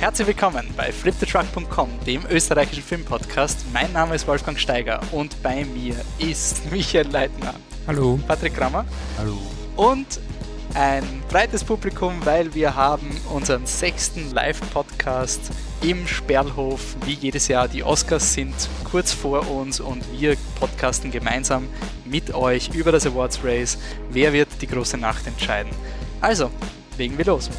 Herzlich willkommen bei fliptetruck.com, dem österreichischen Filmpodcast. Mein Name ist Wolfgang Steiger und bei mir ist Michael Leitner. Hallo. Patrick Krammer. Hallo. Und ein breites Publikum, weil wir haben unseren sechsten Live-Podcast im Sperlhof. Wie jedes Jahr, die Oscars sind kurz vor uns und wir podcasten gemeinsam mit euch über das Awards Race. Wer wird die große Nacht entscheiden? Also, legen wir los.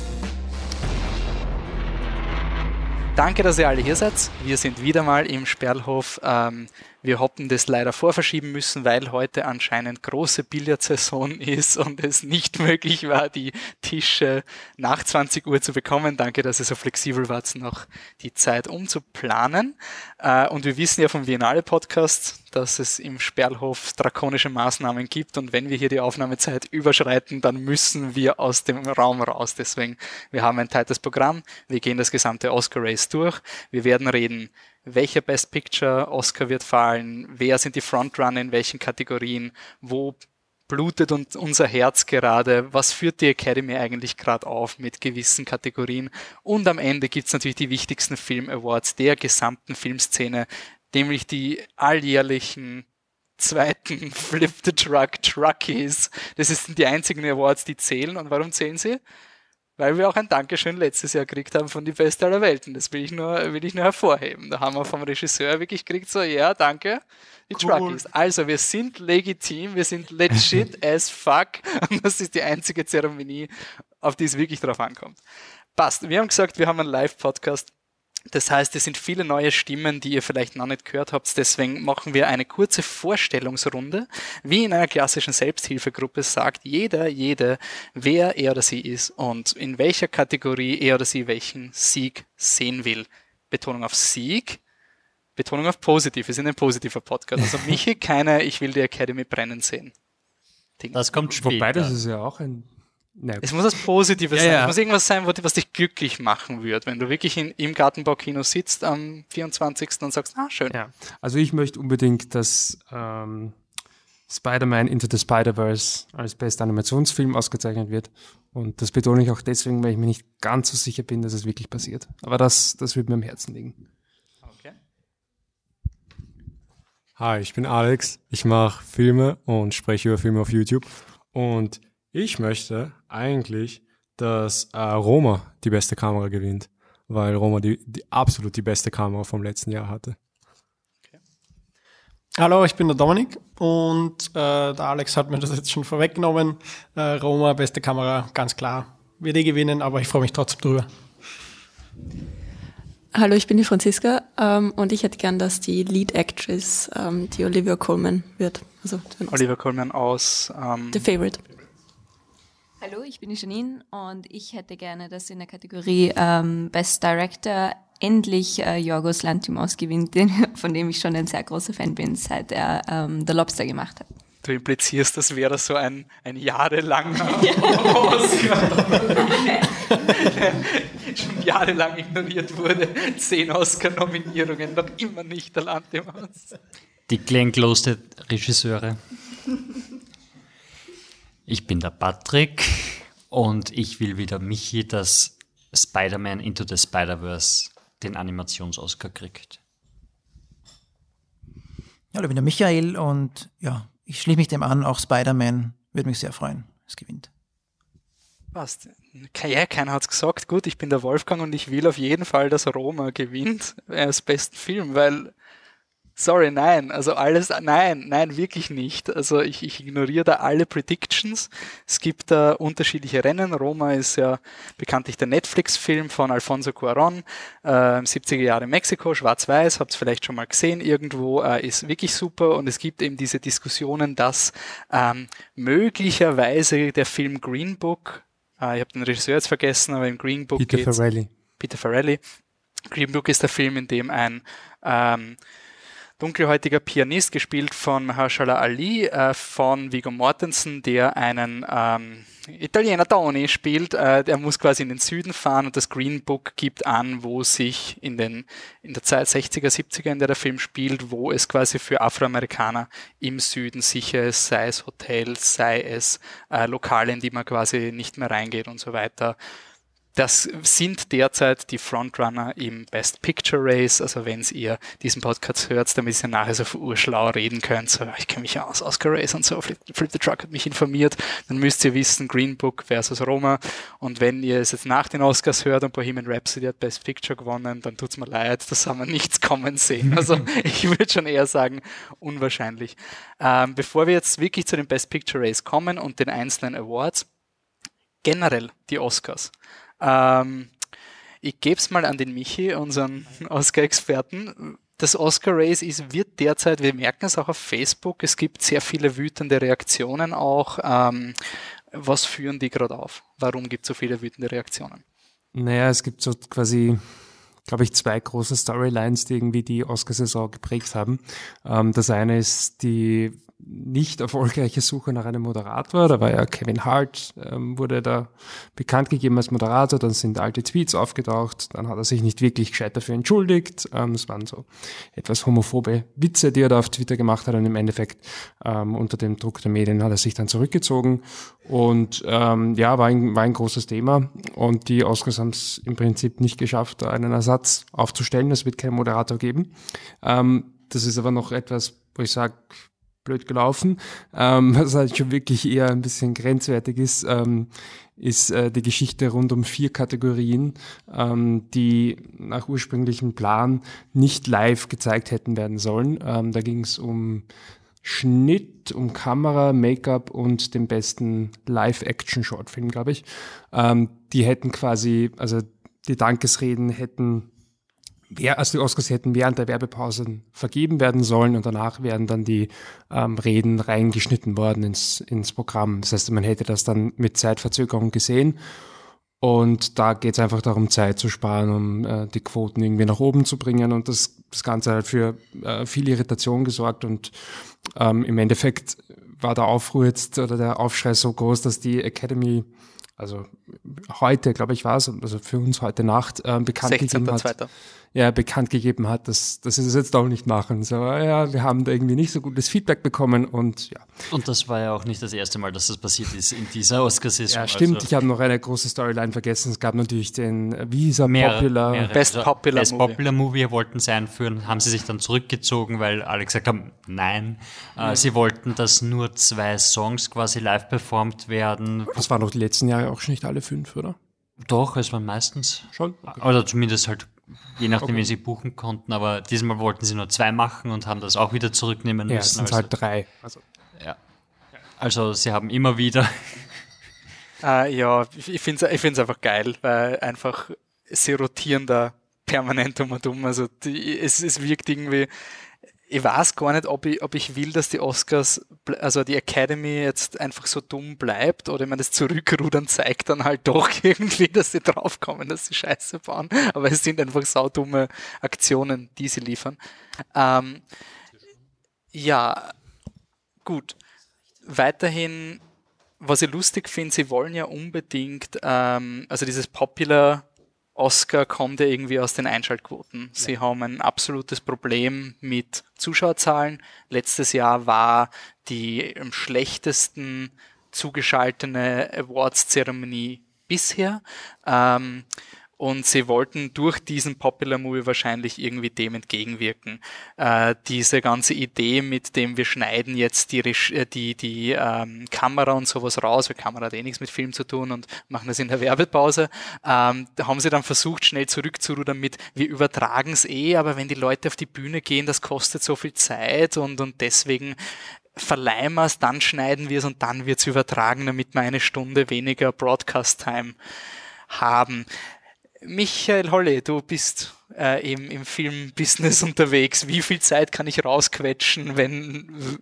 Danke, dass ihr alle hier seid. Wir sind wieder mal im Sperlhof. Ähm, wir hoppen das leider vorverschieben müssen, weil heute anscheinend große Billardsaison ist und es nicht möglich war, die Tische nach 20 Uhr zu bekommen. Danke, dass ihr so flexibel wart, noch die Zeit umzuplanen. Äh, und wir wissen ja vom Biennale Podcast, dass es im Sperlhof drakonische Maßnahmen gibt und wenn wir hier die Aufnahmezeit überschreiten, dann müssen wir aus dem Raum raus. Deswegen, wir haben ein tightes Programm. Wir gehen das gesamte Oscar Race durch. Wir werden reden welcher Best Picture Oscar wird fallen, wer sind die Frontrunner in welchen Kategorien, wo blutet und unser Herz gerade, was führt die Academy eigentlich gerade auf mit gewissen Kategorien und am Ende gibt's natürlich die wichtigsten Film Awards der gesamten Filmszene, nämlich die alljährlichen zweiten Flip the Truck Truckies. Das sind die einzigen Awards, die zählen. Und warum zählen sie? Weil wir auch ein Dankeschön letztes Jahr gekriegt haben von die Beste aller Welten. Das will ich nur, will ich nur hervorheben. Da haben wir vom Regisseur wirklich gekriegt, so, ja, danke, die cool. Truckies. Also, wir sind legitim, wir sind legit as fuck und das ist die einzige Zeremonie, auf die es wirklich drauf ankommt. Passt. Wir haben gesagt, wir haben einen Live-Podcast das heißt, es sind viele neue Stimmen, die ihr vielleicht noch nicht gehört habt. Deswegen machen wir eine kurze Vorstellungsrunde. Wie in einer klassischen Selbsthilfegruppe sagt jeder, jede, wer er oder sie ist und in welcher Kategorie er oder sie welchen Sieg sehen will. Betonung auf Sieg. Betonung auf positiv. Wir sind ein positiver Podcast. Also Michi, keine, ich will die Academy brennen sehen. Ding. Das kommt später. Wobei, das ist ja auch ein Nein. Es muss was Positives ja, sein. Ja. Es muss irgendwas sein, was dich glücklich machen wird, wenn du wirklich in, im Gartenbaukino sitzt am 24. und sagst, ah, schön. Ja. Also ich möchte unbedingt, dass ähm, Spider-Man Into the Spider-Verse als bester Animationsfilm ausgezeichnet wird. Und das betone ich auch deswegen, weil ich mir nicht ganz so sicher bin, dass es wirklich passiert. Aber das, das wird mir am Herzen liegen. Okay. Hi, ich bin Alex. Ich mache Filme und spreche über Filme auf YouTube. Und ich möchte eigentlich, dass äh, Roma die beste Kamera gewinnt, weil Roma die, die absolut die beste Kamera vom letzten Jahr hatte. Hallo, ich bin der Dominik und äh, der Alex hat mir das jetzt schon vorweggenommen. Äh, Roma, beste Kamera, ganz klar. Wird eh gewinnen, aber ich freue mich trotzdem drüber. Hallo, ich bin die Franziska ähm, und ich hätte gern, dass die Lead Actress ähm, die Olivia Colman wird. Also Olivia Colman aus ähm, The Favorite. Hallo, ich bin die Janine und ich hätte gerne, dass in der Kategorie ähm, Best Director endlich äh, Yorgos Lanthimos gewinnt, den, von dem ich schon ein sehr großer Fan bin, seit er ähm, The Lobster gemacht hat. Du implizierst, das wäre so ein, ein jahrelanger schon jahrelang ignoriert wurde. Zehn Oscar-Nominierungen, noch immer nicht der Lanthimos. Die Glenn Close Regisseure. Ich bin der Patrick und ich will wieder Michi, dass Spider-Man Into the Spider-Verse den Animations-Oscar kriegt. Hallo, ich bin der Michael und ja, ich schließe mich dem an, auch Spider-Man würde mich sehr freuen, es gewinnt. Passt. Ja, keiner hat es gesagt. Gut, ich bin der Wolfgang und ich will auf jeden Fall, dass Roma gewinnt als besten Film, weil Sorry, nein. Also alles, nein, nein, wirklich nicht. Also ich, ich ignoriere da alle Predictions. Es gibt da unterschiedliche Rennen. Roma ist ja bekanntlich der Netflix-Film von Alfonso Cuaron, äh, 70er Jahre Mexiko, schwarz-weiß, habt es vielleicht schon mal gesehen irgendwo, äh, ist wirklich super. Und es gibt eben diese Diskussionen, dass ähm, möglicherweise der Film Green Book, äh, ich habe den Regisseur jetzt vergessen, aber im Green Book Peter Farrelly. Peter Farrelly. Green Book ist der Film, in dem ein ähm, dunkelhäutiger Pianist, gespielt von Mahershala Ali, äh, von Viggo Mortensen, der einen ähm, Italiener Tony spielt. Äh, der muss quasi in den Süden fahren und das Green Book gibt an, wo sich in, den, in der Zeit 60er, 70er, in der der Film spielt, wo es quasi für Afroamerikaner im Süden sicher ist, sei es Hotels, sei es äh, Lokale, in die man quasi nicht mehr reingeht und so weiter das sind derzeit die Frontrunner im Best Picture Race. Also wenn ihr diesen Podcast hört, damit ihr nachher so urschlau reden könnt, so, ich kenne mich ja aus Oscar Race und so, Flip, Flip the Truck hat mich informiert, dann müsst ihr wissen, Green Book versus Roma. Und wenn ihr es jetzt nach den Oscars hört und Bohemian Rhapsody hat Best Picture gewonnen, dann tut's mir leid, das haben wir nichts kommen sehen. Also ich würde schon eher sagen, unwahrscheinlich. Ähm, bevor wir jetzt wirklich zu den Best Picture Race kommen und den einzelnen Awards, generell die Oscars. Ähm, ich gebe es mal an den Michi, unseren Oscar-Experten. Das Oscar-Race wird derzeit, wir merken es auch auf Facebook, es gibt sehr viele wütende Reaktionen auch. Ähm, was führen die gerade auf? Warum gibt es so viele wütende Reaktionen? Naja, es gibt so quasi glaube ich, zwei große Storylines, die irgendwie die Oscarsaison geprägt haben. Ähm, das eine ist die nicht erfolgreiche Suche nach einem Moderator. Da war ja Kevin Hart, ähm, wurde da bekannt gegeben als Moderator, dann sind alte Tweets aufgetaucht, dann hat er sich nicht wirklich gescheit dafür entschuldigt. Ähm, es waren so etwas homophobe Witze, die er da auf Twitter gemacht hat und im Endeffekt ähm, unter dem Druck der Medien hat er sich dann zurückgezogen und ähm, ja, war ein, war ein großes Thema und die Oscars haben es im Prinzip nicht geschafft, einen Ersatz aufzustellen. Es wird keinen Moderator geben. Ähm, das ist aber noch etwas, wo ich sage, blöd gelaufen. Ähm, was halt schon wirklich eher ein bisschen grenzwertig ist, ähm, ist äh, die Geschichte rund um vier Kategorien, ähm, die nach ursprünglichem Plan nicht live gezeigt hätten werden sollen. Ähm, da ging es um Schnitt, um Kamera, Make-up und den besten Live-Action-Shortfilm, glaube ich. Ähm, die hätten quasi, also die Dankesreden hätten also die Oscars hätten während der Werbepausen vergeben werden sollen und danach wären dann die ähm, Reden reingeschnitten worden ins, ins Programm. Das heißt, man hätte das dann mit Zeitverzögerung gesehen. Und da geht es einfach darum, Zeit zu sparen, um äh, die Quoten irgendwie nach oben zu bringen. Und das, das Ganze hat für äh, viel Irritation gesorgt. Und ähm, im Endeffekt war der Aufruhr jetzt oder der Aufschrei so groß, dass die Academy also heute, glaube ich, war es, also für uns heute Nacht äh, bekannt 16. gegeben hat. 2 ja, bekannt gegeben hat, dass, dass sie das jetzt auch nicht machen. So, ja, wir haben da irgendwie nicht so gutes Feedback bekommen und ja. Und das war ja auch nicht das erste Mal, dass das passiert ist in dieser Oscar-Saison. Ja, stimmt. Also. Ich habe noch eine große Storyline vergessen. Es gab natürlich den, er, mehrere, Popular. Mehrere. Best Popular Best Movie. Popular Movie wollten sie einführen, haben sie sich dann zurückgezogen, weil alle gesagt haben, nein. Mhm. sie wollten, dass nur zwei Songs quasi live performt werden. Das waren doch die letzten Jahre auch schon nicht alle fünf, oder? Doch, es waren meistens. Schon? Okay. Oder zumindest halt je nachdem, okay. wie sie buchen konnten. Aber diesmal wollten sie nur zwei machen und haben das auch wieder zurücknehmen ja, müssen. Ja, es sind also, halt drei. Also. Ja. Also sie haben immer wieder. Äh, ja, ich finde es ich einfach geil, weil einfach sie rotieren da permanent um und um. Also die, es, es wirkt irgendwie, ich weiß gar nicht, ob ich, ob ich will, dass die Oscars, also die Academy jetzt einfach so dumm bleibt oder ich meine, das Zurückrudern zeigt dann halt doch irgendwie, dass sie draufkommen, dass sie Scheiße bauen. Aber es sind einfach saudumme Aktionen, die sie liefern. Ähm, ja, gut. Weiterhin, was ich lustig finde, sie wollen ja unbedingt, ähm, also dieses Popular Oscar kommt ja irgendwie aus den Einschaltquoten. Sie ja. haben ein absolutes Problem mit Zuschauerzahlen. Letztes Jahr war die am schlechtesten zugeschaltene Awards-Zeremonie bisher. Ähm, und sie wollten durch diesen Popular Movie wahrscheinlich irgendwie dem entgegenwirken. Äh, diese ganze Idee, mit dem wir schneiden jetzt die, äh, die, die ähm, Kamera und sowas raus, weil Kamera hat eh nichts mit Film zu tun und machen das in der Werbepause, ähm, da haben sie dann versucht, schnell zurückzurudern mit, wir übertragen es eh, aber wenn die Leute auf die Bühne gehen, das kostet so viel Zeit und, und deswegen verleihen wir es, dann schneiden wir es und dann wird es übertragen, damit wir eine Stunde weniger Broadcast-Time haben. Michael Holle, du bist äh, im, im Filmbusiness unterwegs. Wie viel Zeit kann ich rausquetschen, wenn,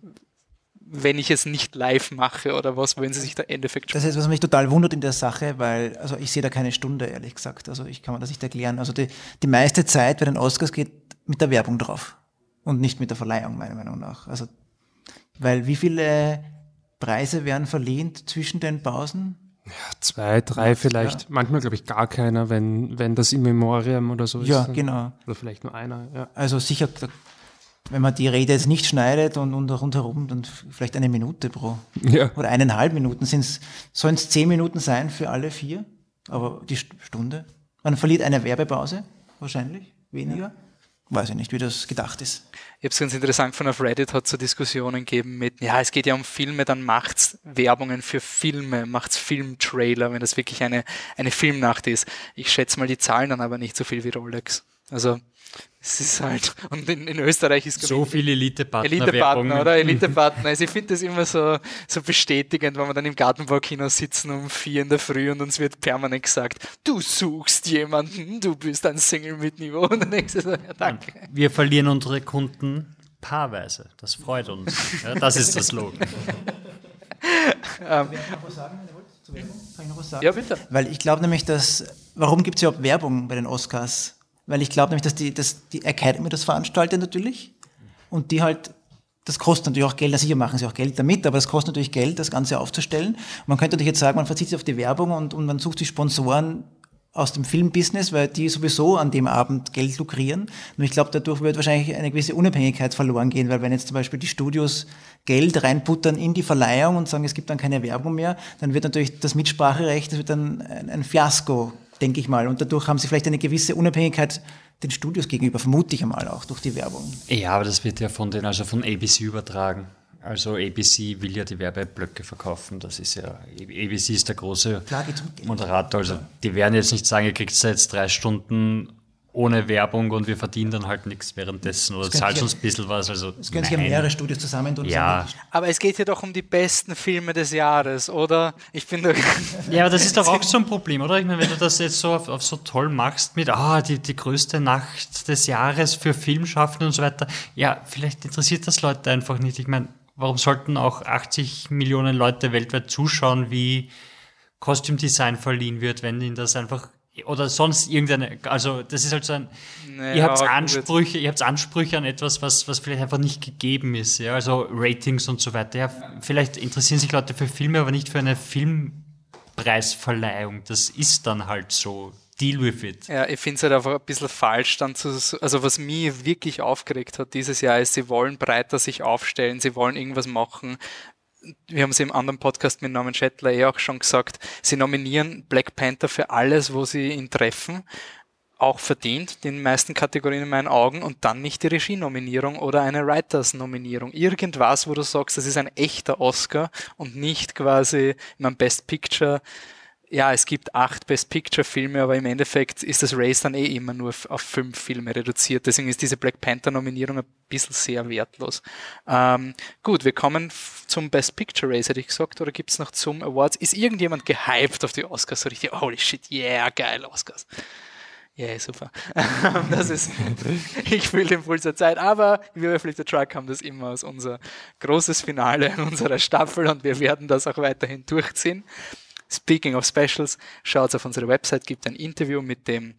wenn ich es nicht live mache oder was wollen Sie sich da Endeffekt Das ist, was mich total wundert in der Sache, weil also ich sehe da keine Stunde, ehrlich gesagt. Also ich kann mir das nicht erklären. Also die, die meiste Zeit bei den Oscars geht mit der Werbung drauf und nicht mit der Verleihung, meiner Meinung nach. Also, weil wie viele Preise werden verliehen zwischen den Pausen? Ja, zwei, drei vielleicht. Ja. Manchmal glaube ich gar keiner, wenn, wenn das im Memoriam oder so ist. Ja, genau. Oder vielleicht nur einer. Ja. Also sicher, wenn man die Rede jetzt nicht schneidet und, und rundherum, dann vielleicht eine Minute pro. Ja. Oder eineinhalb Minuten. Sollen es zehn Minuten sein für alle vier? Aber die Stunde? Man verliert eine Werbepause, wahrscheinlich, weniger. Ja. Weiß ich nicht, wie das gedacht ist. Ich habe es ganz interessant von auf Reddit hat es so Diskussionen gegeben mit, ja, es geht ja um Filme, dann macht's Werbungen für Filme, macht's Filmtrailer, wenn das wirklich eine, eine Filmnacht ist. Ich schätze mal, die zahlen dann aber nicht so viel wie Rolex. Also es ist halt, und in, in Österreich ist so viel Elite-Partner. Elite-Partner, oder? Elite-Partner. Also ich finde das immer so, so bestätigend, wenn wir dann im Gartenbaukino sitzen um vier in der Früh und uns wird permanent gesagt, du suchst jemanden, du bist ein Single mit Niveau. Und dann denkst du so, ja, danke. Wir verlieren unsere Kunden paarweise. Das freut uns. Ja, das ist das Slogan. ähm, Ja, bitte. Weil ich glaube nämlich, dass, warum gibt es überhaupt Werbung bei den Oscars? Weil ich glaube nämlich, dass die, dass die Academy das veranstaltet natürlich und die halt das kostet natürlich auch Geld, sicher machen sie auch Geld damit, aber es kostet natürlich Geld, das Ganze aufzustellen. man könnte natürlich jetzt sagen, man verzichtet auf die Werbung und, und man sucht sich Sponsoren aus dem Filmbusiness, weil die sowieso an dem Abend Geld lukrieren. Nur ich glaube, dadurch wird wahrscheinlich eine gewisse Unabhängigkeit verloren gehen, weil wenn jetzt zum Beispiel die Studios Geld reinputtern in die Verleihung und sagen, es gibt dann keine Werbung mehr, dann wird natürlich das Mitspracherecht, das wird dann ein, ein Fiasko denke ich mal. Und dadurch haben sie vielleicht eine gewisse Unabhängigkeit den Studios gegenüber, vermute ich einmal auch durch die Werbung. Ja, aber das wird ja von den, also von ABC übertragen. Also ABC will ja die Werbeblöcke verkaufen. Das ist ja, ABC ist der große Moderator. Also die werden jetzt nicht sagen, ihr kriegt jetzt drei Stunden ohne Werbung und wir verdienen dann halt nichts währenddessen oder zahlst uns ein bisschen was. Also, es können sich ja mehrere Studios zusammentun. Ja. Aber es geht ja doch um die besten Filme des Jahres, oder? Ich bin doch Ja, aber das ist doch auch so ein Problem, oder? Ich meine, wenn du das jetzt so auf, auf so toll machst mit, ah, die, die größte Nacht des Jahres für Filmschaffende und so weiter, ja, vielleicht interessiert das Leute einfach nicht. Ich meine, warum sollten auch 80 Millionen Leute weltweit zuschauen, wie Costume Design verliehen wird, wenn ihnen das einfach oder sonst irgendeine, also das ist halt so ein, naja, ihr habt Ansprüche, ihr habt Ansprüche an etwas, was, was vielleicht einfach nicht gegeben ist, ja, also Ratings und so weiter. Ja, vielleicht interessieren sich Leute für Filme, aber nicht für eine Filmpreisverleihung. Das ist dann halt so. Deal with it. Ja, ich finde es halt einfach ein bisschen falsch dann zu, also was mich wirklich aufgeregt hat dieses Jahr ist, sie wollen breiter sich aufstellen, sie wollen irgendwas machen, wir haben es im anderen Podcast mit Norman Schettler eh auch schon gesagt, sie nominieren Black Panther für alles, wo sie ihn treffen, auch verdient, den meisten Kategorien in meinen Augen, und dann nicht die Regie-Nominierung oder eine Writers-Nominierung. Irgendwas, wo du sagst, das ist ein echter Oscar und nicht quasi, mein Best Picture ja, es gibt acht Best Picture Filme, aber im Endeffekt ist das Race dann eh immer nur auf fünf Filme reduziert. Deswegen ist diese Black Panther Nominierung ein bisschen sehr wertlos. Ähm, gut, wir kommen zum Best Picture Race, hätte ich gesagt, oder gibt's noch zum Awards? Ist irgendjemand gehyped auf die Oscars? So richtig, holy shit, yeah, geil, Oscars. Yeah, super. das ist, ich fühle den Puls der Zeit, aber wir bei Flip the Truck haben das immer als unser großes Finale in unserer Staffel und wir werden das auch weiterhin durchziehen. Speaking of Specials, schaut auf unsere Website, gibt ein Interview mit dem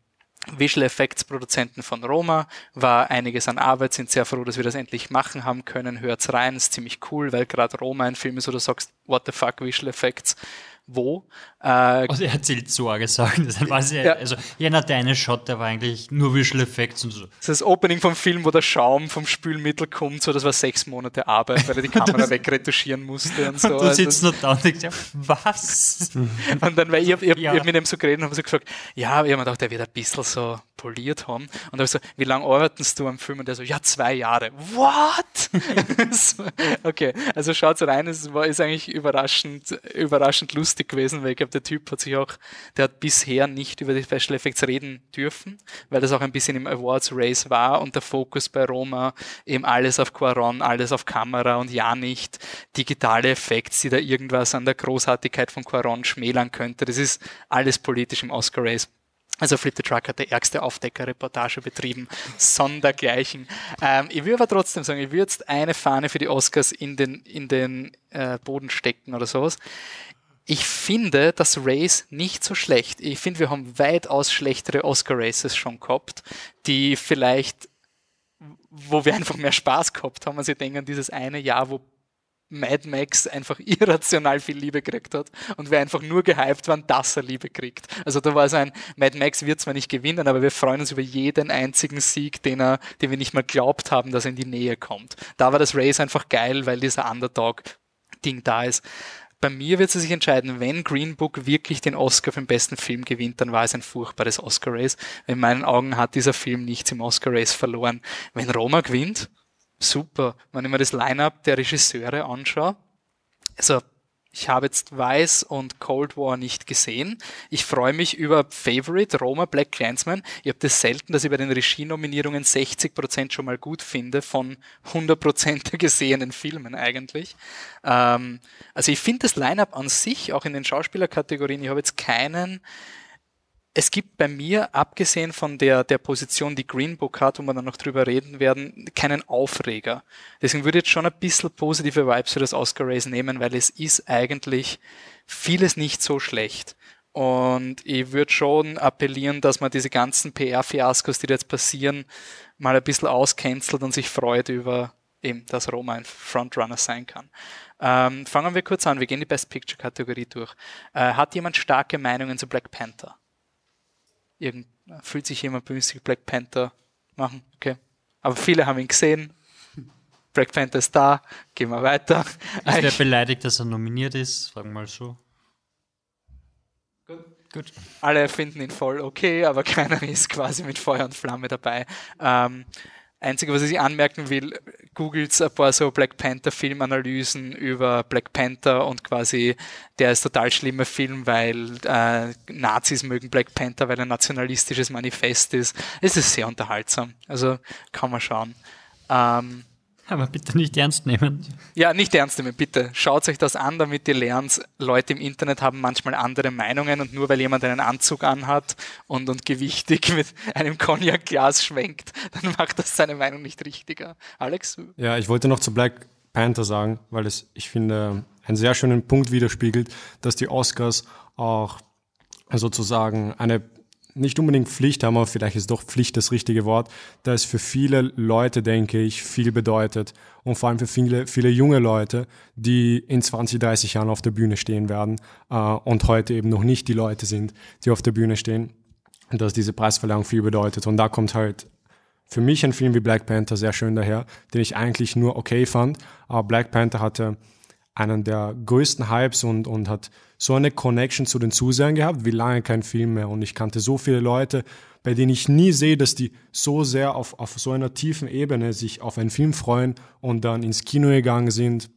Visual Effects Produzenten von Roma, war einiges an Arbeit, sind sehr froh, dass wir das endlich machen haben können. Hört's rein, ist ziemlich cool, weil gerade Roma ein Film ist, wo du sagst, what the fuck, Visual Effects, wo. Äh, also er erzählt Sorge Sachen. Das heißt, ja. Also jener der eine Shot, der war eigentlich nur Visual Effects und so. Das ist das Opening vom Film, wo der Schaum vom Spülmittel kommt, so das war sechs Monate Arbeit, weil er die Kamera wegretuschieren musste und so. Und du also sitzt nur da und denkst, ja, was? und dann, weil ich, ich, ja. ich hab mit ihm so geredet und habe so gesagt, ja, ich habe mir gedacht, der wird ein bisschen so poliert haben. Und da habe ich so, wie lange arbeitest du am Film? Und der so, ja, zwei Jahre. What? okay, also schaut rein, es war, ist eigentlich überraschend, überraschend lustig gewesen, weil ich glaube, der Typ hat sich auch, der hat bisher nicht über die Special Effects reden dürfen, weil das auch ein bisschen im Awards Race war und der Fokus bei Roma eben alles auf Quaron, alles auf Kamera und ja nicht digitale Effekte, die da irgendwas an der Großartigkeit von Quaron schmälern könnte. Das ist alles politisch im Oscar Race. Also Flip the Truck hat die ärgste Aufdeckerreportage betrieben, sondergleichen. Ähm, ich würde aber trotzdem sagen, ich würde jetzt eine Fahne für die Oscars in den, in den äh, Boden stecken oder sowas. Ich finde das Race nicht so schlecht. Ich finde, wir haben weitaus schlechtere Oscar-Races schon gehabt, die vielleicht, wo wir einfach mehr Spaß gehabt haben. Also ich denke an dieses eine Jahr, wo Mad Max einfach irrational viel Liebe gekriegt hat und wir einfach nur gehypt waren, dass er Liebe kriegt. Also da war so ein, Mad Max wird zwar nicht gewinnen, aber wir freuen uns über jeden einzigen Sieg, den er, den wir nicht mal glaubt haben, dass er in die Nähe kommt. Da war das Race einfach geil, weil dieser Underdog Ding da ist. Bei mir wird es sich entscheiden, wenn Green Book wirklich den Oscar für den besten Film gewinnt, dann war es ein furchtbares Oscar-Race. In meinen Augen hat dieser Film nichts im Oscar-Race verloren. Wenn Roma gewinnt, super. Wenn ich mir das Line-Up der Regisseure anschaue, also ich habe jetzt Weiß und Cold War nicht gesehen. Ich freue mich über Favorite, Roma, Black Clansman. Ich habe das selten, dass ich bei den Regie-Nominierungen 60% schon mal gut finde von 100% der gesehenen Filmen eigentlich. Ähm, also ich finde das Line-Up an sich, auch in den Schauspielerkategorien, ich habe jetzt keinen es gibt bei mir, abgesehen von der, der Position, die Green Book hat, wo wir dann noch drüber reden werden, keinen Aufreger. Deswegen würde ich jetzt schon ein bisschen positive Vibes für das Oscar Race nehmen, weil es ist eigentlich vieles nicht so schlecht. Und ich würde schon appellieren, dass man diese ganzen PR-Fiaskos, die jetzt passieren, mal ein bisschen auscancelt und sich freut über eben, dass Roma ein Frontrunner sein kann. Ähm, fangen wir kurz an. Wir gehen die Best Picture Kategorie durch. Äh, hat jemand starke Meinungen zu Black Panther? Irgend, fühlt sich jemand bemüßigt, Black Panther machen? Okay. Aber viele haben ihn gesehen. Black Panther ist da. Gehen wir weiter. Ist wer beleidigt, dass er nominiert ist? Fragen wir mal so. Gut. Gut. Alle finden ihn voll okay, aber keiner ist quasi mit Feuer und Flamme dabei. Ähm, Einzige, was ich anmerken will, googelt ein paar so Black Panther Filmanalysen über Black Panther und quasi der ist total schlimmer Film, weil äh, Nazis mögen Black Panther, weil er ein nationalistisches Manifest ist. Es ist sehr unterhaltsam. Also kann man schauen. Ähm, aber bitte nicht ernst nehmen. Ja, nicht ernst nehmen, bitte. Schaut euch das an, damit ihr lernt, Leute im Internet haben manchmal andere Meinungen und nur weil jemand einen Anzug anhat und, und gewichtig mit einem Cognac-Glas schwenkt, dann macht das seine Meinung nicht richtiger. Alex? Ja, ich wollte noch zu Black Panther sagen, weil es, ich finde, einen sehr schönen Punkt widerspiegelt, dass die Oscars auch sozusagen eine nicht unbedingt Pflicht haben, aber vielleicht ist doch Pflicht das richtige Wort, da es für viele Leute, denke ich, viel bedeutet. Und vor allem für viele, viele junge Leute, die in 20, 30 Jahren auf der Bühne stehen werden äh, und heute eben noch nicht die Leute sind, die auf der Bühne stehen. Dass diese Preisverleihung viel bedeutet. Und da kommt halt für mich ein Film wie Black Panther sehr schön daher, den ich eigentlich nur okay fand. Aber Black Panther hatte einen der größten Hypes und, und hat so eine Connection zu den Zusehern gehabt, wie lange kein Film mehr. Und ich kannte so viele Leute, bei denen ich nie sehe, dass die so sehr auf, auf so einer tiefen Ebene sich auf einen Film freuen und dann ins Kino gegangen sind.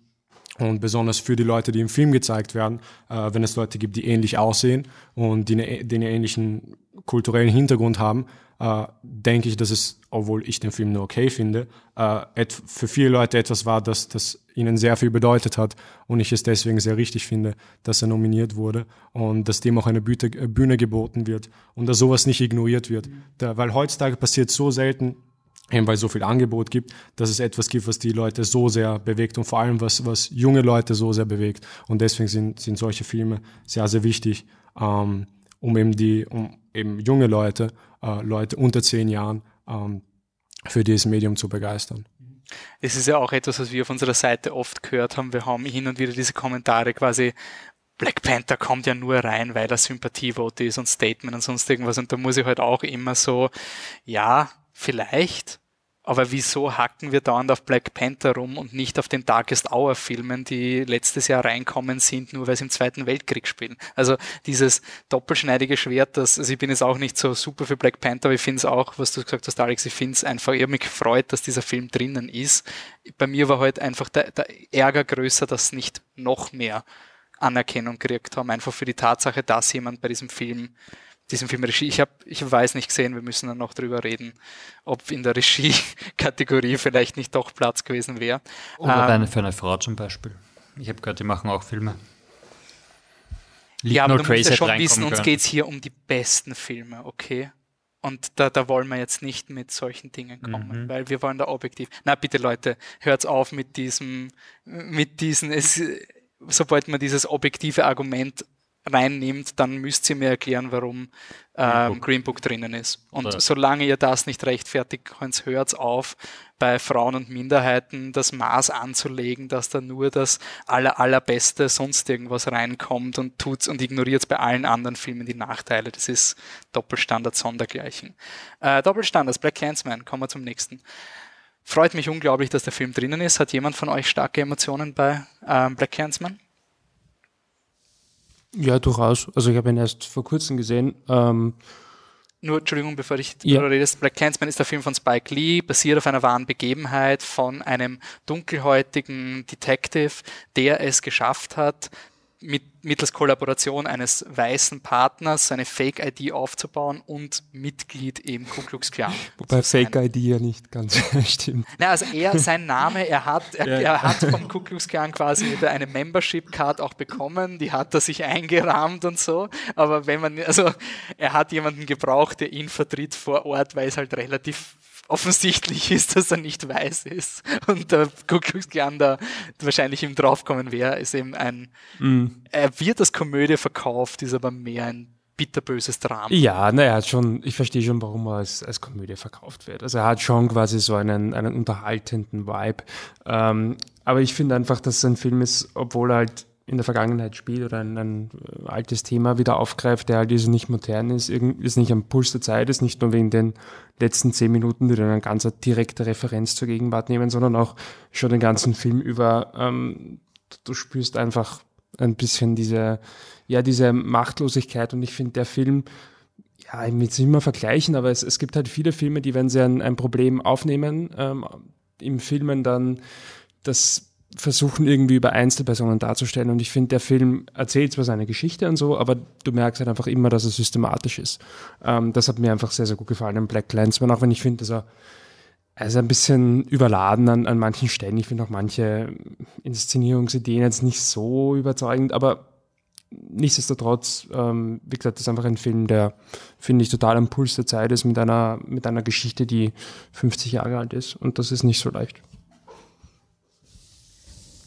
Und besonders für die Leute, die im Film gezeigt werden, äh, wenn es Leute gibt, die ähnlich aussehen und die, einen ähnlichen kulturellen Hintergrund haben, äh, denke ich, dass es, obwohl ich den Film nur okay finde, äh, für viele Leute etwas war, das, das ihnen sehr viel bedeutet hat und ich es deswegen sehr richtig finde, dass er nominiert wurde und dass dem auch eine Bühne, äh, Bühne geboten wird und dass sowas nicht ignoriert wird. Da, weil heutzutage passiert so selten, eben weil es so viel Angebot gibt, dass es etwas gibt, was die Leute so sehr bewegt und vor allem was, was junge Leute so sehr bewegt. Und deswegen sind, sind solche Filme sehr, sehr wichtig, ähm, um eben die, um eben junge Leute, äh, Leute unter zehn Jahren ähm, für dieses Medium zu begeistern. Es ist ja auch etwas, was wir auf unserer Seite oft gehört haben. Wir haben hin und wieder diese Kommentare quasi, Black Panther kommt ja nur rein, weil er Sympathievote ist und Statement und sonst irgendwas. Und da muss ich halt auch immer so, ja, vielleicht, aber wieso hacken wir dauernd auf Black Panther rum und nicht auf den Darkest Hour Filmen, die letztes Jahr reinkommen sind, nur weil sie im Zweiten Weltkrieg spielen? Also dieses doppelschneidige Schwert, das, also ich bin jetzt auch nicht so super für Black Panther, aber ich finde es auch, was du gesagt hast, Alex, ich finde es einfach, ich mich gefreut, dass dieser Film drinnen ist. Bei mir war halt einfach der, der Ärger größer, dass nicht noch mehr Anerkennung gekriegt haben, einfach für die Tatsache, dass jemand bei diesem Film diesem Film Regie. Ich habe, ich weiß nicht gesehen, wir müssen dann noch drüber reden, ob in der Regie-Kategorie vielleicht nicht doch Platz gewesen wäre. Oder ähm, für eine Frau zum Beispiel. Ich habe gehört, die machen auch Filme. Liegt ja, aber du musst ja schon wissen, uns geht es hier um die besten Filme, okay? Und da, da wollen wir jetzt nicht mit solchen Dingen kommen, mhm. weil wir wollen da objektiv. Na bitte Leute, hört's auf mit diesem, mit diesen, es, sobald man dieses objektive Argument reinnimmt, dann müsst ihr mir erklären, warum ähm, Green, Book. Green Book drinnen ist. Und ja. solange ihr das nicht rechtfertigt könnt, hört auf, bei Frauen und Minderheiten das Maß anzulegen, dass da nur das aller, allerbeste sonst irgendwas reinkommt und tut's und ignoriert bei allen anderen Filmen die Nachteile. Das ist Doppelstandard sondergleichen. Äh, Doppelstandards, Black Clansman, kommen wir zum nächsten. Freut mich unglaublich, dass der Film drinnen ist. Hat jemand von euch starke Emotionen bei ähm, Black Clansman? Ja, durchaus. Also ich habe ihn erst vor kurzem gesehen. Ähm, nur, Entschuldigung, bevor ich Ja. du redest, Black Clansman ist der Film von Spike Lee, basiert auf einer wahren Begebenheit von einem dunkelhäutigen Detective, der es geschafft hat, mit, mittels Kollaboration eines weißen Partners seine Fake-ID aufzubauen und Mitglied im Ku Klux Klan. wobei zu sein. Fake ID ja nicht ganz stimmt. Na, also er, sein Name, er hat, er, Ja. er hat vom Ku Klux Klan quasi eine Membership Card auch bekommen, die hat er sich eingerahmt und so, aber wenn man, also er hat jemanden gebraucht, der ihn vertritt vor Ort, weil es halt relativ offensichtlich ist, dass er nicht weiß ist und der Ku Klux Klan da wahrscheinlich ihm draufkommen wäre, ist eben ein, er wird als Komödie verkauft, ist aber mehr ein bitterböses Drama. Ja, naja, schon, ich verstehe schon, warum er als, als Komödie verkauft wird. Also er hat schon quasi so einen, einen unterhaltenden Vibe. Ähm, aber ich finde einfach, dass es ein Film ist, obwohl er halt in der Vergangenheit spielt oder ein, ein äh, altes Thema wieder aufgreift, der halt also nicht modern ist, ist nicht am Puls der Zeit, ist nicht nur wegen den letzten zehn Minuten, die dann eine ganz direkte Referenz zur Gegenwart nehmen, sondern auch schon den ganzen Film über, ähm, du, spürst einfach ein bisschen diese, ja, diese Machtlosigkeit und ich finde, der Film, ja, ich will es immer vergleichen, aber es, es gibt halt viele Filme, die, wenn sie ein, ein Problem aufnehmen, ähm, im Filmen dann das versuchen irgendwie über Einzelpersonen darzustellen und ich finde, der Film erzählt zwar seine Geschichte und so, aber du merkst halt einfach immer, dass er systematisch ist. Ähm, das hat mir einfach sehr, sehr gut gefallen im Black Clansman, auch wenn ich finde, dass er ist ein bisschen überladen an, an manchen Stellen. Ich finde auch manche Inszenierungsideen jetzt nicht so überzeugend, aber nichtsdestotrotz, ähm, wie gesagt, das ist einfach ein Film, der, finde ich, total am Puls der Zeit ist mit einer, mit einer Geschichte, die 50 Jahre alt ist. Und das ist nicht so leicht.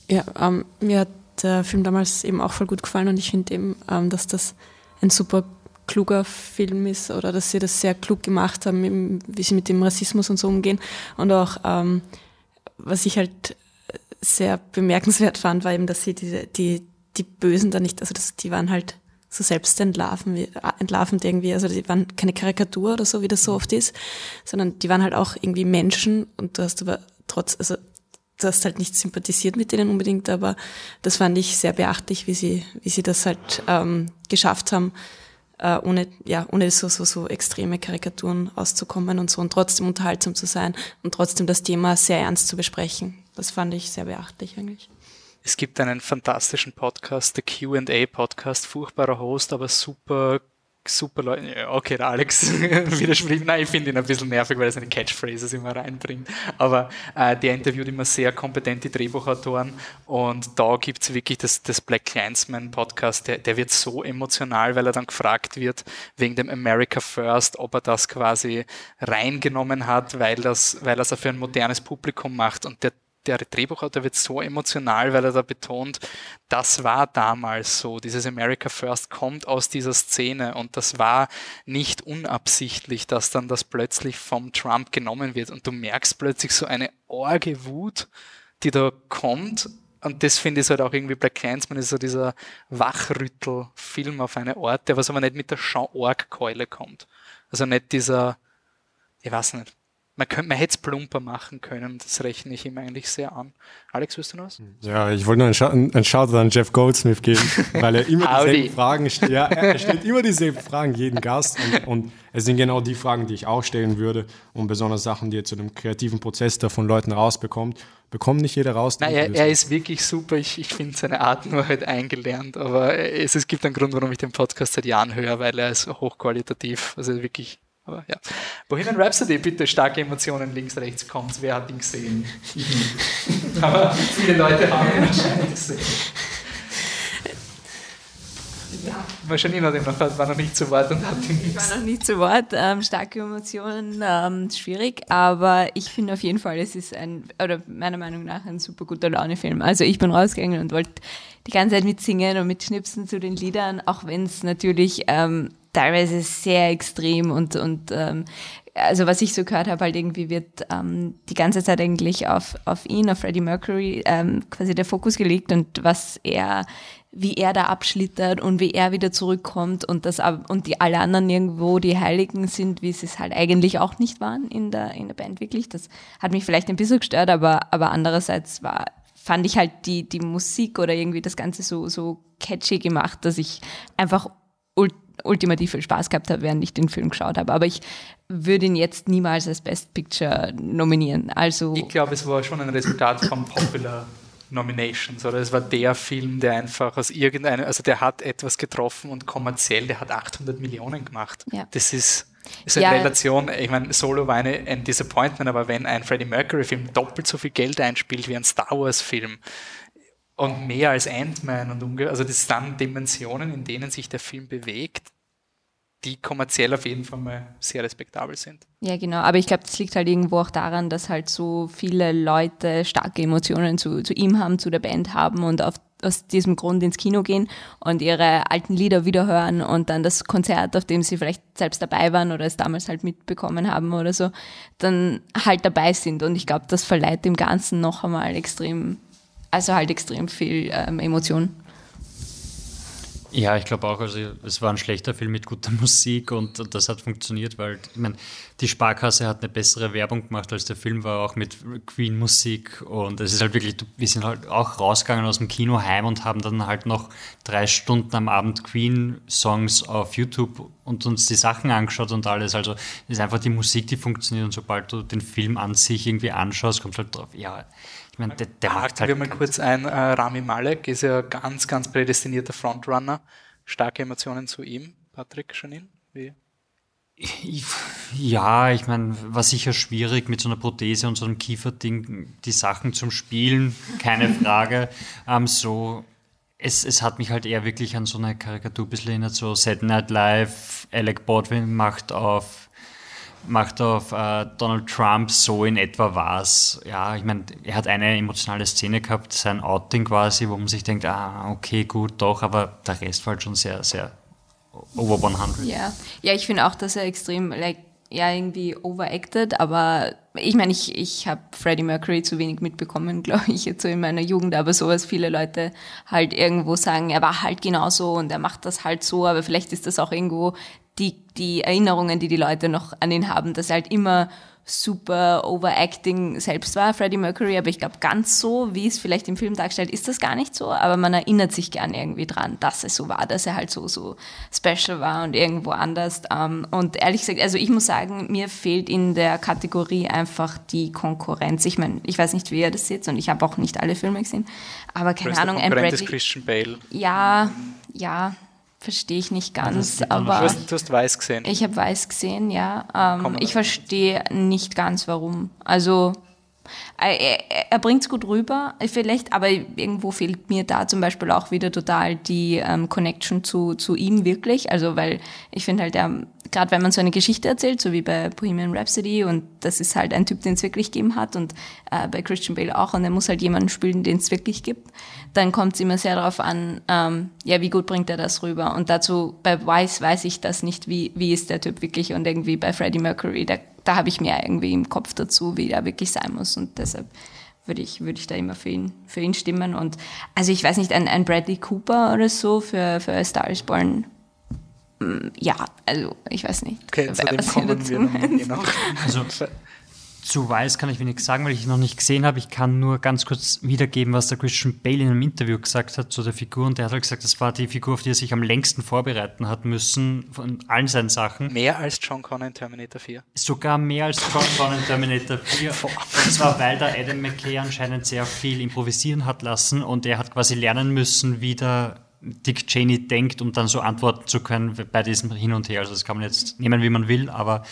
Ja, ähm, mir hat der Film damals eben auch voll gut gefallen und ich finde eben, ähm, dass das ein super kluger Film ist oder dass sie das sehr klug gemacht haben, wie sie mit dem Rassismus und so umgehen. Und auch, ähm, was ich halt sehr bemerkenswert fand, war eben, dass sie diese, die, die Bösen da nicht, also das, die waren halt so selbst entlarven, wie, entlarvend irgendwie, also die waren keine Karikatur oder so, wie das so oft ist, sondern die waren halt auch irgendwie Menschen und du hast aber trotz, also du hast halt nicht sympathisiert mit denen unbedingt, aber das fand ich sehr beachtlich, wie sie, wie sie das halt ähm, geschafft haben, äh, ohne, ja, ohne so, so, so extreme Karikaturen auszukommen und so und trotzdem unterhaltsam zu sein und trotzdem das Thema sehr ernst zu besprechen. Das fand ich sehr beachtlich eigentlich. Es gibt einen fantastischen Podcast, der Q&A Podcast, furchtbarer Host, aber super, super Leute. Okay, der Alex widerspricht. Nein, ich finde ihn ein bisschen nervig, weil er seine Catchphrases immer reinbringt. Aber äh, der interviewt immer sehr kompetente Drehbuchautoren und da gibt's wirklich das, das Black Clansman Podcast, der, der wird so emotional, weil er dann gefragt wird wegen dem America First, ob er das quasi reingenommen hat, weil das, weil er es für ein modernes Publikum macht und der der Drehbuchautor wird so emotional, weil er da betont, das war damals so. Dieses America First kommt aus dieser Szene und das war nicht unabsichtlich, dass dann das plötzlich vom Trump genommen wird und du merkst plötzlich so eine orge Wut, die da kommt und das finde ich halt auch irgendwie Black Clansman ist so dieser Wachrüttel-Film auf eine Art, der was aber nicht mit der Jean-Org-Keule kommt. Also nicht dieser, ich weiß nicht, man, könnte, man hätte es plumper machen können, das rechne ich ihm eigentlich sehr an. Alex, wirst du noch was? Ja, ich wollte nur einen, einen Shoutout an Jeff Goldsmith geben, weil er immer dieselben Fragen stellt. Ja, er er stellt immer dieselben Fragen, jeden Gast. Und, und es sind genau die Fragen, die ich auch stellen würde. Und besonders Sachen, die er zu dem kreativen Prozess da von Leuten rausbekommt. Bekommt nicht jeder raus. Nein, er, er ist wirklich super. Ich, ich finde seine Art nur halt eingelernt, aber es, es gibt einen Grund, warum ich den Podcast seit Jahren höre, weil er ist hochqualitativ. Also wirklich. Aber ja. Bohemian Rhapsody, bitte starke Emotionen links, rechts kommt. Wer hat ihn gesehen? aber viele Leute haben ihn wahrscheinlich gesehen. Ja, wahrscheinlich hat ihn noch, war noch nicht zu Wort und hat ihn Ich war noch nicht zu Wort. Ähm, starke Emotionen, ähm, schwierig, aber ich finde auf jeden Fall, es ist ein, oder meiner Meinung nach ein super guter Laune-Film. Also ich bin rausgegangen und wollte die ganze Zeit mitsingen und mitschnipsen zu den Liedern, auch wenn es natürlich ähm, teilweise sehr extrem und, und ähm, also was ich so gehört habe, halt irgendwie wird ähm, die ganze Zeit eigentlich auf, auf ihn, auf Freddie Mercury ähm, quasi der Fokus gelegt und was er wie er da abschlittert und wie er wieder zurückkommt und das und die alle anderen irgendwo die Heiligen sind, wie sie es halt eigentlich auch nicht waren in der in der Band wirklich. Das hat mich vielleicht ein bisschen gestört, aber aber andererseits war fand ich halt die, die Musik oder irgendwie das Ganze so, so catchy gemacht, dass ich einfach ult ultimativ viel Spaß gehabt habe, während ich den Film geschaut habe. Aber ich würde ihn jetzt niemals als Best Picture nominieren. Also ich glaube, es war schon ein Resultat von Popular Nominations oder es war der Film, der einfach aus irgendeinem, also der hat etwas getroffen und kommerziell, der hat 800 Millionen gemacht. Ja. Das ist, ist eine Ja. Relation, ich meine, Solo war eine, ein Disappointment, aber wenn ein Freddie Mercury Film doppelt so viel Geld einspielt wie ein Star Wars Film und mehr als Ant-Man und umge also das sind dann Dimensionen, in denen sich der Film bewegt, die kommerziell auf jeden Fall mal sehr respektabel sind. Ja, genau. Aber ich glaube, das liegt halt irgendwo auch daran, dass halt so viele Leute starke Emotionen zu, zu ihm haben, zu der Band haben und auf, aus diesem Grund ins Kino gehen und ihre alten Lieder wiederhören und dann das Konzert, auf dem sie vielleicht selbst dabei waren oder es damals halt mitbekommen haben oder so, dann halt dabei sind. Und ich glaube, das verleiht dem Ganzen noch einmal extrem, also halt extrem viel ähm, Emotion. Ja, ich glaube auch, also es war ein schlechter Film mit guter Musik und, und das hat funktioniert, weil ich meine, die Sparkasse hat eine bessere Werbung gemacht als der Film war, auch mit Queen-Musik und es ist halt wirklich, wir sind halt auch rausgegangen aus dem Kino heim und haben dann halt noch drei Stunden am Abend Queen-Songs auf YouTube und uns die Sachen angeschaut und alles. Also es ist einfach die Musik, die funktioniert und sobald du den Film an sich irgendwie anschaust, kommt halt drauf, ja, ich meine, der, der macht Haken wir halt mal kurz ein, äh, Rami Malek ist ja ganz, ganz prädestinierter Frontrunner. Starke Emotionen zu ihm. Patrick, Janine? Wie? Ja, ich meine, war sicher schwierig mit so einer Prothese und so einem Kieferding die Sachen zum Spielen, keine Frage. Ähm, so, es, es hat mich halt eher wirklich an so eine Karikatur ein bisschen erinnert, so Saturday Night Live, Alec Baldwin macht auf macht auf äh, Donald Trump so in etwa was. Ja, ich meine, er hat eine emotionale Szene gehabt, sein Outing quasi, wo man sich denkt, ah, okay, gut, doch, aber der Rest war halt schon sehr, sehr over 100. Ja, ja, ich finde auch, dass er extrem, like, ja, irgendwie overacted, aber ich meine, ich, ich habe Freddie Mercury zu wenig mitbekommen, glaube ich, jetzt so in meiner Jugend, aber so, was viele Leute halt irgendwo sagen, er war halt genauso und er macht das halt so, aber vielleicht ist das auch irgendwo die, die Erinnerungen, die die Leute noch an ihn haben, dass er halt immer super overacting selbst war, Freddie Mercury, aber ich glaube, ganz so, wie es vielleicht im Film dargestellt, ist das gar nicht so, aber man erinnert sich gern irgendwie dran, dass es so war, dass er halt so, so special war und irgendwo anders. Ähm, und ehrlich gesagt, also ich muss sagen, mir fehlt in der Kategorie einfach die Konkurrenz. Ich meine, ich weiß nicht, wie ihr das seht und ich habe auch nicht alle Filme gesehen, aber keine Ahnung, Anne Bradley, Christian Bale. ja, ja, verstehe ich nicht Also ganz, dann noch Du aber... hast, du hast weiß gesehen. Ich habe weiß gesehen, ja. Ähm, ich verstehe nicht ganz warum. Also er, er bringt es gut rüber, äh, vielleicht, aber irgendwo fehlt mir da zum Beispiel auch wieder total die ähm, Connection zu, zu ihm wirklich. Also weil ich finde halt, ähm, gerade wenn man so eine Geschichte erzählt, so wie bei Bohemian Rhapsody und das ist halt ein Typ, den es wirklich gegeben hat und äh, bei Christian Bale auch und er muss halt jemanden spielen, den es wirklich gibt, dann kommt es immer sehr darauf an, ähm, ja, wie gut bringt er das rüber. Und dazu bei Weiss weiß ich das nicht, wie, wie ist der Typ wirklich und irgendwie bei Freddie Mercury, da, da habe ich mehr irgendwie im Kopf dazu, wie der wirklich sein muss und deshalb würde ich, würde ich da immer für ihn, für ihn stimmen. Und also ich weiß nicht, ein, ein Bradley Cooper oder so für, für A Star is Born. mm, Ja, also ich weiß nicht. Okay, zu dem kommen wir eh noch. Also zu Weiß kann ich wenig sagen, weil ich ihn noch nicht gesehen habe. Ich kann nur ganz kurz wiedergeben, was der Christian Bale in einem Interview gesagt hat zu der Figur. Und der hat halt gesagt, das war die Figur, auf die er sich am längsten vorbereiten hat müssen von allen seinen Sachen. Mehr als John Connor in Terminator 4. Sogar mehr als John Connor in Terminator 4. Und zwar, weil der Adam McKay anscheinend sehr viel improvisieren hat lassen und er hat quasi lernen müssen, wie der Dick Cheney denkt, um dann so antworten zu können bei diesem Hin und Her. Also das kann man jetzt nehmen, wie man will, aber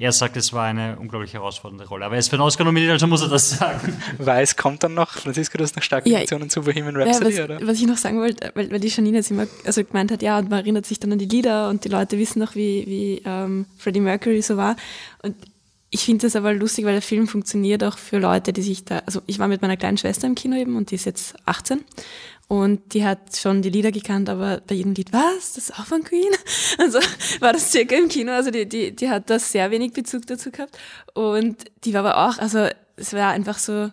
er sagt, es war eine unglaublich herausfordernde Rolle. Aber er ist für den Oscar nominiert, also muss er das sagen. Weiß kommt dann noch. Franziska, du hast noch starke Ja, Emotionen zu Bohemian Ja, Rhapsody, was, oder? was ich noch sagen wollte, weil, weil die Janine jetzt immer also gemeint hat, ja, und man erinnert sich dann an die Lieder und die Leute wissen noch, wie, wie ähm, Freddie Mercury so war. Und ich finde das aber lustig, weil der Film funktioniert auch für Leute, die sich da, also ich war mit meiner kleinen Schwester im Kino eben und die ist jetzt 18 und die hat schon die Lieder gekannt, aber bei jedem Lied, was, das ist auch von Queen? Also war das circa im Kino, also die, die, die hat da sehr wenig Bezug dazu gehabt und die war aber auch, also es war einfach so,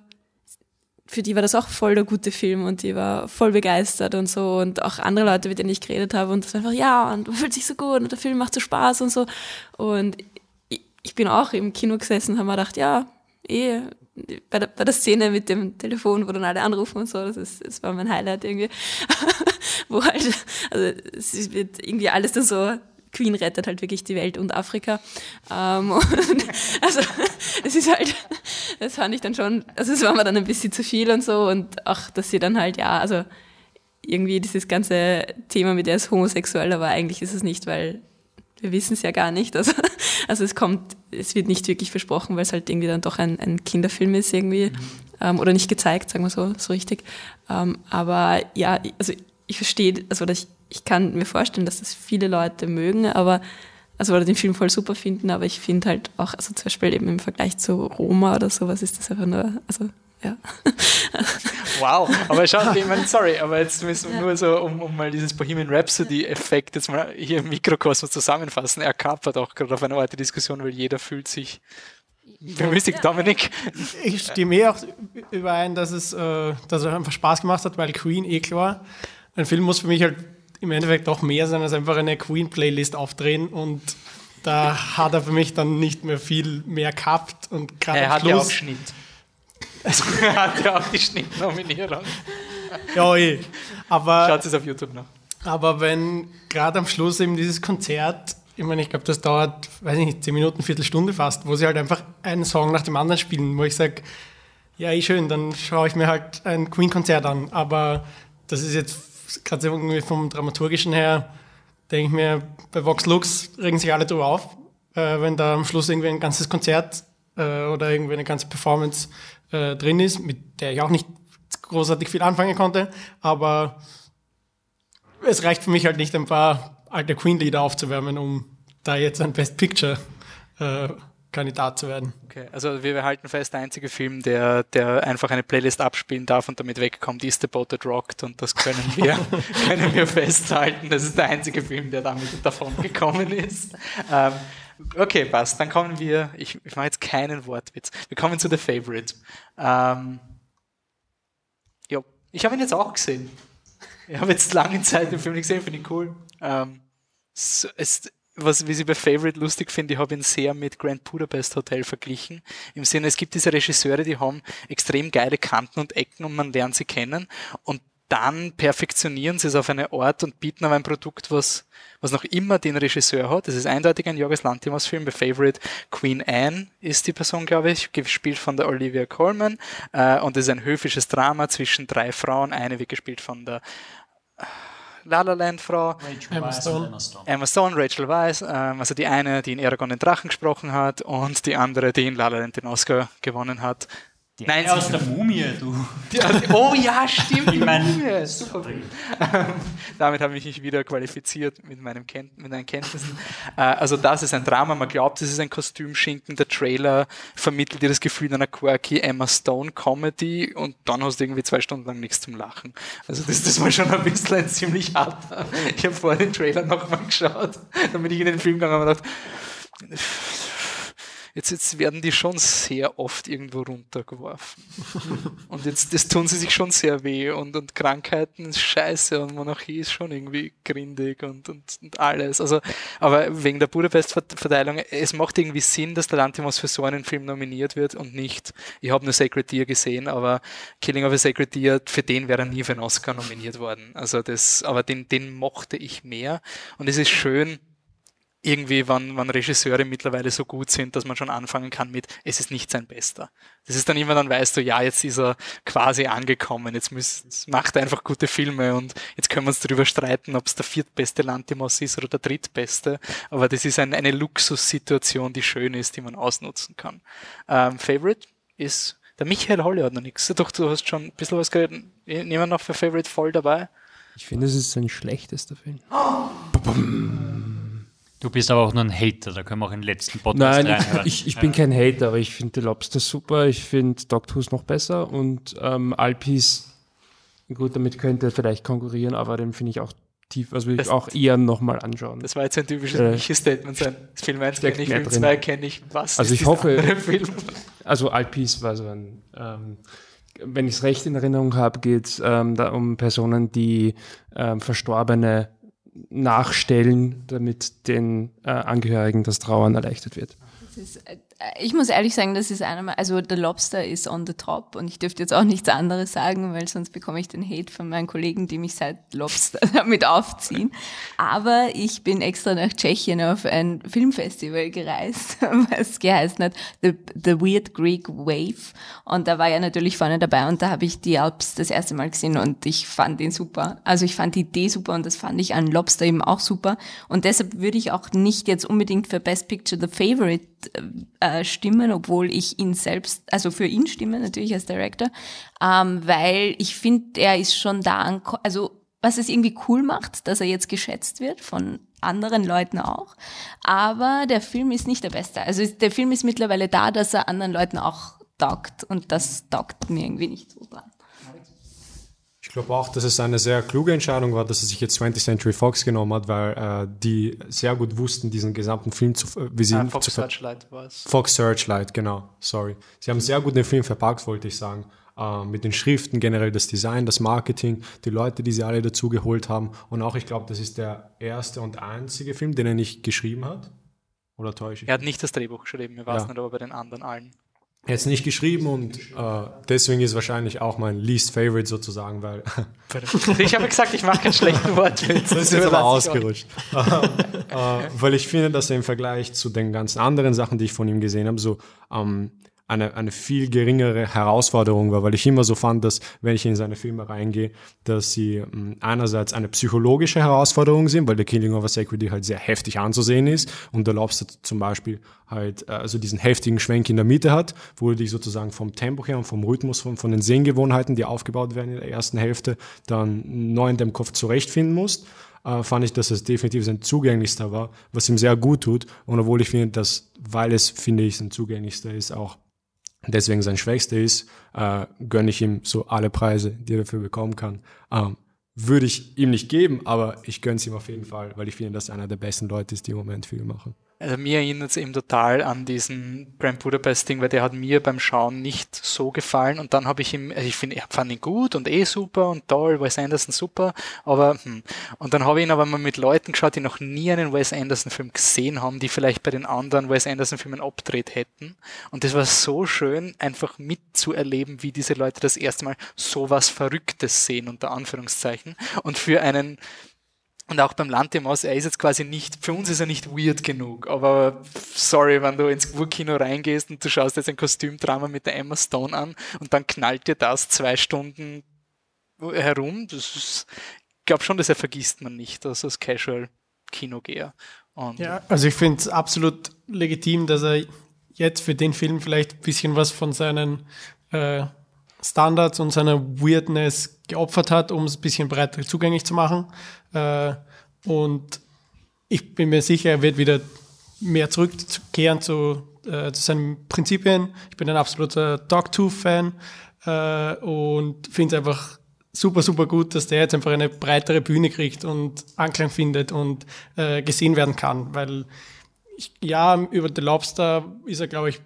für die war das auch voll der gute Film und die war voll begeistert und so und auch andere Leute, mit denen ich geredet habe und das war einfach, ja, und man fühlt sich so gut und der Film macht so Spaß und so und ich, bin auch im Kino gesessen und habe mir gedacht, ja, eh, bei der, bei der Szene mit dem Telefon, wo dann alle anrufen und so, das, ist, das war mein Highlight irgendwie. wo halt, also es wird irgendwie alles dann so Queen rettet halt wirklich die Welt und Afrika. Ähm, und also es ist halt, das fand ich dann schon, also es war mir dann ein bisschen zu viel und so und auch, dass sie dann halt, ja, also irgendwie dieses ganze Thema mit der ist homosexuell, aber eigentlich ist es nicht, weil wir wissen es ja gar nicht. Also, also es kommt, es wird nicht wirklich versprochen, weil es halt irgendwie dann doch ein, ein Kinderfilm ist irgendwie. Mhm. Ähm, oder nicht gezeigt, sagen wir so, so richtig. Ähm, aber ja, also ich verstehe, also ich, ich kann mir vorstellen, dass das viele Leute mögen, aber also oder den Film voll super finden, aber ich finde halt auch, also zum Beispiel eben im Vergleich zu Roma oder sowas ist das einfach nur, also ja. Wow, aber schau, ich meine, sorry, aber jetzt müssen wir nur so, um, um mal dieses Bohemian Rhapsody-Effekt jetzt mal hier im Mikrokosmos zusammenfassen. Er kapert auch gerade auf eine Art Diskussion, weil jeder fühlt sich bemüßigt. Dominik? Ich stimme eh auch überein, dass es, äh, dass es einfach Spaß gemacht hat, weil Queen eh klar. Ein Film muss für mich halt im Endeffekt auch mehr sein als einfach eine Queen-Playlist aufdrehen und da hat er für mich dann nicht mehr viel mehr gehabt und gerade Er hat Schluss, ja auch Schnitt. Also, hat ja auch die Schnittnominierung. Ja, eh. Aber, Schaut es auf YouTube noch. Aber wenn gerade am Schluss eben dieses Konzert, ich meine, ich glaube, das dauert, weiß ich nicht, zehn Minuten, Viertelstunde fast, wo sie halt einfach einen Song nach dem anderen spielen, wo ich sage, ja, eh schön, dann schaue ich mir halt ein Queen-Konzert an. Aber das ist jetzt gerade irgendwie vom Dramaturgischen her, denke ich mir, bei Vox Lux regen sich alle drüber auf, äh, wenn da am Schluss irgendwie ein ganzes Konzert äh, oder irgendwie eine ganze Performance äh, drin ist, mit der ich auch nicht großartig viel anfangen konnte, aber es reicht für mich halt nicht, ein paar alte Queen-Lieder aufzuwärmen, um da jetzt ein Best Picture äh, Kandidat zu werden. Okay, also wir behalten fest, der einzige Film, der, der einfach eine Playlist abspielen darf und damit wegkommt, ist The Boat That Rocked und das können wir, können wir festhalten. Das ist der einzige Film, der damit davon gekommen ist. Ähm, Okay, passt. Dann kommen wir, ich, ich mache jetzt keinen Wortwitz. Wir kommen zu The Favorite. Ähm, ja, ich habe ihn jetzt auch gesehen. Ich habe jetzt lange Zeit den Film nicht gesehen, finde ich cool. Ähm, so, es, was wie ich bei Favorite lustig finde, ich habe ihn sehr mit Grand Budapest Hotel verglichen. Im Sinne, es gibt diese Regisseure, die haben extrem geile Kanten und Ecken und man lernt sie kennen. Und dann perfektionieren sie es auf eine Art und bieten aber ein Produkt, was, was noch immer den Regisseur hat. Das ist eindeutig ein Jorgos Lantimos Film. Bei Favorite Queen Anne ist die Person, glaube ich, gespielt von der Olivia Colman. Äh, und es ist ein höfisches Drama zwischen drei Frauen. Eine wird gespielt von der äh, La La Land Frau. Emma Stone. Emma Stone, Rachel Weisz. Ähm, also die eine, die in Aragon den Drachen gesprochen hat und die andere, die in La La Land den Oscar gewonnen hat. Die Nein, aus der Mumie, du. Die, oh ja, stimmt. ich meine, damit habe ich mich wieder qualifiziert mit, meinem Ken mit meinen Kenntnissen. Äh, also das ist ein Drama, man glaubt, es ist ein Kostümschinken. Der Trailer vermittelt dir das Gefühl einer quirky Emma Stone Comedy und dann hast du irgendwie zwei Stunden lang nichts zum Lachen. Also das, das war schon ein bisschen ein ziemlich harter. Ich habe vor den Trailer nochmal geschaut, damit ich in den Film gegangen habe und gedacht, jetzt, jetzt werden die schon sehr oft irgendwo runtergeworfen. und jetzt das tun sie sich schon sehr weh und, und Krankheiten ist scheiße und Monarchie ist schon irgendwie grindig und, und, und alles. Also, aber wegen der Budapest-Verteilung, es macht irgendwie Sinn, dass der Lantimos für so einen Film nominiert wird und nicht, ich habe nur Sacred Deer gesehen, aber Killing of a Sacred Deer, für den wäre er nie für einen Oscar nominiert worden. Also das, aber den, den mochte ich mehr und es ist schön, irgendwie, wann, wann Regisseure mittlerweile so gut sind, dass man schon anfangen kann mit, es ist nicht sein Bester. Das ist dann immer, dann weißt du, ja, jetzt ist er quasi angekommen, jetzt, müsst, jetzt macht er einfach gute Filme und jetzt können wir uns darüber streiten, ob es der viertbeste Lantimos ist oder der drittbeste, aber das ist ein, eine Luxussituation, die schön ist, die man ausnutzen kann. Ähm, Favorite ist, der Michael Holle hat noch nichts. Doch, du hast schon ein bisschen was geredet. Nehmen wir noch für Favorite voll dabei? Ich finde, es ist sein schlechtester Film. Oh. Du bist aber auch nur ein Hater, da können wir auch in den letzten Podcast Nein, reinhören. ich, ich bin kein Hater, aber ich finde The Lobster super, ich finde Doctor Who's noch besser und ähm, Alpis, gut, damit könnte er vielleicht konkurrieren, aber den finde ich auch tief, also will ich auch eher nochmal anschauen. Das war jetzt ein typisches äh, Statement sein. Film 1 kenne ich, Film 2 kenne ich, was Also ich hoffe, also Alpis war so ein, ähm, wenn ich es recht in Erinnerung habe, geht es ähm, da um Personen, die ähm, verstorbene nachstellen, damit den äh, Angehörigen das Trauern erleichtert wird. Ist, äh, ich muss ehrlich sagen, das ist einer also der Lobster ist on the top und ich dürfte jetzt auch nichts anderes sagen, weil sonst bekomme ich den Hate von meinen Kollegen, die mich seit Lobster damit aufziehen. Aber ich bin extra nach Tschechien auf ein Filmfestival gereist, was geheißen hat The, The Weird Greek Wave und da war ja natürlich vorne dabei und da habe ich die Alps das erste Mal gesehen und ich fand ihn super. Also ich fand die Idee super und das fand ich an Lobster eben auch super und deshalb würde ich auch nicht jetzt unbedingt für Best Picture The Favorite äh, stimmen, obwohl ich ihn selbst, also für ihn stimme natürlich als Director, ähm, weil ich finde, er ist schon da, also was es irgendwie cool macht, dass er jetzt geschätzt wird von anderen Leuten auch. Aber der Film ist nicht der beste. Also der Film ist mittlerweile da, dass er anderen Leuten auch taugt und das taugt mir irgendwie nicht so dran. Ich glaube auch, dass es eine sehr kluge Entscheidung war, dass er sich jetzt 20th Century Fox genommen hat, weil äh, die sehr gut wussten, diesen gesamten Film zu äh, wie sie Ah, Fox zu Searchlight war es. Fox Searchlight, genau, sorry. Sie haben sehr gut den Film verpackt, wollte ich sagen. Äh, mit den Schriften, generell das Design, das Marketing, die Leute, die sie alle dazu geholt haben. Und auch, ich glaube, das ist der erste und einzige Film, den er nicht geschrieben hat. Oder täusche ich? Er hat nicht das Drehbuch geschrieben, ich weiß Ja. nicht, aber bei den anderen allen. Jetzt nicht geschrieben und äh, deswegen ist wahrscheinlich auch mein least favorite sozusagen, weil Ich habe gesagt, ich mache keinen schlechten Wortwitz. Das ist jetzt aber ausgerutscht. äh, weil ich finde, dass er im Vergleich zu den ganzen anderen Sachen, die ich von ihm gesehen habe, so ähm, eine, eine viel geringere Herausforderung war, weil ich immer so fand, dass, wenn ich in seine Filme reingehe, dass sie ähm, einerseits eine psychologische Herausforderung sind, weil der Killing of a Sacred Deer halt sehr heftig anzusehen ist und der Lobster zum Beispiel halt äh, also diesen heftigen Schwenk in der Mitte hat, wo du dich sozusagen vom Tempo her und vom Rhythmus, von, von den Sehgewohnheiten, die aufgebaut werden in der ersten Hälfte, dann neu in deinem Kopf zurechtfinden musst äh, fand ich, dass es definitiv sein zugänglichster war, was ihm sehr gut tut. Und obwohl ich finde, dass, weil es, finde ich, sein zugänglichster ist, auch deswegen sein schwächster ist, äh, gönne ich ihm so alle Preise, die er dafür bekommen kann. Ähm, würde ich ihm nicht geben, aber ich gönne es ihm auf jeden Fall, weil ich finde, dass er einer der besten Leute ist, die im Moment viel machen. Also mir erinnert es eben total an diesen Grand Budapest Ding, weil der hat mir beim Schauen nicht so gefallen. Und dann habe ich ihm, also ich finde, fand ihn gut und eh super und toll, Wes Anderson super, aber hm. und dann habe ich ihn aber mal mit Leuten geschaut, die noch nie einen Wes Anderson Film gesehen haben, die vielleicht bei den anderen Wes Anderson Filmen abdreht hätten. Und das war so schön, einfach mitzuerleben, wie diese Leute das erste Mal sowas Verrücktes sehen, unter Anführungszeichen. Und für einen und auch beim Lantimos, er ist jetzt quasi nicht, für uns ist er nicht weird genug, aber sorry, wenn du ins Urkino reingehst und du schaust jetzt ein Kostümdrama mit der Emma Stone an und dann knallt dir das zwei Stunden herum, das ist, ich glaube schon, das vergisst man nicht, also als Casual-Kinogeher. Ja, also ich finde es absolut legitim, dass er jetzt für den Film vielleicht ein bisschen was von seinen äh, Standards und seiner Weirdness geopfert hat, um es ein bisschen breiter zugänglich zu machen. Äh, und ich bin mir sicher, er wird wieder mehr zurückkehren zu, äh, zu seinen Prinzipien. Ich bin ein absoluter Dogtooth-Fan äh, und finde es einfach super, super gut, dass der jetzt einfach eine breitere Bühne kriegt und Anklang findet und äh, gesehen werden kann, weil ich, ja, über The Lobster ist er, glaube ich,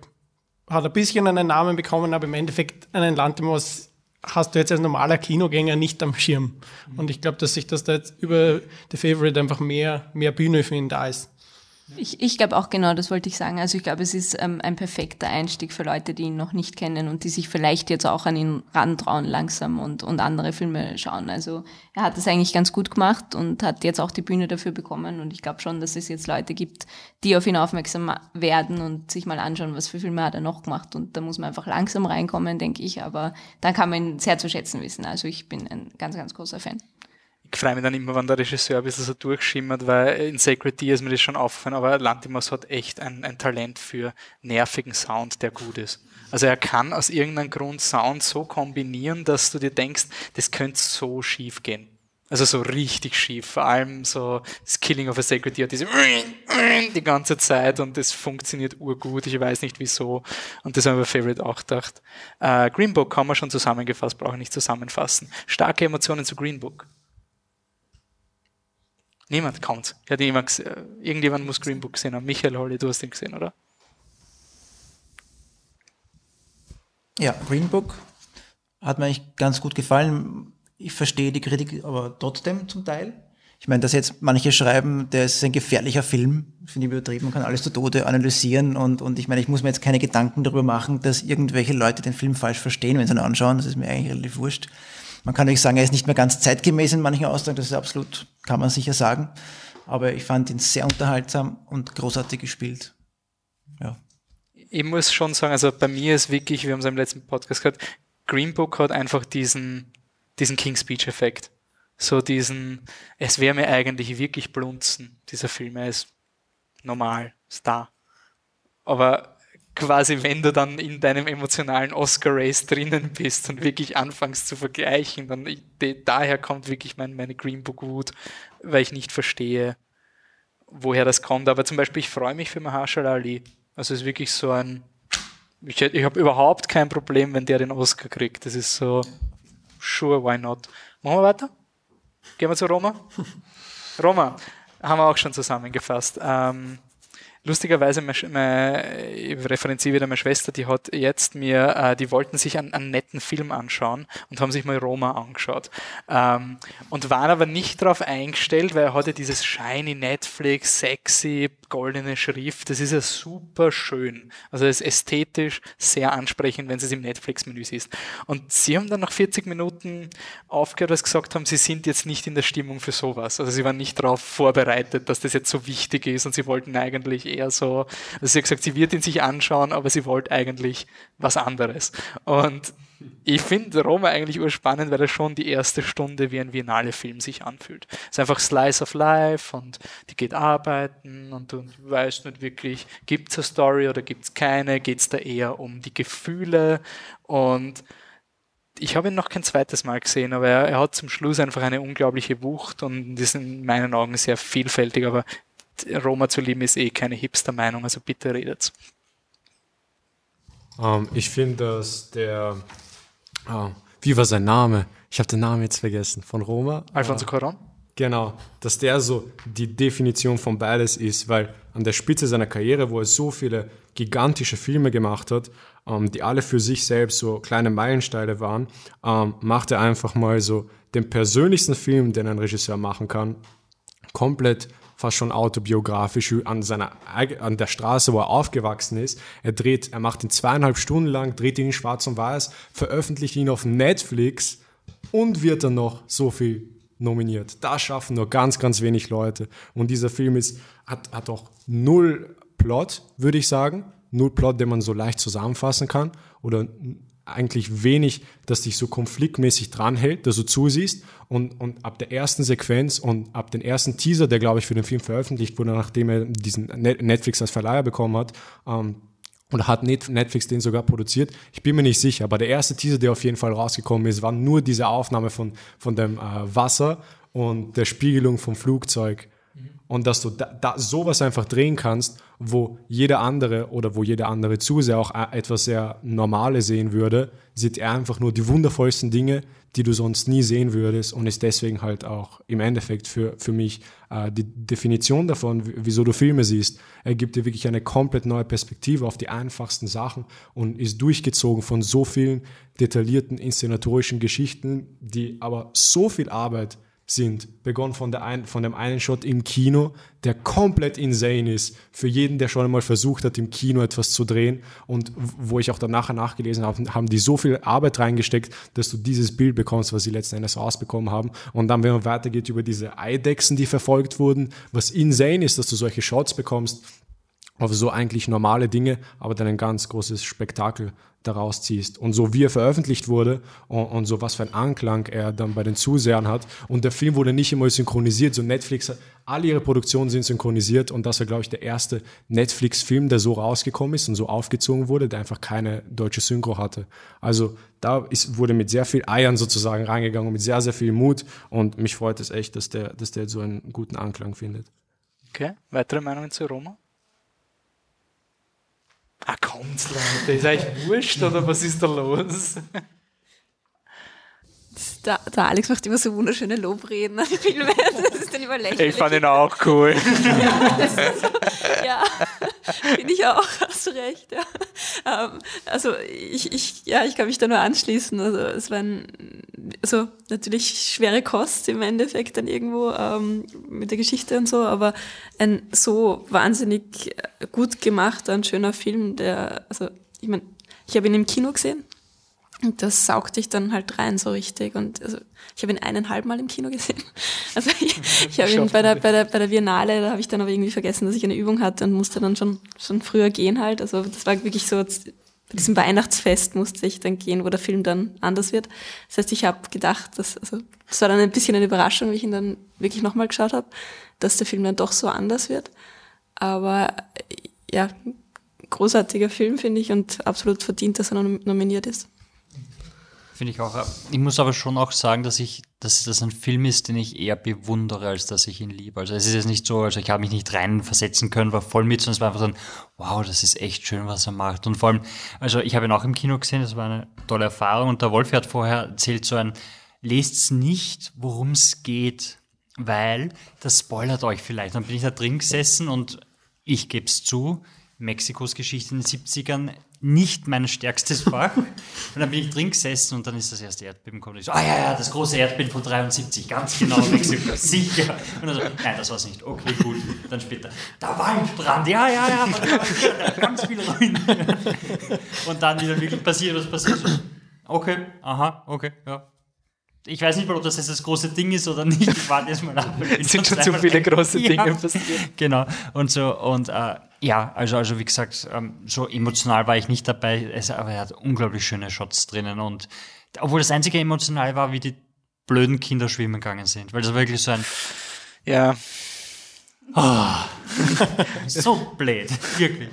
hat ein bisschen einen Namen bekommen, aber im Endeffekt einen Lantimos hast du jetzt als normaler Kinogänger nicht am Schirm. Und ich glaube, dass sich das da jetzt über The Favorite einfach mehr, mehr Bühne für ihn da ist. Ich, ich glaube auch genau, das wollte ich sagen. Also ich glaube, es ist ähm, ein perfekter Einstieg für Leute, die ihn noch nicht kennen und die sich vielleicht jetzt auch an ihn rantrauen langsam und, und andere Filme schauen. Also er hat das eigentlich ganz gut gemacht und hat jetzt auch die Bühne dafür bekommen. Und ich glaube schon, dass es jetzt Leute gibt, die auf ihn aufmerksam werden und sich mal anschauen, was für Filme hat er noch gemacht. Und da muss man einfach langsam reinkommen, denke ich. Aber dann kann man ihn sehr zu schätzen wissen. Also ich bin ein ganz, ganz großer Fan. Freue mich dann immer, wenn der Regisseur ein bisschen so durchschimmert, weil in Sacred Deer ist mir das schon aufgefallen, aber Lantimos hat echt ein, ein Talent für nervigen Sound, der gut ist. Also er kann aus irgendeinem Grund Sound so kombinieren, dass du dir denkst, das könnte so schief gehen. Also so richtig schief. Vor allem so das Killing of a Sacred Deer, diese die ganze Zeit und das funktioniert urgut. Ich weiß nicht wieso. Und das haben wir Favorite auch gedacht. Äh, Green Book haben wir schon zusammengefasst, brauche ich nicht zusammenfassen. Starke Emotionen zu Green Book. Niemand kommt. Hat jemand, irgendjemand muss Green Book gesehen haben. Michael Holly, du hast ihn gesehen, oder? Ja, Green Book hat mir eigentlich ganz gut gefallen. Ich verstehe die Kritik aber trotzdem zum Teil. Ich meine, dass jetzt manche schreiben, der ist ein gefährlicher Film, finde ich übertrieben, man kann alles zu Tode analysieren und, und ich meine, ich muss mir jetzt keine Gedanken darüber machen, dass irgendwelche Leute den Film falsch verstehen, wenn sie ihn anschauen, das ist mir eigentlich relativ wurscht. Man kann natürlich sagen, er ist nicht mehr ganz zeitgemäß in manchen Aussagen, das ist absolut, kann man sicher sagen, aber ich fand ihn sehr unterhaltsam und großartig gespielt. Ja. Ich muss schon sagen, also bei mir ist wirklich, wir haben es im letzten Podcast gehört, Green Book hat einfach diesen, diesen King's Speech Effekt so diesen, es wäre mir eigentlich wirklich blunzen, dieser Film, er ist normal, Star. Aber quasi, wenn du dann in deinem emotionalen Oscar-Race drinnen bist und wirklich anfängst zu vergleichen, dann de, daher kommt wirklich mein, meine Green Book Wut, weil ich nicht verstehe, woher das kommt. Aber zum Beispiel, ich freue mich für Mahershala Ali. Also es ist wirklich so ein, ich, ich habe überhaupt kein Problem, wenn der den Oscar kriegt. Das ist so, sure, why not. Machen wir weiter? Gehen wir zu Roma? Roma, haben wir auch schon zusammengefasst. Ähm, lustigerweise, meine, meine, ich referenziere wieder meine Schwester, die hat jetzt mir, äh, die wollten sich einen, einen, netten Film anschauen und haben sich mal Roma angeschaut. Ähm, und waren aber nicht darauf eingestellt, weil er hatte dieses shiny Netflix, sexy, goldene Schrift. Das ist ja super schön. Also es ist ästhetisch sehr ansprechend, wenn sie es im Netflix-Menü siehst. Und sie haben dann nach 40 Minuten aufgehört, sie gesagt haben, sie sind jetzt nicht in der Stimmung für sowas. Also sie waren nicht darauf vorbereitet, dass das jetzt so wichtig ist und sie wollten eigentlich eher so, also sie hat gesagt, sie wird ihn sich anschauen, aber sie wollte eigentlich was anderes. Und ich finde Roma eigentlich urspannend, weil er schon die erste Stunde wie ein Biennale-Film sich anfühlt. Es ist einfach Slice of Life und die geht arbeiten und du weißt nicht wirklich, gibt es eine Story oder gibt es keine, geht es da eher um die Gefühle und ich habe ihn noch kein zweites Mal gesehen, aber er, er, hat zum Schluss einfach eine unglaubliche Wucht und ist in meinen Augen sehr vielfältig, aber Roma zu lieben ist eh keine Hipster-Meinung, also bitte redet. Um, ähm, ich finde, dass der Oh, wie war sein Name? Ich habe den Namen jetzt vergessen. Von Roma? Alfonso Cuarón? Genau, dass der so die Definition von beides ist, weil an der Spitze seiner Karriere, wo er so viele gigantische Filme gemacht hat, ähm, die alle für sich selbst so kleine Meilensteine waren, ähm, macht er einfach mal so den persönlichsten Film, den ein Regisseur machen kann, komplett fast schon autobiografisch an seiner, an der Straße, wo er aufgewachsen ist. Er dreht, er macht ihn zweieinhalb Stunden lang, dreht ihn in schwarz und weiß, veröffentlicht ihn auf Netflix und wird dann noch so viel nominiert. Das schaffen nur ganz, ganz wenig Leute. Und dieser Film ist, hat, hat auch null Plot, würde ich sagen. Null Plot, den man so leicht zusammenfassen kann. Oder eigentlich wenig, das dich so konfliktmäßig dranhält, dass du zusiehst und, und ab der ersten Sequenz und ab dem ersten Teaser, der glaube ich für den Film veröffentlicht wurde, nachdem er diesen Netflix als Verleiher bekommen hat, ähm, oder hat Netflix den sogar produziert? Ich bin mir nicht sicher, aber der erste Teaser, der auf jeden Fall rausgekommen ist, war nur diese Aufnahme von, von dem äh, Wasser und der Spiegelung vom Flugzeug und dass du da, da sowas einfach drehen kannst, wo jeder andere oder wo jeder andere Zuseher auch äh, etwas sehr Normales sehen würde, sieht er einfach nur die wundervollsten Dinge, die du sonst nie sehen würdest und ist deswegen halt auch im Endeffekt für, für mich äh, die Definition davon, wieso du Filme siehst. Er gibt dir wirklich eine komplett neue Perspektive auf die einfachsten Sachen und ist durchgezogen von so vielen detaillierten inszenatorischen Geschichten, die aber so viel Arbeit sind. Begonnen von, der ein, von dem einen Shot im Kino, der komplett insane ist. Für jeden, der schon einmal versucht hat, im Kino etwas zu drehen. Und wo ich auch dann nachher nachgelesen habe, haben die so viel Arbeit reingesteckt, dass du dieses Bild bekommst, was sie letzten Endes rausbekommen haben. Und dann, wenn man weitergeht über diese Eidechsen, die verfolgt wurden, was insane ist, dass du solche Shots bekommst, auf so eigentlich normale Dinge, aber dann ein ganz großes Spektakel daraus ziehst. Und so wie er veröffentlicht wurde und, und, so was für ein Anklang er dann bei den Zusehern hat. Und der Film wurde nicht immer synchronisiert. So Netflix, alle ihre Produktionen sind synchronisiert und das war, glaube ich, der erste Netflix-Film, der so rausgekommen ist und so aufgezogen wurde, der einfach keine deutsche Synchro hatte. Also da ist, wurde mit sehr viel Eiern sozusagen reingegangen, mit sehr, sehr viel Mut und mich freut es echt, dass der, dass der so einen guten Anklang findet. Okay, weitere Meinungen zu Roma? Ah, kommt's, Leute. Ist euch wurscht oder was ist da los? Der, der, Alex macht immer so wunderschöne Lobreden an Filme. Das ist dann immer lächerlich. Ich fand ihn auch cool. ja, so, ja finde ich auch, hast du recht. Ja. Ähm, also ich, ich, ja, ich kann mich da nur anschließen. Also es waren also natürlich schwere Kost im Endeffekt dann irgendwo ähm, mit der Geschichte und so, aber ein so wahnsinnig gut gemachter und schöner Film, der, also ich meine, ich habe ihn im Kino gesehen und das saugt dich dann halt rein so richtig. Und also ich habe ihn eineinhalb Mal im Kino gesehen. Also ich, ich habe ihn bei der, bei, der, bei der Biennale, da habe ich dann aber irgendwie vergessen, dass ich eine Übung hatte und musste dann schon, schon früher gehen halt. Also das war wirklich so, bei diesem Weihnachtsfest musste ich dann gehen, wo der Film dann anders wird. Das heißt, ich habe gedacht, dass, also das war dann ein bisschen eine Überraschung, wie ich ihn dann wirklich nochmal geschaut habe, dass der Film dann doch so anders wird. Aber ja, großartiger Film, finde ich, und absolut verdient, dass er nominiert ist. Finde ich auch. Ich muss aber schon auch sagen, dass ich, dass das ein Film ist, den ich eher bewundere, als dass ich ihn liebe. Also es ist jetzt nicht so, also ich habe mich nicht reinversetzen können, war voll mit, sondern es war einfach so ein, wow, das ist echt schön, was er macht. Und vor allem, also ich habe ihn auch im Kino gesehen, das war eine tolle Erfahrung. Und der Wolf hat vorher erzählt so ein, lest's nicht, worum es geht, weil das spoilert euch vielleicht. Dann bin ich da drin gesessen und ich gebe es zu, Mexikos Geschichte in den 70ern nicht mein stärkstes Fach. Und dann bin ich drin gesessen und dann ist das erste Erdbeben gekommen. Ich so, ah ja, ja, das große Erdbeben von 73, ganz genau, Mexiko, sicher. Und dann so, nein, das war es nicht. Okay, gut. Dann später, der Waldbrand, ja, ja, ja, ja ganz viel Ruin. Und dann wieder wirklich passiert, was passiert. Okay, aha, okay, ja. Ich weiß nicht mal, ob das jetzt das große Ding ist oder nicht. Ich warte erst mal ab. Es sind schon zu viele große Dinge ja, passiert. Genau. Und so, und äh, ja, also, also wie gesagt, ähm, so emotional war ich nicht dabei, es, aber er hat unglaublich schöne Shots drinnen. Und obwohl das einzige emotional war, wie die blöden Kinder schwimmen gegangen sind. Weil das wirklich so ein. Ja. Oh, so blöd, wirklich.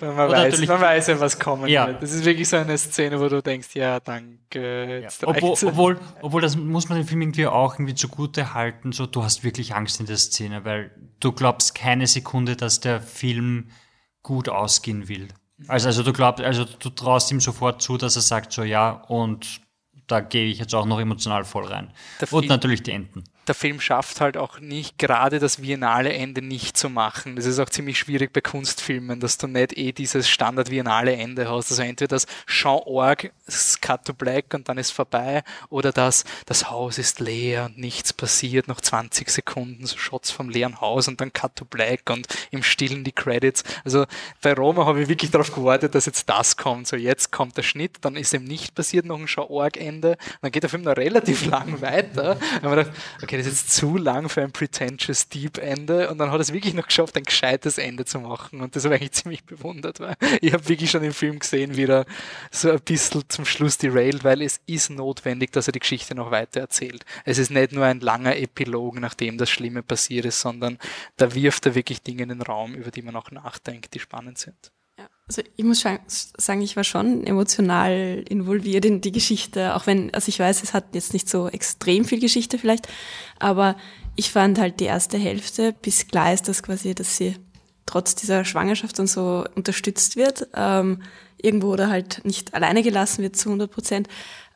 Weil man, weiß, man weiß ja, was kommen ja. wird. Das ist wirklich so eine Szene, wo du denkst, ja, danke. Ja. Obwohl, obwohl, obwohl, das muss man dem Film irgendwie auch irgendwie zugute halten, so du hast wirklich Angst in der Szene, weil du glaubst keine Sekunde, dass der Film gut ausgehen will. Also, also du glaubst, also du traust ihm sofort zu, dass er sagt so ja und da gehe ich jetzt auch noch emotional voll rein. Der und natürlich die Enten der Film schafft halt auch nicht, gerade das viennale Ende nicht zu machen. Das ist auch ziemlich schwierig bei Kunstfilmen, dass du nicht eh dieses Standard-viennale Ende hast. Also entweder das Jean Org, Cut to Black und dann ist vorbei, oder das, das Haus ist leer und nichts passiert, noch 20 Sekunden, so Shots vom leeren Haus und dann Cut to Black und im Stillen die Credits. Also bei Roma habe ich wirklich darauf gewartet, dass jetzt das kommt. So jetzt kommt der Schnitt, dann ist eben nicht passiert, noch ein Jean Org Ende, dann geht der Film noch relativ lang weiter. Dachte, okay, okay, das ist jetzt zu lang für ein pretentious Deep Ende und dann hat es wirklich noch geschafft, ein gescheites Ende zu machen und das habe ich eigentlich ziemlich bewundert, weil ich habe wirklich schon im Film gesehen, wie er so ein bisschen zum Schluss derailt, weil es ist notwendig, dass er die Geschichte noch weiter erzählt. Es ist nicht nur ein langer Epilog, nachdem das Schlimme passiert ist, sondern da wirft er wirklich Dinge in den Raum, über die man auch nachdenkt, die spannend sind. Also ich muss sagen, ich war schon emotional involviert in die Geschichte, auch wenn, also ich weiß, es hat jetzt nicht so extrem viel Geschichte vielleicht, aber ich fand halt die erste Hälfte, bis klar ist, dass quasi, dass sie trotz dieser Schwangerschaft und so unterstützt wird, ähm, irgendwo oder halt nicht alleine gelassen wird zu 100 Prozent,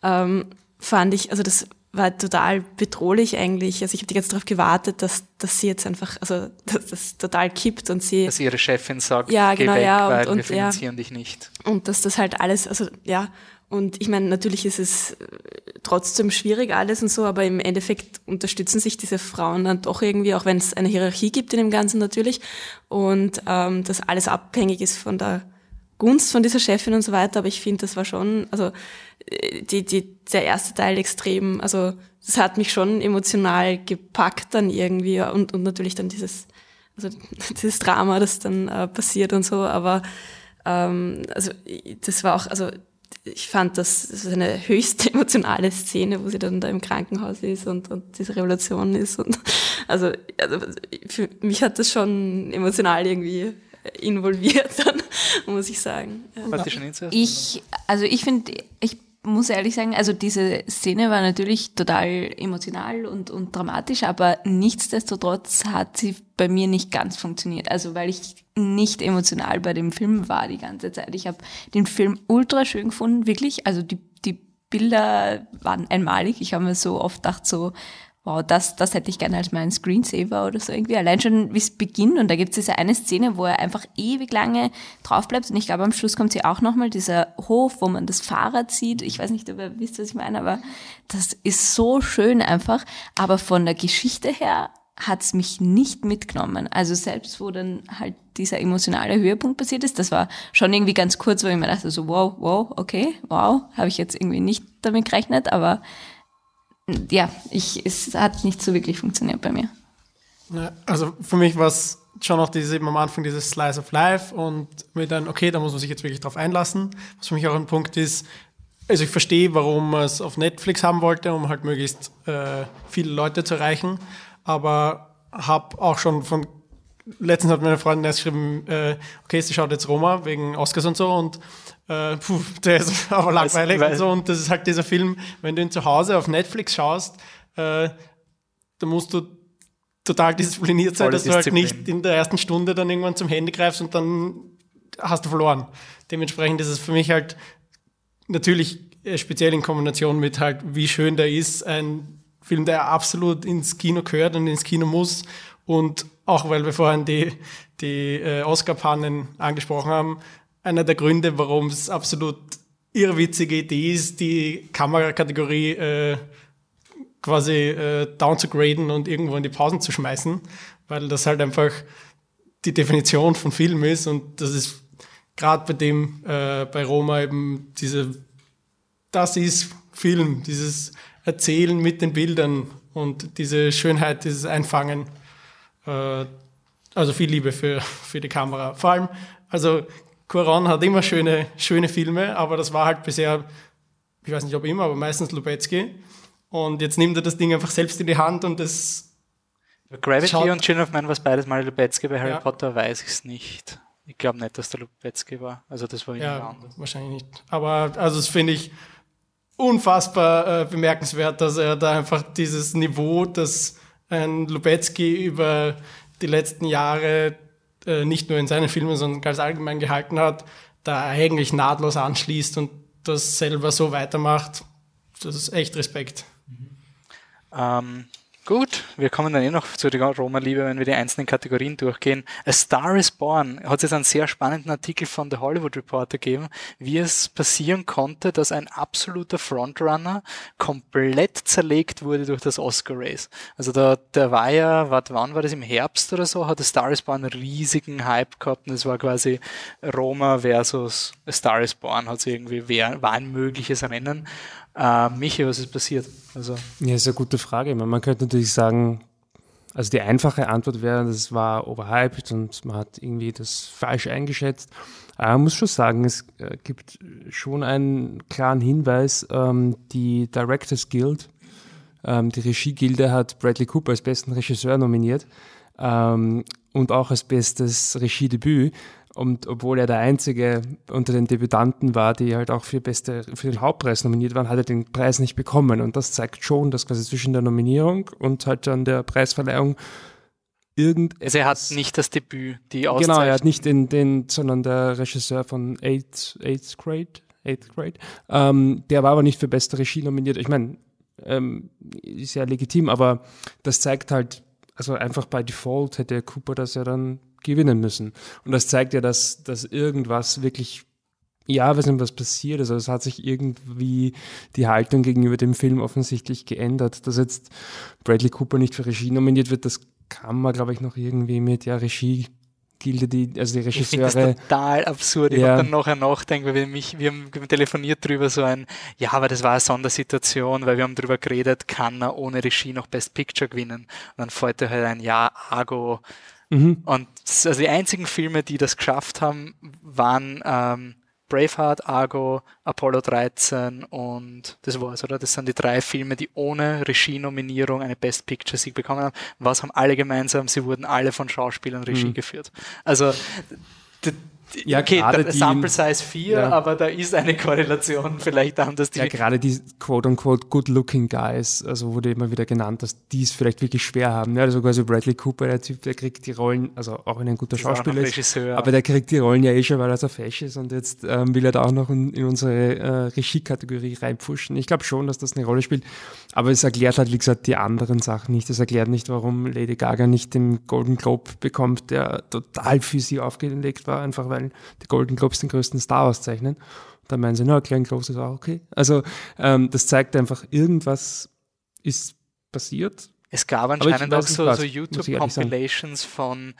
ähm, fand ich, also das war total bedrohlich eigentlich. Also ich habe die ganze Zeit darauf gewartet, dass, dass sie jetzt einfach, also dass das total kippt und sie. Dass ihre Chefin sagt, ja, genau, weg, ja, weil und, wir finanzieren ja, dich nicht. Und dass das halt alles, also ja, und ich meine, natürlich ist es trotzdem schwierig alles und so, aber im Endeffekt unterstützen sich diese Frauen dann doch irgendwie, auch wenn es eine Hierarchie gibt in dem Ganzen natürlich und ähm, dass alles abhängig ist von der Gunst von dieser Chefin und so weiter, aber ich finde, das war schon, also die, die, der erste Teil extrem, also das hat mich schon emotional gepackt dann irgendwie und, und natürlich dann dieses, also dieses Drama, das dann äh, passiert und so, aber ähm, also das war auch, also ich fand das, das ist eine höchst emotionale Szene, wo sie dann da im Krankenhaus ist und, und diese Revolution ist und also, also für mich hat das schon emotional irgendwie involviert, dann, muss ich sagen. Ja. Ich, also ich finde, ich muss ehrlich sagen, also diese Szene war natürlich total emotional und, und dramatisch, aber nichtsdestotrotz hat sie bei mir nicht ganz funktioniert. Also weil ich nicht emotional bei dem Film war die ganze Zeit. Ich habe den Film ultra schön gefunden, wirklich. Also die, die Bilder waren einmalig. Ich habe mir so oft gedacht, so, wow, das, das hätte ich gerne als meinen Screensaver oder so irgendwie. Allein schon, wie es beginnt. Und da gibt es diese eine Szene, wo er einfach ewig lange drauf bleibt. Und ich glaube, am Schluss kommt sie auch nochmal, dieser Hof, wo man das Fahrrad sieht. Ich weiß nicht, ob ihr wisst, was ich meine, aber das ist so schön einfach. Aber von der Geschichte her hat's mich nicht mitgenommen. Also selbst wo dann halt dieser emotionale Höhepunkt passiert ist, das war schon irgendwie ganz kurz, wo ich mir dachte, so wow, wow, okay, wow, habe ich jetzt irgendwie nicht damit gerechnet, aber ja, ich, es hat nicht so wirklich funktioniert bei mir. Also für mich war es schon noch dieses eben am Anfang dieses Slice of Life und mir dann, okay, da muss man sich jetzt wirklich drauf einlassen. Was für mich auch ein Punkt ist, also ich verstehe, warum man es auf Netflix haben wollte, um halt möglichst äh, viele Leute zu erreichen, aber habe auch schon von letztens hat meine Freundin erst geschrieben, äh, okay, sie schaut jetzt Roma wegen Oscars und so und äh, puh, der ist aber langweilig weil- und so und das ist halt dieser Film, wenn du ihn zu Hause auf Netflix schaust, äh, da musst du total diszipliniert sein, dass du halt Disziplin. nicht in der ersten Stunde dann irgendwann zum Handy greifst und dann hast du verloren. Dementsprechend ist es für mich halt natürlich äh, speziell in Kombination mit halt, wie schön der ist, ein Film, der absolut ins Kino gehört und ins Kino muss. Und auch weil wir vorhin die, die äh, Oscar-Pannen angesprochen haben, einer der Gründe, warum es absolut irrwitzige Idee ist, die Kamerakategorie äh, quasi äh, down zu graden und irgendwo in die Pausen zu schmeißen, weil das halt einfach die Definition von Film ist und das ist gerade bei dem, äh, bei Roma eben diese, das ist Film, dieses Erzählen mit den Bildern und diese Schönheit, dieses Einfangen. Äh, also viel Liebe für, für die Kamera. Vor allem, also Cuaron hat immer schöne, schöne Filme, aber das war halt bisher, ich weiß nicht ob immer, aber meistens Lubetzky. Und jetzt nimmt er das Ding einfach selbst in die Hand und das Gravity Schaut- und Children of Man was beides mal Lubetzky, bei Harry Ja. Potter weiß ich es nicht. Ich glaube nicht, dass der Lubetzky war. Also das war Ja, anderes. wahrscheinlich nicht. Aber also das finde ich unfassbar äh, bemerkenswert, dass er da einfach dieses Niveau, das ein Lubetzky über die letzten Jahre äh, nicht nur in seinen Filmen, sondern ganz allgemein gehalten hat, da eigentlich nahtlos anschließt und das selber so weitermacht. Das ist echt Respekt. Ähm, gut, wir kommen dann eh noch zu der Roma-Liebe, wenn wir die einzelnen Kategorien durchgehen. A Star is Born hat jetzt einen sehr spannenden Artikel von The Hollywood Reporter gegeben, wie es passieren konnte, dass ein absoluter Frontrunner komplett zerlegt wurde durch das Oscar-Race. Also da, der war ja, warte, wann war das, im Herbst oder so, hat A Star is Born einen riesigen Hype gehabt und es war quasi Roma versus A Star is Born, hat es irgendwie, wer, war ein mögliches Rennen. Äh, Michi, was ist passiert? Also Ja, ist eine gute Frage. Meine, Man könnte natürlich sagen, also die einfache Antwort wäre, das war overhyped und man hat irgendwie das falsch eingeschätzt. Aber man muss schon sagen, es äh, gibt schon einen klaren Hinweis. Ähm, die Directors Guild, ähm, die Regiegilde hat Bradley Cooper als besten Regisseur nominiert ähm, und auch als bestes Regiedebüt. Und obwohl er der einzige unter den Debütanten war, die halt auch für, beste, für den Hauptpreis nominiert waren, hat er den Preis nicht bekommen. Und das zeigt schon, dass quasi zwischen der Nominierung und halt dann der Preisverleihung irgend Also er hat nicht das Debüt, die Genau, er Auszeichnung. hat nicht den, den sondern der Regisseur von Eighth, Eighth Grade, Eighth Grade, ähm, der war aber nicht für beste Regie nominiert. Ich meine, ähm, ist ja legitim, aber das zeigt halt, also einfach bei Default hätte Cooper das ja dann gewinnen müssen. Und das zeigt ja, dass, dass irgendwas wirklich, ja, weiß nicht, was passiert ist. Also es hat sich irgendwie die Haltung gegenüber dem Film offensichtlich geändert. Dass jetzt Bradley Cooper nicht für Regie nominiert wird, das kann man, glaube ich, noch irgendwie mit, ja, Regie Gilde, die, also die Ich finde das Regisseure. total absurd. Ich Ja. habe dann nachher nachdenken, weil wir, mich, wir haben telefoniert drüber, so ein, ja, aber das war eine Sondersituation, weil wir haben drüber geredet, kann er ohne Regie noch Best Picture gewinnen? Und dann fällt er halt ein, ja, Argo. Mhm. Und also die einzigen Filme, die das geschafft haben, waren ähm, Braveheart, Argo, Apollo 13 und das war's, oder? Das sind die drei Filme, die ohne Regie-Nominierung eine Best Picture-Sieg bekommen haben. Was haben alle gemeinsam? Sie wurden alle von Schauspielern Regie Mhm. geführt. Also Ja, okay, gerade Sample Size 4, Ja. aber da ist eine Korrelation vielleicht die Ja, gerade die quote-unquote good-looking Guys, also wurde immer wieder genannt, dass die es vielleicht wirklich schwer haben. Ja, also quasi Bradley Cooper, der Typ, der kriegt die Rollen, also auch wenn er ein guter ist noch Schauspieler ist, Regisseur. aber der kriegt die Rollen ja eh schon, weil er so fesch ist und jetzt ähm, will er da auch noch in, in unsere äh, Regie-Kategorie reinpfuschen. Ich glaube schon, dass das eine Rolle spielt, aber es erklärt halt, wie gesagt, die anderen Sachen nicht. Es erklärt nicht, warum Lady Gaga nicht den Golden Globe bekommt, der total für sie aufgelegt war, einfach weil die Golden Globes den größten Star auszeichnen. Und dann meinen sie, na, Glenn Close ist auch okay. Also ähm, das zeigt einfach, irgendwas ist passiert. Es gab anscheinend auch so, so. YouTube-Compilations von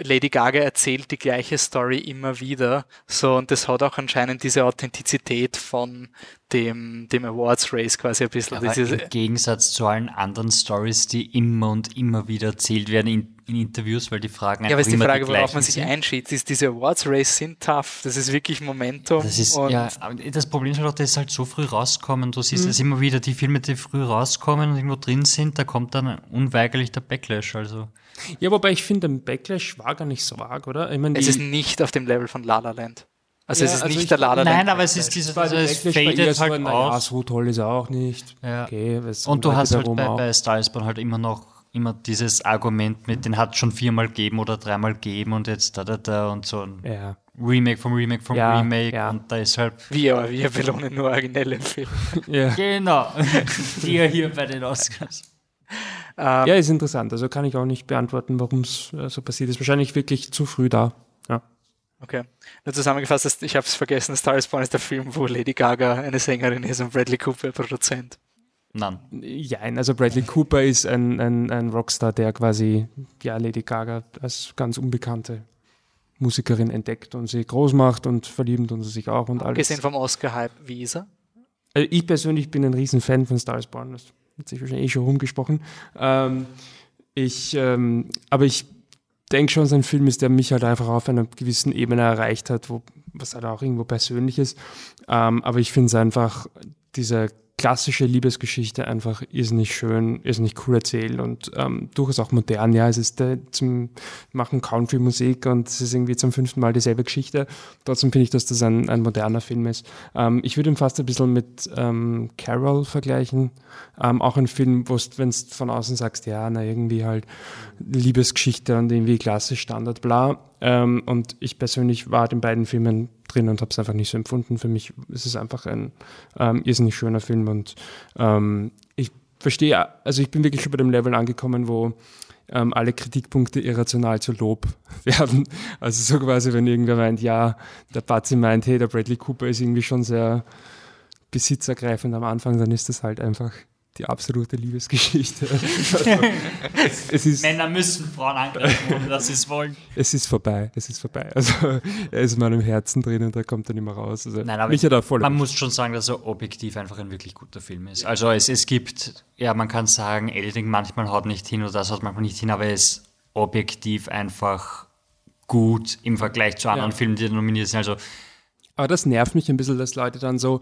Lady Gaga erzählt die gleiche Story immer wieder. So, und das hat auch anscheinend diese Authentizität von dem, dem Awards Race quasi ein bisschen. Aber Dieses, im Gegensatz zu allen anderen Stories, die immer und immer wieder erzählt werden in, in Interviews, weil die Fragen ja, aber einfach ist die Frage, die worauf man sich sind. einschießt. Ist diese Awards Race sind tough. Das ist wirklich Momentum. Das ist, ja, das Problem ist halt auch, dass halt so früh rauskommen. Du Mhm. siehst es immer wieder, die Filme, die früh rauskommen und irgendwo drin sind, da kommt dann unweigerlich der Backlash. Also, Ja, wobei ich finde, ein Backlash war gar nicht so arg, oder? Ich meine, es ist nicht auf dem Level von La La Land. Also Ja, es ist also nicht ich- der La La Land. nein, aber es ist dieses, also es fadet so, halt ja, aus. so toll ist er auch nicht. Ja. Okay, was Und du hast halt bei, auch. bei Star Born halt immer noch immer dieses Argument mit, den hat schon viermal gegeben oder dreimal gegeben und jetzt da, da, da und so ein Ja. Remake vom Remake vom Ja, Remake ja. und da ist halt wir, aber wir belohnen nur originelle Filme. Ja. genau, die ja hier bei den Oscars. Ähm, ja, ist interessant. Also kann ich auch nicht beantworten, warum es äh, so passiert ist. Wahrscheinlich wirklich zu früh da. Ja. Okay. Nur zusammengefasst, ich habe es vergessen, Star is Born ist der Film, wo Lady Gaga eine Sängerin ist und Bradley Cooper Produzent. Nein. Ja, also Bradley Cooper ist ein, ein, ein Rockstar, der quasi ja, Lady Gaga als ganz unbekannte Musikerin entdeckt und sie groß macht und verlieben tun sie sich auch und alles. Abgesehen vom Oscar-Hype, wie ist er? Also ich persönlich bin ein riesen Fan von Star is Born, das hat sich wahrscheinlich eh schon rumgesprochen. Ähm, ich, ähm, aber ich denke schon, sein Film ist, der mich halt einfach auf einer gewissen Ebene erreicht hat, wo, was halt auch irgendwo persönlich ist. Ähm, aber ich finde es einfach, diese klassische Liebesgeschichte einfach irrsinnig schön, irrsinnig cool erzählt und ähm, durchaus auch modern. Ja, es ist äh, zum Machen Country-Musik und es ist irgendwie zum fünften Mal dieselbe Geschichte. Trotzdem finde ich, dass das ein, ein moderner Film ist. Ähm, ich würde ihn fast ein bisschen mit ähm, Carol vergleichen. Ähm, auch ein Film, wo wenn du von außen sagst, ja, na irgendwie halt Liebesgeschichte und irgendwie klassisch Standard, bla. Ähm, und ich persönlich war in beiden Filmen drin und habe es einfach nicht so empfunden. Für mich ist es einfach ein ähm, irrsinnig schöner Film und ähm, ich verstehe, also ich bin wirklich schon bei dem Level angekommen, wo ähm, alle Kritikpunkte irrational zu Lob werden. Also so quasi, wenn irgendwer meint, ja, der Bazzi meint, hey, der Bradley Cooper ist irgendwie schon sehr besitzergreifend am Anfang, dann ist das halt einfach die absolute Liebesgeschichte. es, es, ist, Männer müssen Frauen angreifen, ohne dass sie es wollen. es ist vorbei, es ist vorbei. Also er ist in meinem Herzen drin und da kommt er nicht mehr raus. Also, Nein, aber mich hat er voll man muss schon sagen, dass er objektiv einfach ein wirklich guter Film ist. Also es, es gibt, ja, man kann sagen, Editing manchmal haut nicht hin oder das haut manchmal nicht hin, aber er ist objektiv einfach gut im Vergleich zu anderen Ja. Filmen, die nominiert sind. Also Aber das nervt mich ein bisschen, dass Leute dann so,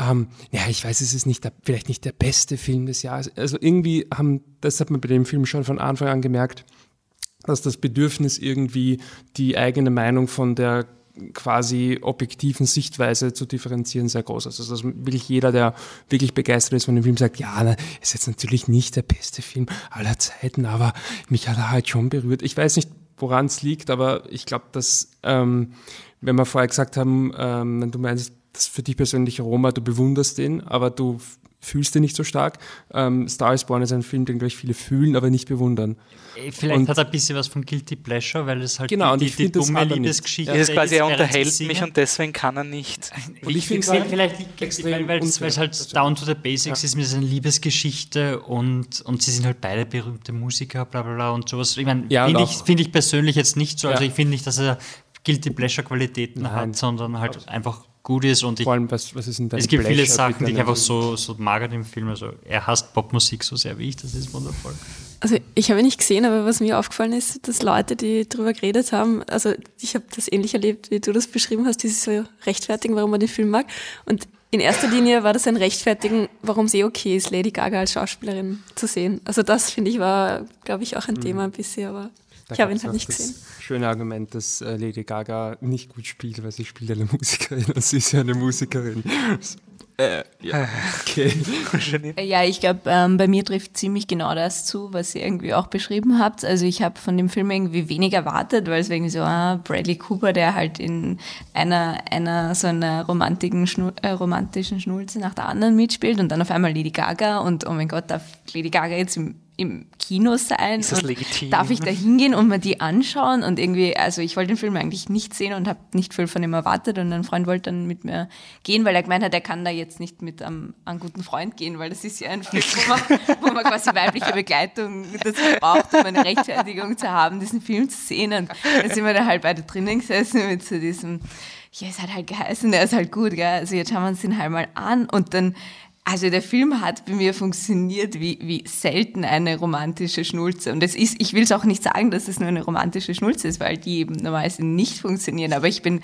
ähm, ja, ich weiß, es ist nicht der, vielleicht nicht der beste Film des Jahres. Also irgendwie haben, das hat man bei dem Film schon von Anfang an gemerkt, dass das Bedürfnis irgendwie die eigene Meinung von der quasi objektiven Sichtweise zu differenzieren sehr groß ist. Also dass wirklich jeder, der wirklich begeistert ist von dem Film, sagt, ja, na, ist jetzt natürlich nicht der beste Film aller Zeiten, aber mich hat er halt schon berührt. Ich weiß nicht, woran es liegt, aber ich glaube, dass, ähm, wenn wir vorher gesagt haben, ähm, wenn du meinst, dass für dich persönlich Roma, du bewunderst den, aber du fühlst den nicht so stark. Ähm, Star is Born ist ein Film, den, glaube ich, viele fühlen, aber nicht bewundern. eh, vielleicht Und- hat er ein bisschen was von Guilty Pleasure, weil es halt Genau, und die, ich die das dumme er. Liebesgeschichte Das ist quasi, er unterhält mich und deswegen kann er nicht. Und ich finde Vielleicht, vielleicht liegt extrem weil, es- es halt down to the basics ist mit seiner Liebesgeschichte und, und sie sind halt beide berühmte Musiker, bla bla bla und sowas. Ich meine, Ja, finde ich, find ich persönlich jetzt nicht so. Also Ja. ich finde nicht, dass er Guilty Pleasure Qualitäten Nein. hat, sondern halt einfach gut ist und ich, Vor allem, was, was ist denn dein es gibt viele Pleasure, Sachen, bitte? die ich einfach so, so mag an dem Film. Also er hasst Popmusik so sehr wie ich, das ist wundervoll. Also ich habe ihn nicht gesehen, aber was mir aufgefallen ist, dass Leute, die drüber geredet haben, also ich habe das ähnlich erlebt, wie du das beschrieben hast, dieses so rechtfertigen, warum man den Film mag. Und in erster Linie war das ein Rechtfertigen, warum es eh okay ist, Lady Gaga als Schauspielerin zu sehen. Also das finde ich war, glaube ich, auch ein Thema ein bisschen, aber Da Ich habe ihn halt nicht das gesehen. Schöne Argument, dass äh, Lady Gaga nicht gut spielt, weil sie spielt eine Musikerin und sie ist ja eine Musikerin. So, äh, ja, okay. Äh, Ja, ich glaube, ähm, bei mir trifft ziemlich genau das zu, was ihr irgendwie auch beschrieben habt. Also ich habe von dem Film irgendwie wenig erwartet, weil es irgendwie so, ah, Bradley Cooper, der halt in einer, einer so einer romantischen, Schnu äh, romantischen Schnulze nach der anderen mitspielt und dann auf einmal Lady Gaga und oh mein Gott, darf Lady Gaga jetzt im, im Kino sein? Ist das legitim? Darf ich da hingehen und mir die anschauen? Und irgendwie, also ich wollte den Film eigentlich nicht sehen und habe nicht viel von ihm erwartet und ein Freund wollte dann mit mir gehen, weil er gemeint hat, er kann da jetzt nicht mit einem, einem guten Freund gehen, weil das ist ja ein Film, wo man, wo man quasi weibliche Begleitung dazu braucht, um eine Rechtfertigung zu haben, diesen Film zu sehen. Und da sind wir da halt beide drinnen gesessen mit so diesem, ja, es hat halt geheißen, der ist halt gut, gell? Also jetzt schauen wir uns den halt mal an und dann also der Film hat bei mir funktioniert wie, wie selten eine romantische Schnulze. Und es ist, ich will es auch nicht sagen, dass es nur eine romantische Schnulze ist, weil die eben normalerweise nicht funktionieren. Aber ich bin,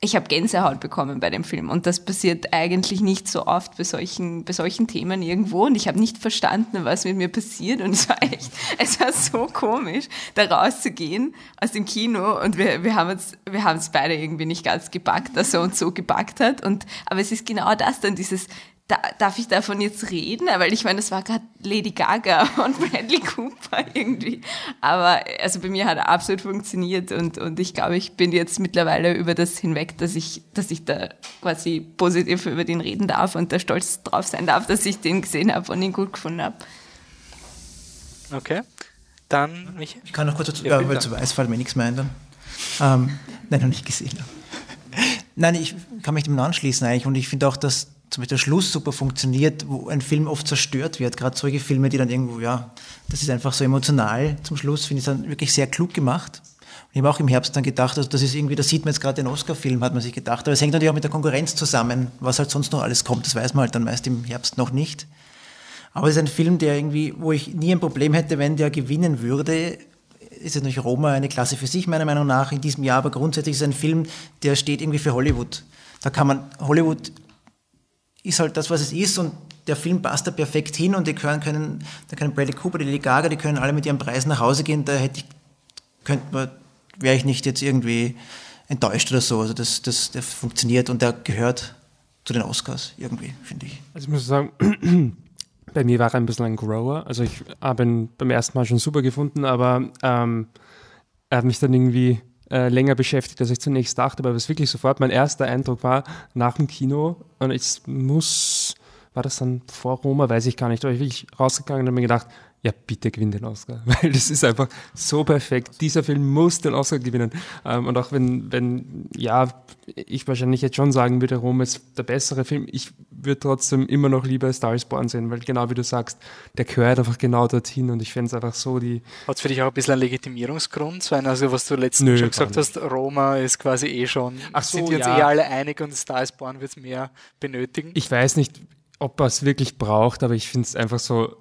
ich habe Gänsehaut bekommen bei dem Film. Und das passiert eigentlich nicht so oft bei solchen, bei solchen Themen irgendwo. Und ich habe nicht verstanden, was mit mir passiert. Und es war echt, es war so komisch, da rauszugehen aus dem Kino. Und wir, wir haben es, wir haben es beide irgendwie nicht ganz gepackt, dass er uns so gepackt hat. Und, aber es ist genau das dann, dieses, da, darf ich davon jetzt reden? Weil ich meine, das war gerade Lady Gaga und Bradley Cooper irgendwie. Aber also bei mir hat er absolut funktioniert und, und ich glaube, ich bin jetzt mittlerweile über das hinweg, dass ich, dass ich da quasi positiv über den reden darf und da stolz drauf sein darf, dass ich den gesehen habe und ihn gut gefunden habe. Okay. Dann, Michael. Ich kann noch kurz dazu, Ja, weil zu weiß fällt mir nichts mehr ein dann. Ähm, nein, noch nicht gesehen. Nein, ich kann mich dem anschließen eigentlich und ich finde auch, dass zum Beispiel der Schluss super funktioniert, wo ein Film oft zerstört wird. Gerade solche Filme, die dann irgendwo, ja, das ist einfach so emotional zum Schluss, finde ich dann wirklich sehr klug gemacht. Und ich habe auch im Herbst dann gedacht, also das ist irgendwie, da sieht man jetzt gerade den Oscar-Film, hat man sich gedacht. Aber es hängt natürlich auch mit der Konkurrenz zusammen, was halt sonst noch alles kommt. Das weiß man halt dann meist im Herbst noch nicht. Aber es ist ein Film, der irgendwie, wo ich nie ein Problem hätte, wenn der gewinnen würde. Ist ja natürlich Roma eine Klasse für sich, meiner Meinung nach, in diesem Jahr, aber grundsätzlich ist es ein Film, der steht irgendwie für Hollywood. Da kann man, Hollywood ist halt das, was es ist und der Film passt da perfekt hin und die können, können da können Bradley Cooper, die Lady Gaga, die können alle mit ihren Preisen nach Hause gehen, da hätte ich, könnte man, wäre ich nicht jetzt irgendwie enttäuscht oder so. Also das, das, der funktioniert und der gehört zu den Oscars irgendwie, finde ich. Also ich muss sagen, bei mir war er ein bisschen ein Grower. Also ich habe ihn beim ersten Mal schon super gefunden, aber ähm, er hat mich dann irgendwie äh, länger beschäftigt, als ich zunächst dachte. Aber was wirklich sofort mein erster Eindruck war, nach dem Kino, und ich muss, war das dann vor Roma, weiß ich gar nicht, aber ich bin wirklich rausgegangen und habe mir gedacht, ja, bitte gewinn den Oscar, weil das ist einfach so perfekt. Dieser Film muss den Oscar gewinnen. Ähm, und auch wenn, wenn, ja, ich wahrscheinlich jetzt schon sagen würde, Roma ist der bessere Film, ich würde trotzdem immer noch lieber Star is Born sehen, weil genau wie du sagst, der gehört einfach genau dorthin und ich fände es einfach so die, Hat es für dich auch ein bisschen einen Legitimierungsgrund sein? Also, was du letztens Nö, schon gesagt hast, Roma ist quasi eh schon, Ach so, sind wir uns ja. eh alle einig und Star is Born wird es mehr benötigen. ich weiß nicht, ob er es wirklich braucht, aber ich finde es einfach so,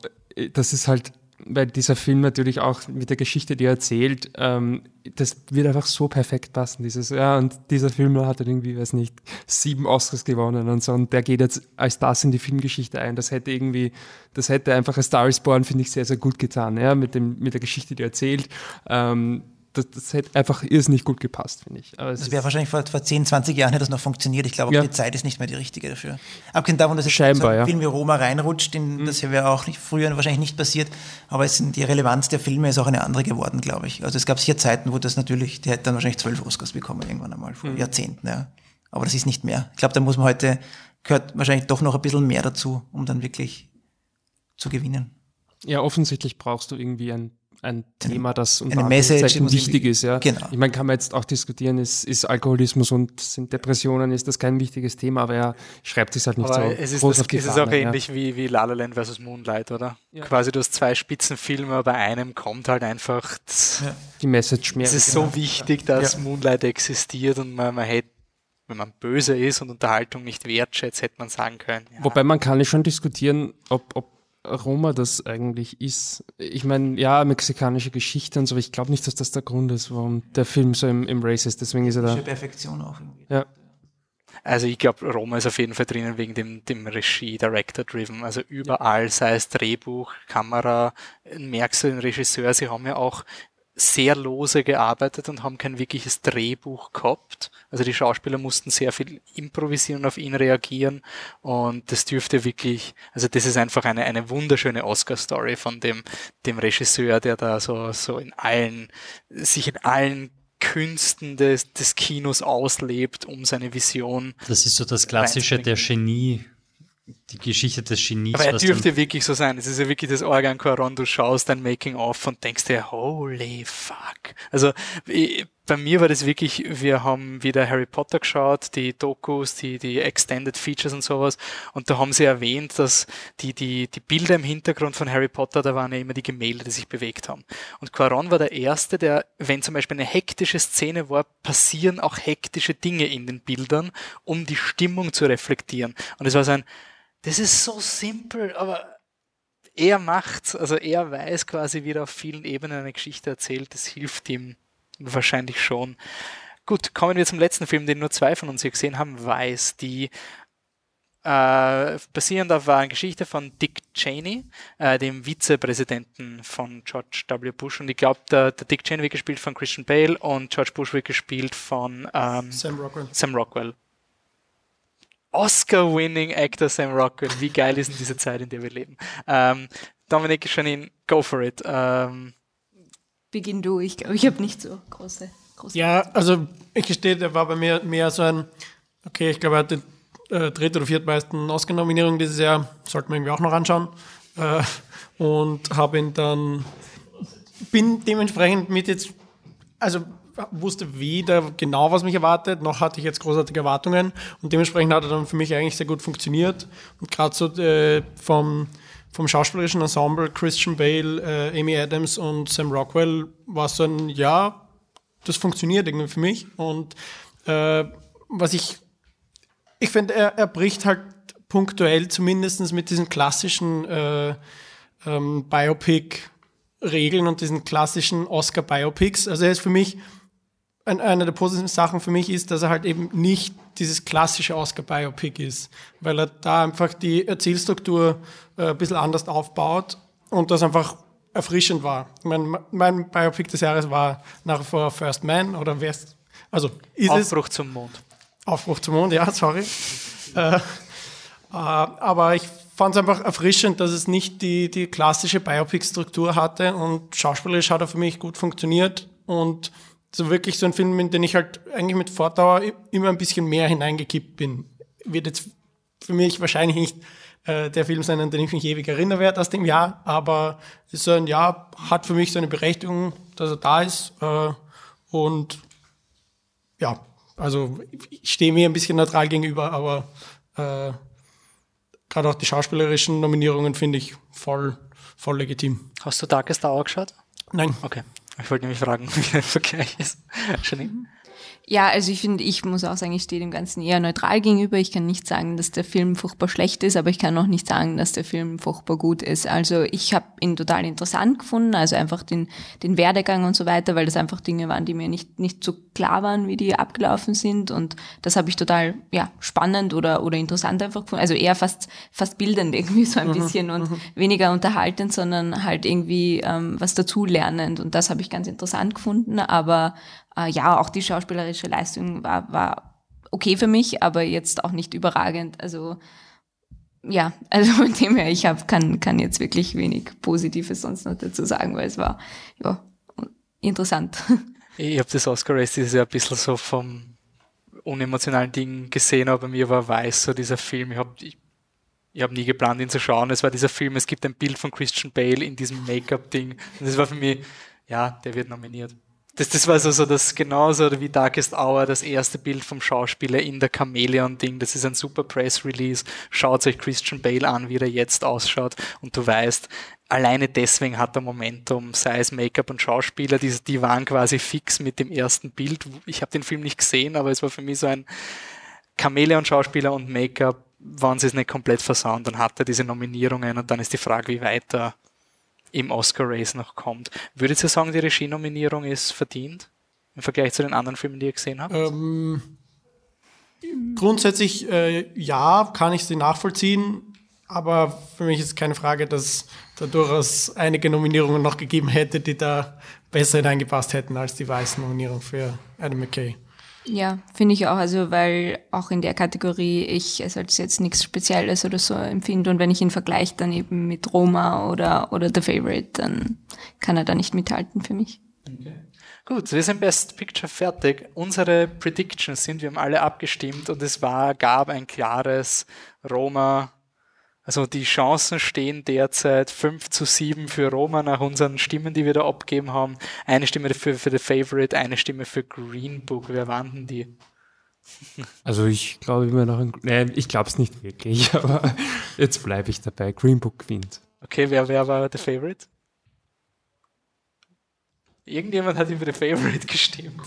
das ist halt, weil dieser Film natürlich auch mit der Geschichte, die er erzählt, ähm, das wird einfach so perfekt passen, dieses, ja, und dieser Film hat dann irgendwie, weiß nicht, sieben Oscars gewonnen und so, und der geht jetzt als das in die Filmgeschichte ein. Das hätte irgendwie, das hätte einfach A Star is Born, finde ich, sehr, sehr gut getan, ja, mit dem, mit der Geschichte, die er erzählt. Ähm, das, das hätte einfach irrsinnig gut gepasst, finde ich. Aber es Das wäre wahrscheinlich vor, vor 10, 20 Jahren hätte das noch funktioniert. Ich glaube, Ja. die Zeit ist nicht mehr die richtige dafür. Abgesehen davon, dass Scheinbar, so ein. Mhm. Film wie Roma reinrutscht, in, das wäre auch nicht, früher wahrscheinlich nicht passiert. Aber es die Relevanz der Filme ist auch eine andere geworden, glaube ich. Also es gab sicher Zeiten, wo das natürlich, die hätten dann wahrscheinlich zwölf Oscars bekommen, irgendwann einmal, vor Mhm. Jahrzehnten. Ja. Aber das ist nicht mehr. Ich glaube, da muss man heute, gehört wahrscheinlich doch noch ein bisschen mehr dazu, um dann wirklich zu gewinnen. Ja, offensichtlich brauchst du irgendwie ein, ein Thema, das unter eine Message, wichtig ist. Ja. Genau. Ich meine, kann man jetzt auch diskutieren, ist, ist Alkoholismus und sind Depressionen, ist das kein wichtiges Thema, aber er schreibt es halt nicht so Aber es ist, groß das, auf die es ist Fahne, auch ja. ähnlich wie, wie La La Land versus Moonlight, oder? Ja. Quasi du hast zwei Spitzenfilme, bei einem kommt halt einfach, das, Ja. Die Message mehr. es ist genau. so wichtig, dass Ja. Moonlight existiert und man, man hätte, wenn man böse ist und Unterhaltung nicht wertschätzt, hätte man sagen können. Ja, Wobei man kann ja schon diskutieren, ob, ob Roma das eigentlich ist. Ich meine, ja, mexikanische Geschichte und so, aber ich glaube nicht, dass das der Grund ist, warum der Film so im, im Race ist. Deswegen ist er da. Perfektion auch irgendwie. Ja. Also ich glaube, Roma ist auf jeden Fall drinnen wegen dem, dem Regie, Director-Driven. Also überall, sei es Drehbuch, Kamera, merkst du den Regisseur, sie haben ja auch sehr lose gearbeitet und haben kein wirkliches Drehbuch gehabt. Also die Schauspieler mussten sehr viel improvisieren und auf ihn reagieren und das dürfte wirklich, also das ist einfach eine, eine wunderschöne Oscar-Story von dem, dem Regisseur, der da so, so in allen, sich in allen Künsten des, des Kinos auslebt, um seine Vision. Das ist so das Klassische der Genie die Geschichte des Genies. Aber er dürfte wirklich so sein. Es ist ja wirklich das Organ Coron, du schaust dein Making-of und denkst dir, holy fuck. Also bei mir war das wirklich, wir haben wieder Harry Potter geschaut, die Dokus, die, die Extended Features und sowas. Und da haben sie erwähnt, dass die, die, die Bilder im Hintergrund von Harry Potter, da waren ja immer die Gemälde, die sich bewegt haben. Und Quaron war der Erste, der, wenn zum Beispiel eine hektische Szene war, passieren auch hektische Dinge in den Bildern, um die Stimmung zu reflektieren. Und es war so ein, das ist so simpel, aber er macht's, also er weiß quasi, wie er auf vielen Ebenen eine Geschichte erzählt, das hilft ihm wahrscheinlich schon. Gut, kommen wir zum letzten Film, den nur zwei von uns hier gesehen haben, Weiß, die äh, basierend auf einer Geschichte von Dick Cheney, äh, dem Vizepräsidenten von George W. Bush. Und ich glaube, der, der, Dick Cheney wird gespielt von Christian Bale und George Bush wird gespielt von ähm, Sam Rockwell. Sam Rockwell. Oscar-winning Actor Sam Rockwell. Wie geil ist denn diese Zeit, in der wir leben? Ähm, Dominik, schon in Go for it. Ähm, Beginn du, ich glaube, ich habe nicht so große, große. Ja, also ich gestehe, der war bei mir mehr so ein, okay, ich glaube, er hatte äh, dritte oder viertmeisten Oscar-Nominierungen dieses Jahr, sollten wir irgendwie auch noch anschauen. Äh, und habe ihn dann, bin dementsprechend mit jetzt, also wusste weder genau, was mich erwartet, noch hatte ich jetzt großartige Erwartungen. Und dementsprechend hat er dann für mich eigentlich sehr gut funktioniert. Und gerade so äh, vom, vom schauspielerischen Ensemble, Christian Bale, äh, Amy Adams und Sam Rockwell, war so ein, ja, das funktioniert irgendwie für mich. Und äh, was ich, ich finde, er, er bricht halt punktuell zumindest mit diesen klassischen äh, ähm, Biopic-Regeln und diesen klassischen Oscar-Biopics. Also er ist für mich eine der positiven Sachen für mich ist, dass er halt eben nicht dieses klassische Oscar-Biopic ist, weil er da einfach die Erzählstruktur äh, ein bisschen anders aufbaut und das einfach erfrischend war. Mein, mein Biopic des Jahres war nach wie vor First Man oder wer ist, also ist Aufbruch es, zum Mond. Aufbruch zum Mond, ja, sorry. äh, äh, aber ich fand es einfach erfrischend, dass es nicht die, die klassische Biopic-Struktur hatte und schauspielerisch hat er für mich gut funktioniert und so wirklich so ein Film, in den ich halt eigentlich mit Fortdauer immer ein bisschen mehr hineingekippt bin. Wird jetzt für mich wahrscheinlich nicht äh, der Film sein, an den ich mich ewig erinnern werde aus dem Jahr, aber ist so ein Jahr, hat für mich so eine Berechtigung, dass er da ist. Äh, und ja, also ich stehe mir ein bisschen neutral gegenüber, aber äh, gerade auch die schauspielerischen Nominierungen finde ich voll, voll legitim. Hast du Darkest Hour geschaut? Nein. Okay. Ich wollte nämlich fragen, wie der Vergleich ist. Janine? Ja, also ich finde, ich muss auch sagen, ich stehe dem Ganzen eher neutral gegenüber. Ich kann nicht sagen, dass der Film furchtbar schlecht ist, aber ich kann auch nicht sagen, dass der Film furchtbar gut ist. Also ich habe ihn total interessant gefunden, also einfach den, den Werdegang und so weiter, weil das einfach Dinge waren, die mir nicht, nicht so klar waren, wie die abgelaufen sind. Und das habe ich total ja, spannend oder, oder interessant einfach gefunden. Also eher fast, fast bildend irgendwie so ein mhm, bisschen und mhm. weniger unterhaltend, sondern halt irgendwie ähm, was dazulernend. Und das habe ich ganz interessant gefunden. Aber äh, ja, auch die schauspielerische Leistung war, war okay für mich, aber jetzt auch nicht überragend. Also ja, also von dem her, ich hab, kann, kann jetzt wirklich wenig Positives sonst noch dazu sagen, weil es war ja interessant. Ich habe das Oscar Race dieses Jahr ein bisschen so vom unemotionalen Ding gesehen, aber mir war weiß so dieser Film. Ich habe ich, ich hab nie geplant, ihn zu schauen. Es war dieser Film, es gibt ein Bild von Christian Bale in diesem Make-up-Ding. Und das war für mich, ja, der wird nominiert. Das, das war so, so das genauso wie Darkest Hour, das erste Bild vom Schauspieler in der Chameleon-Ding. Das ist ein super Press-Release. Schaut euch Christian Bale an, wie er jetzt ausschaut. Und du weißt, alleine deswegen hat er Momentum, sei es Make-up und Schauspieler, die, die waren quasi fix mit dem ersten Bild. Ich habe den Film nicht gesehen, aber es war für mich so ein Chameleon-Schauspieler und Make-up, waren sie es nicht komplett versauen, dann hat er diese Nominierungen und dann ist die Frage, wie weiter im Oscar-Race noch kommt. Würdet ihr sagen, die Regie-Nominierung ist verdient im Vergleich zu den anderen Filmen, die ihr gesehen habt? Ähm, grundsätzlich äh, ja, kann ich sie nachvollziehen, aber für mich ist keine Frage, dass da durchaus einige Nominierungen noch gegeben hätte, die da besser hineingepasst hätten als die weißen Nominierung für Adam McKay. Ja, finde ich auch. Also, weil auch in der Kategorie ich es als jetzt nichts Spezielles oder so empfinde. Und wenn ich ihn vergleiche dann eben mit Roma oder, oder The Favorite, dann kann er da nicht mithalten für mich. Okay. Gut, wir sind Best Picture fertig. Unsere Predictions sind, wir haben alle abgestimmt und es war, gab ein klares Roma. Also die Chancen stehen derzeit 5 zu 7 für Roma nach unseren Stimmen, die wir da abgeben haben. Eine Stimme für, für The Favorite, eine Stimme für Green Book. Wer waren denn die? Also ich glaube immer noch, nee, ich glaube es nicht wirklich, aber jetzt bleibe ich dabei. Green Book gewinnt. Okay, wer, wer war The Favorite? Irgendjemand hat ihm für The Favorite gestimmt.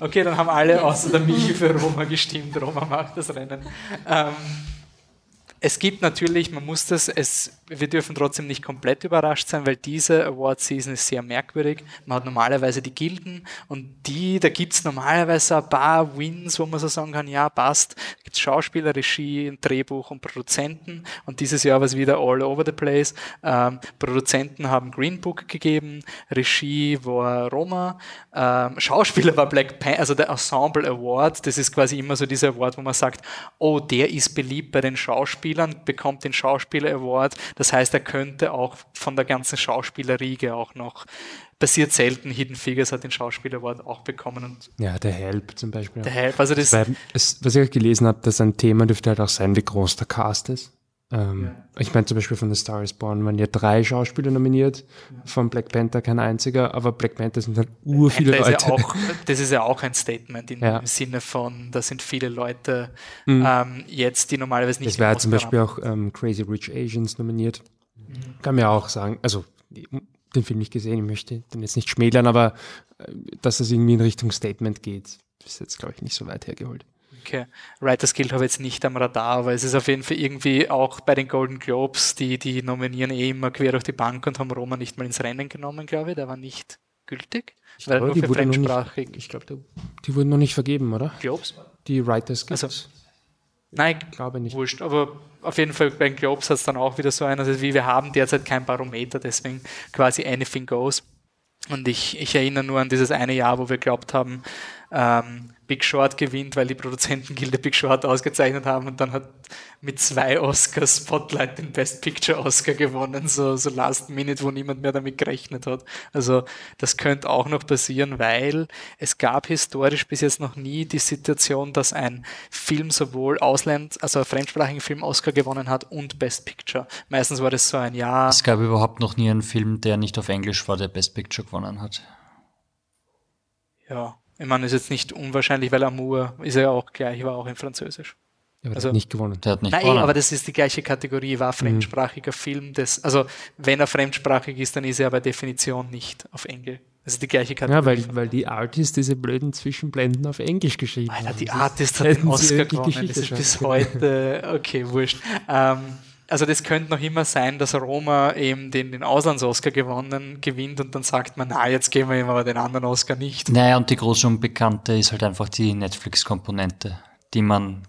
Okay, dann haben alle außer der Michi für Roma gestimmt. Roma macht das Rennen. Ähm, es gibt natürlich, man muss das, es, wir dürfen trotzdem nicht komplett überrascht sein, weil diese Award-Season ist sehr merkwürdig. Man hat normalerweise die Gilden und die, da gibt es normalerweise ein paar Wins, wo man so sagen kann, ja, passt. Da gibt es Schauspieler, Regie, Drehbuch und Produzenten und dieses Jahr war es wieder all over the place. Ähm, Produzenten haben Green Book gegeben, Regie war Roma, ähm, Schauspieler war Black Panther, also der Ensemble Award, das ist quasi immer so dieser Award, wo man sagt, oh, der ist beliebt bei den Schauspielern Schauspielern, bekommt den Schauspieler Award. Das heißt, er könnte auch von der ganzen Schauspielerriege auch noch passiert selten. Hidden Figures hat den Schauspieler Award auch bekommen. Und ja, der Help zum Beispiel. Der Help, also das. Weil, es, was ich gelesen habe, dass ein Thema dürfte halt auch sein, wie groß der Cast ist. Ähm, ja. Ich meine zum Beispiel von The Star is Born waren ja drei Schauspieler nominiert, ja. von Black Panther kein einziger, aber Black Panther sind halt ur viele Leute. Ist ja auch, das ist ja auch ein Statement im ja. Sinne von, da sind viele Leute mhm. ähm, jetzt, die normalerweise nicht. Es wäre zum Beispiel haben. auch ähm, Crazy Rich Asians nominiert. Mhm. Kann mir auch sagen, also den Film nicht gesehen, ich möchte den jetzt nicht schmälern, aber äh, dass es irgendwie in Richtung Statement geht, ist jetzt glaube ich nicht so weit hergeholt okay, Writers Guild habe ich jetzt nicht am Radar, aber es ist auf jeden Fall irgendwie auch bei den Golden Globes, die, die nominieren eh immer quer durch die Bank und haben Roma nicht mal ins Rennen genommen, glaube ich. Der war nicht gültig. Ich weil glaube, nur für fremdsprachig. Nicht, ich glaube, die wurden noch nicht vergeben, oder? Globes? Die Writers Guild. Also, nein, glaube nicht. Wurscht, aber auf jeden Fall bei den Globes hat es dann auch wieder so einen, also wie wir haben derzeit kein Barometer, deswegen quasi anything goes. Und ich, ich erinnere nur an dieses eine Jahr, wo wir glaubt haben, ähm, Big Short gewinnt, weil die Produzentengilde Big Short ausgezeichnet haben und dann hat mit zwei Oscars Spotlight den Best Picture Oscar gewonnen, so, so Last Minute, wo niemand mehr damit gerechnet hat. Also das könnte auch noch passieren, weil es gab historisch bis jetzt noch nie die Situation, dass ein Film sowohl Ausland, also fremdsprachigen Film Oscar gewonnen hat und Best Picture. Meistens war das so ein Jahr. Es gab überhaupt noch nie einen Film, der nicht auf Englisch war, der Best Picture gewonnen hat. Ja, ich meine, ist jetzt nicht unwahrscheinlich, weil Amour ist ja auch gleich, war auch in Französisch. Ja, aber also, der hat nicht gewonnen. Der hat nicht nein, gewonnen. aber das ist die gleiche Kategorie, war mhm. fremdsprachiger mhm. Film. Das, also, wenn er fremdsprachig ist, dann ist er bei Definition nicht auf Englisch. Also die gleiche Kategorie. Ja, weil, weil die Artist diese blöden Zwischenblenden auf Englisch geschrieben Alter, die Artist hat den Oscar gewonnen. Das ist bis heute, okay, wurscht. Ähm, also das könnte noch immer sein, dass Roma eben den, den Auslands-Oscar gewonnen, gewinnt und dann sagt man, na, jetzt geben wir ihm aber den anderen Oscar nicht. Naja, und die große Unbekannte ist halt einfach die Netflix-Komponente, die man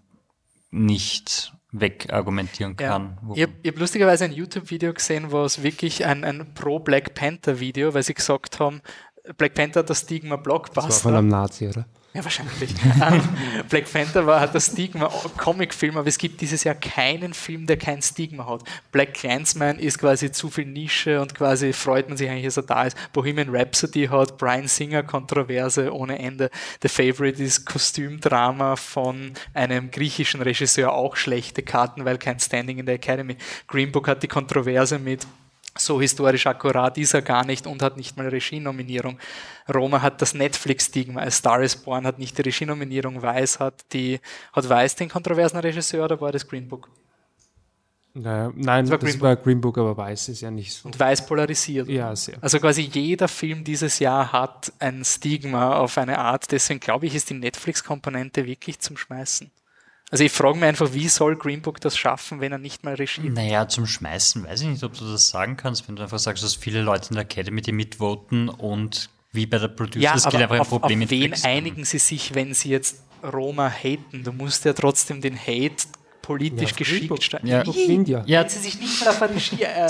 nicht wegargumentieren kann. Ja. Ich habe hab lustigerweise ein YouTube-Video gesehen, wo es wirklich ein, ein Pro-Black Panther-Video, weil sie gesagt haben, Black Panther hat das Stigma Blockbuster. Das war von einem Nazi, oder? Ja, wahrscheinlich. Black Panther war, hat das Stigma Comicfilm, aber es gibt dieses Jahr keinen Film, der kein Stigma hat. Black Clansman ist quasi zu viel Nische und quasi freut man sich eigentlich, dass er da ist. Bohemian Rhapsody hat Brian Singer Kontroverse ohne Ende. The Favorite ist Kostümdrama von einem griechischen Regisseur, auch schlechte Karten, weil kein Standing in der Academy. Green Book hat die Kontroverse mit so historisch akkurat ist er gar nicht und hat nicht mal Regie-Nominierung. Roma hat das Netflix-Stigma. A Star is Born hat nicht die Regie-Nominierung. Weiß hat die, hat Weiß den kontroversen Regisseur oder war das Green Book? Naja, nein, das, war, das Green war Green Book, aber Weiß ist ja nicht so. Und Weiß polarisiert. Ja, sehr. Also quasi jeder Film dieses Jahr hat ein Stigma auf eine Art. Deswegen glaube ich, ist die Netflix-Komponente wirklich zum Schmeißen. Also ich frage mich einfach, wie soll Green Book das schaffen, wenn er nicht mal Regie Naja, zum Schmeißen weiß ich nicht, ob du das sagen kannst, wenn du einfach sagst, dass viele Leute in der Academy die mitvoten und wie bei der Producer ja, Skill einfach ein auf, Problem auf mit wen einigen sie sich, wenn sie jetzt Roma haten? Du musst ja trotzdem den Hate politisch geschickt sta- Ja. India. Ja, Wenn sie sich nicht mal auf eine Regie-Nominierung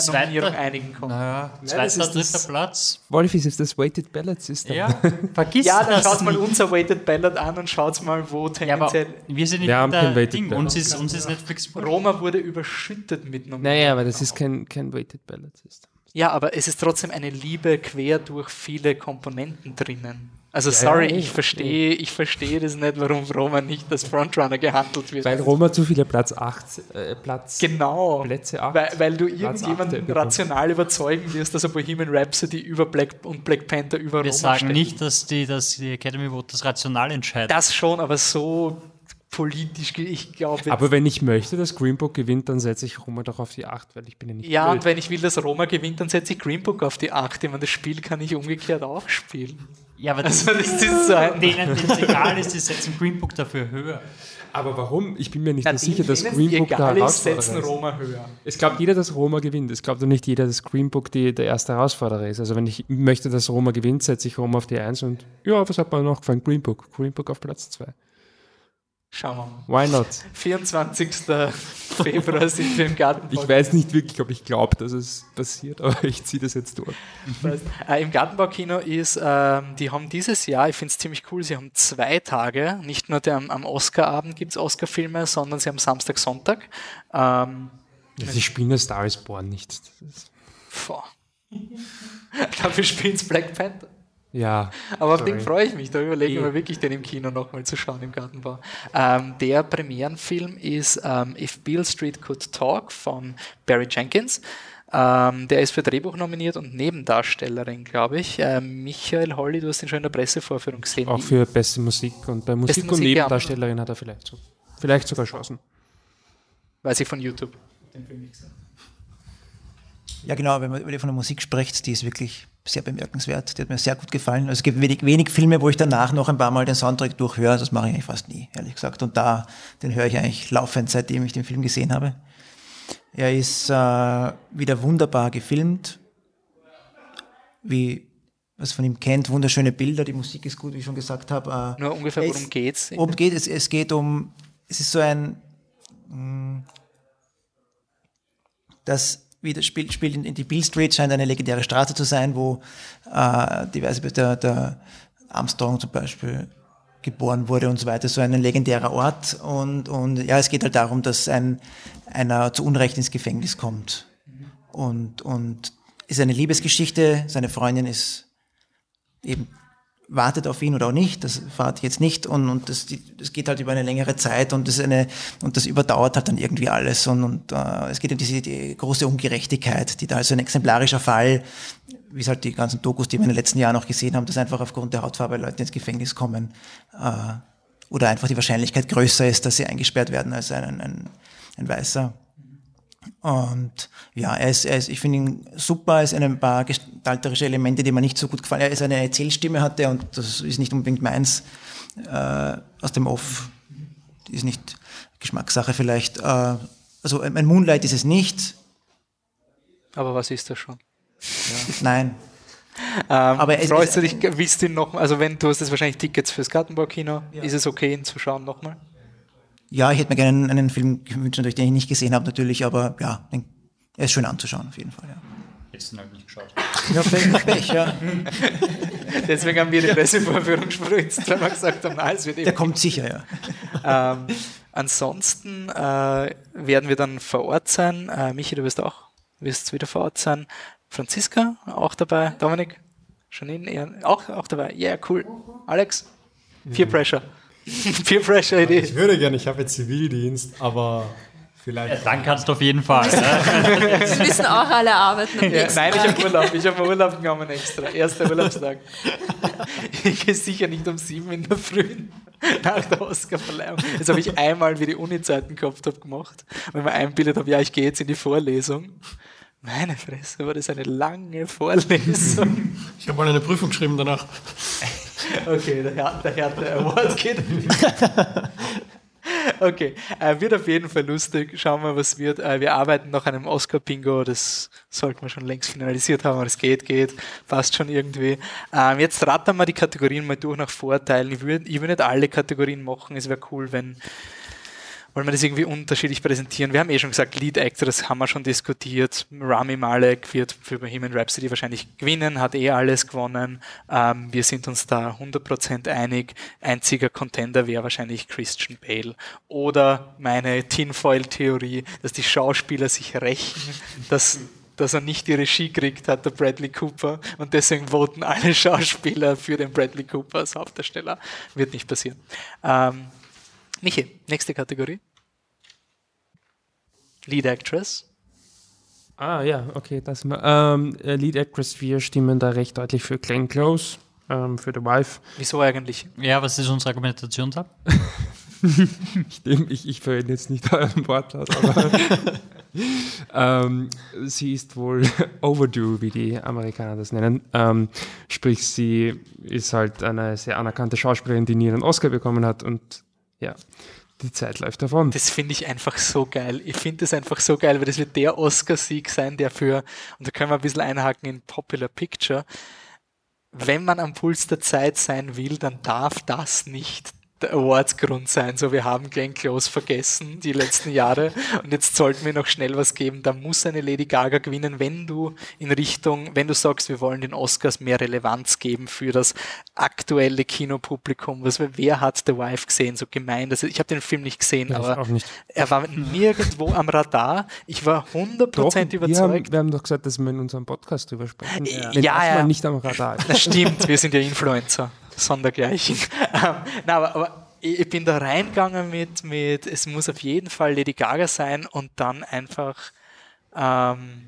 Zweiter- einigen konnten. naja, das zweiter, ist dritter das- Platz. Wolfis ist das Weighted Ballot System. Ja, vergiss Ja, dann das schaut mal unser Weighted Ballot an und schaut mal, wo Ja, tendenziell... wir sind nicht Wir in haben der kein Weighted Ding. Ballot. Uns ist, uns ist Netflix. Roma wurde überschüttet mit Nominierungen. Naja, aber das ist kein, kein Weighted Ballot System. Ja, aber es ist trotzdem eine Liebe quer durch viele Komponenten drinnen. Also sorry, ja, ich verstehe, ich verstehe das nicht, warum Roma nicht als Frontrunner gehandelt wird. Weil Roma zu viele Platz 8, äh, Platz genau. Plätze 8. Weil, weil du irgendjemanden rational überzeugen wirst, dass er Bohemian Rhapsody über Black und Black Panther über Wir Roma sagen steht. nicht, dass die, dass die Academy Voters rational entscheidet. Das schon, aber so politisch, ich glaube. Aber wenn ich möchte, dass Green Book gewinnt, dann setze ich Roma doch auf die 8, weil ich bin ja nicht Ja, blöd. und wenn ich will, dass Roma gewinnt, dann setze ich Green Book auf die 8. Ich meine, das Spiel kann ich umgekehrt auch spielen. ja, aber Also das ist so ein... denen, denen es egal ist, die setzen Green Book dafür höher. Aber warum? Ich bin mir nicht Na, so sicher, dass Green es Book ist, Herausforderer setzen ist. Roma höher. Es glaubt jeder, dass Roma gewinnt. Es glaubt doch nicht jeder, dass Green Book die, der erste Herausforderer ist. Also wenn ich möchte, dass Roma gewinnt, setze ich Roma auf die 1 und ja, was hat mir noch gefallen? Green Book. Green Book auf Platz 2. Schauen wir mal. Why not? 24. Februar sind wir im Garten. Ich weiß nicht wirklich, ob ich glaube, dass es passiert, aber ich ziehe das jetzt durch. Äh, Im Gartenbaukino ist, ähm, die haben dieses Jahr, ich finde es ziemlich cool, sie haben zwei Tage, nicht nur der, am, Oscarabend gibt es Oscarfilme, sondern sie haben Samstag, Sonntag. Ähm, Sie spielen das Star is Born nicht. Dafür spielen sie Black Panther. Ja, Aber auf Sorry. den freue ich mich, da überlege ich Eh. mir wirklich, den im Kino nochmal zu schauen im Gartenbau. Ähm, der Premierenfilm ist ähm, If Beale Street Could Talk von Barry Jenkins. Ähm, der ist für Drehbuch nominiert und Nebendarstellerin, glaube ich. Ähm, Michael Holly, du hast ihn schon in der Pressevorführung gesehen. auch für beste Musik und bei Musik und Musik, ja. Nebendarstellerin hat er vielleicht, so, vielleicht sogar Chancen. Weiß ich von YouTube. Ja, genau, wenn man von der Musik spricht, die ist wirklich sehr bemerkenswert. Die hat mir sehr gut gefallen. Also es gibt wenig, wenig Filme, wo ich danach noch ein paar Mal den Soundtrack durchhöre. Das mache ich eigentlich fast nie, ehrlich gesagt. Und da, den höre ich eigentlich laufend, seitdem ich den Film gesehen habe. Er ist äh, wieder wunderbar gefilmt. Wie was von ihm kennt, wunderschöne Bilder, die Musik ist gut, wie ich schon gesagt habe. Äh, Nur ungefähr, worum ist- geht's? Worum geht es? Es geht um, es ist so ein, mh, das wieder spielt, spielt in, in die Bill Street, scheint eine legendäre Straße zu sein, wo äh, diverse, der, der Armstrong zum Beispiel geboren wurde und so weiter, so ein legendärer Ort. Und, und ja, es geht halt darum, dass ein, einer zu Unrecht ins Gefängnis kommt. Und, und ist eine Liebesgeschichte, seine Freundin ist eben wartet auf ihn oder auch nicht, das erfahrt ich jetzt nicht und, und das, das geht halt über eine längere Zeit und das, eine, und das überdauert halt dann irgendwie alles und, und äh, es geht um diese die große Ungerechtigkeit, die da also ein exemplarischer Fall, wie es halt die ganzen Dokus, die wir in den letzten Jahren auch gesehen haben, dass einfach aufgrund der Hautfarbe Leute ins Gefängnis kommen äh, oder einfach die Wahrscheinlichkeit größer ist, dass sie eingesperrt werden als ein, ein, ein Weißer. Und ja, er ist, er ist, ich finde ihn super, es sind ein paar gestalterische Elemente, die mir nicht so gut gefallen. Er ist eine Erzählstimme hatte und das ist nicht unbedingt meins äh, aus dem Off. Ist nicht Geschmackssache vielleicht. Äh, also ein Moonlight ist es nicht. Aber was ist das schon? Nein. Ähm, Aber es freust du ist- dich, willst du ihn noch, also wenn du hast jetzt wahrscheinlich Tickets fürs Gartenbaukino, ist es okay, ihn zu schauen nochmal? Ja, ich hätte mir gerne einen, einen Film gewünscht, natürlich, den ich nicht gesehen habe, natürlich, aber ja, den, er ist schön anzuschauen, auf jeden Fall. Ja, Jetzt halt nicht geschaut. ja Pech, Pech, ja. Deswegen haben wir die Pressevorführung spritzt, weil wir gesagt haben, nein, es wird Der eben. kommt sicher, ja. Ähm, ansonsten äh, werden wir dann vor Ort sein. Äh, Michi, du wirst auch wirst wieder vor Ort sein. Franziska auch dabei. Dominik, Janine, auch, auch dabei. Yeah, cool. Alex, Peer Pressure. Peer Pressure Idee. Ich würde gerne, ich habe jetzt Zivildienst, aber vielleicht. Dann kannst du auf jeden Fall. Ne? Das wissen auch alle arbeiten am Ja, nein, ich habe Urlaub. Ich habe Urlaub genommen extra. Erster Urlaubstag. Ich gehe sicher nicht um sieben in der Früh nach der Oscarverleihung. Das habe ich einmal, wie die Uni-Zeiten gehabt habe, gemacht. Wenn man einbildet habe, ja, ich gehe jetzt in die Vorlesung. Meine Fresse, war das eine lange Vorlesung. Ich habe mal eine Prüfung geschrieben danach. Okay, der, Her der Härte Award geht. Okay, äh, wird auf jeden Fall lustig. Schauen wir, was wird. Äh, wir arbeiten nach einem Oscar-Bingo. Das sollten wir schon längst finalisiert haben, aber es geht, geht. Passt schon irgendwie. Ähm, jetzt rattern wir die Kategorien mal durch nach Vorteilen. Ich würde ich würd nicht alle Kategorien machen. Es wäre cool, wenn wollen wir das irgendwie unterschiedlich präsentieren? Wir haben eh schon gesagt, Lead Actress haben wir schon diskutiert. Rami Malek wird für Bohemian Rhapsody wahrscheinlich gewinnen, hat eh alles gewonnen. Ähm, wir sind uns da 100% einig. Einziger Contender wäre wahrscheinlich Christian Bale. Oder meine Tinfoil-Theorie, dass die Schauspieler sich rächen, dass dass er nicht die Regie kriegt hat, der Bradley Cooper. Und deswegen voten alle Schauspieler für den Bradley Cooper als Hauptdarsteller. Wird nicht passieren. Ähm, Michi, nächste Kategorie. Lead Actress. Ah ja, okay, das ähm, äh, Lead Actress, wir stimmen da recht deutlich für Glenn Close, ähm, für The Wife. Wieso eigentlich? Ja, was ist unsere Argumentation da? ich, ich, ich verwende jetzt nicht euren Wortlaut, aber ähm, sie ist wohl overdue, wie die Amerikaner das nennen. Ähm, sprich, sie ist halt eine sehr anerkannte Schauspielerin, die nie einen Oscar bekommen hat und ja, die Zeit läuft davon. Das finde ich einfach so geil. Ich finde das einfach so geil, weil das wird der Oscar-Sieg sein, der für, und da können wir ein bisschen einhaken in Popular Picture, wenn man am Puls der Zeit sein will, dann darf das nicht der Awardsgrund sein. So, wir haben Glenn Close vergessen die letzten Jahre und jetzt sollten wir noch schnell was geben. Da muss eine Lady Gaga gewinnen, wenn du in Richtung, wenn du sagst, wir wollen den Oscars mehr Relevanz geben für das aktuelle Kinopublikum. Was, wer hat The Wife gesehen? So gemein. Das, ich habe den Film nicht gesehen, Ja, aber nicht. er war nirgendwo am Radar. Ich war 100% Doch, wir haben, überzeugt. wir haben doch gesagt, dass wir in unserem Podcast drüber sprechen. Ja, Wenn ja, mal ja. nicht am Radar ist. Das stimmt, wir sind ja Influencer. Sondergleichen. Ähm, na, aber, aber ich bin da reingegangen mit, mit, es muss auf jeden Fall Lady Gaga sein und dann einfach, ähm,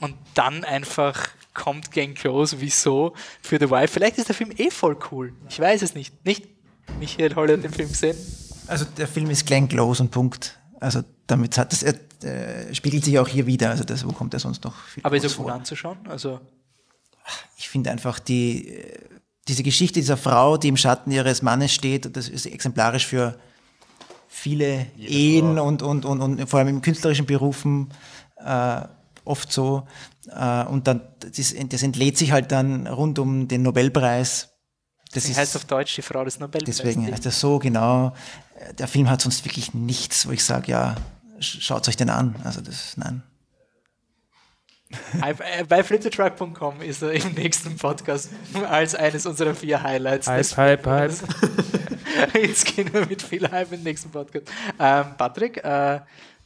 und dann einfach kommt Gang Close, wieso, für The Wife. Vielleicht ist der Film eh voll cool. Ich weiß es nicht. Nicht? Michael Holle hat den Film gesehen. Also der Film ist Glenn Close und Punkt. Also damit hat das, er, äh, spiegelt sich auch hier wieder. Also das, wo kommt er sonst noch viel Aber ist er gut vor? anzuschauen? Also, Ich finde einfach die, äh, diese Geschichte dieser Frau, die im Schatten ihres Mannes steht, das ist exemplarisch für viele Ehen und, und, und, und vor allem in künstlerischen Berufen äh, oft so. Äh, und dann, das, das entlädt sich halt dann rund um den Nobelpreis. Das deswegen heißt auf Deutsch die Frau des Nobelpreises. Deswegen heißt das so genau. Der Film hat sonst wirklich nichts, wo ich sage, ja, sch- schaut euch den an. Also das, nein. Äh, Bei fliptetruck.com ist er im nächsten Podcast als eines unserer vier Highlights. Hype, hype, hype. Jetzt gehen wir mit viel Hype im nächsten Podcast. Ähm, Patrick, äh,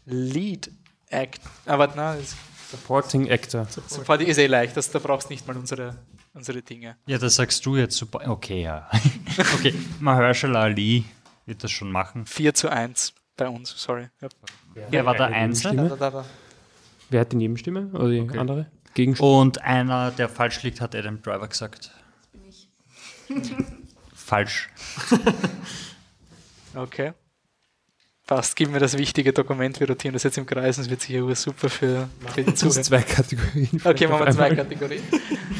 Lead Act. Aber na, das Supporting Actor. Support ist eh leicht, das, da brauchst nicht mal unsere, unsere Dinge. Ja, das sagst du jetzt super. Okay, ja. okay, Mahershala Ali wird das schon machen. 4 zu 1 bei uns, sorry. Ja. Wer war der eine Wer hat die Nebenstimme oder die andere? Gegenstimme. Und einer, der falsch liegt, hat Adam Driver gesagt. Falsch. Okay. Passt, gib mir das wichtige Dokument, wir rotieren das jetzt im Kreis und es wird sicher super für, für die Zuhörer. zwei Kategorien. Okay, machen wir zwei. Kategorien.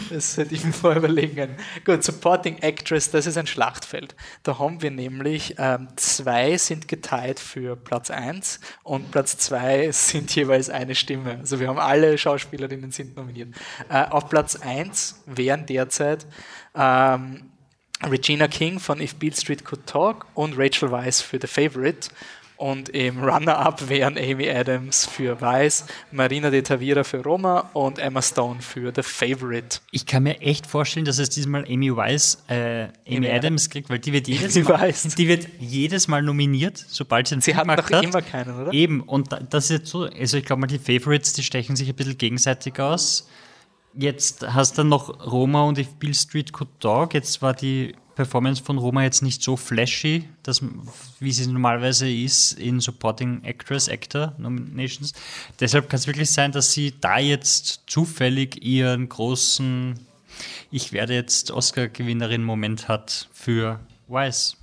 Das hätte ich mir vorher überlegen können. Gut, Supporting Actress, das ist ein Schlachtfeld. Da haben wir nämlich ähm, zwei sind geteilt für Platz 1 und Platz 2 sind jeweils eine Stimme. Also wir haben alle Schauspielerinnen sind nominiert. Äh, auf Platz 1 wären derzeit ähm, Regina King von If Beale Street Could Talk und Rachel Weisz für The Favorite. Und im Runner-Up wären Amy Adams für Weiß, Marina de Tavira für Roma und Emma Stone für The Favorite. Ich kann mir echt vorstellen, dass es diesmal Amy Weiss, äh, Amy, Amy Adams kriegt, weil die wird jedes Mal, die wird jedes Mal nominiert, sobald sie einen Sie Film hat gemacht noch hat. immer keinen, oder? Eben, und da- das ist jetzt so, also ich glaube mal, die Favorites, die stechen sich ein bisschen gegenseitig aus. Jetzt hast du noch Roma und If Bill Street Could Talk. Jetzt war die Performance von Roma jetzt nicht so flashy, dass, wie sie normalerweise ist in Supporting Actress, Actor Nominations. Deshalb kann es wirklich sein, dass sie da jetzt zufällig ihren großen Ich werde jetzt Oscar-Gewinnerin Moment hat für Weiß.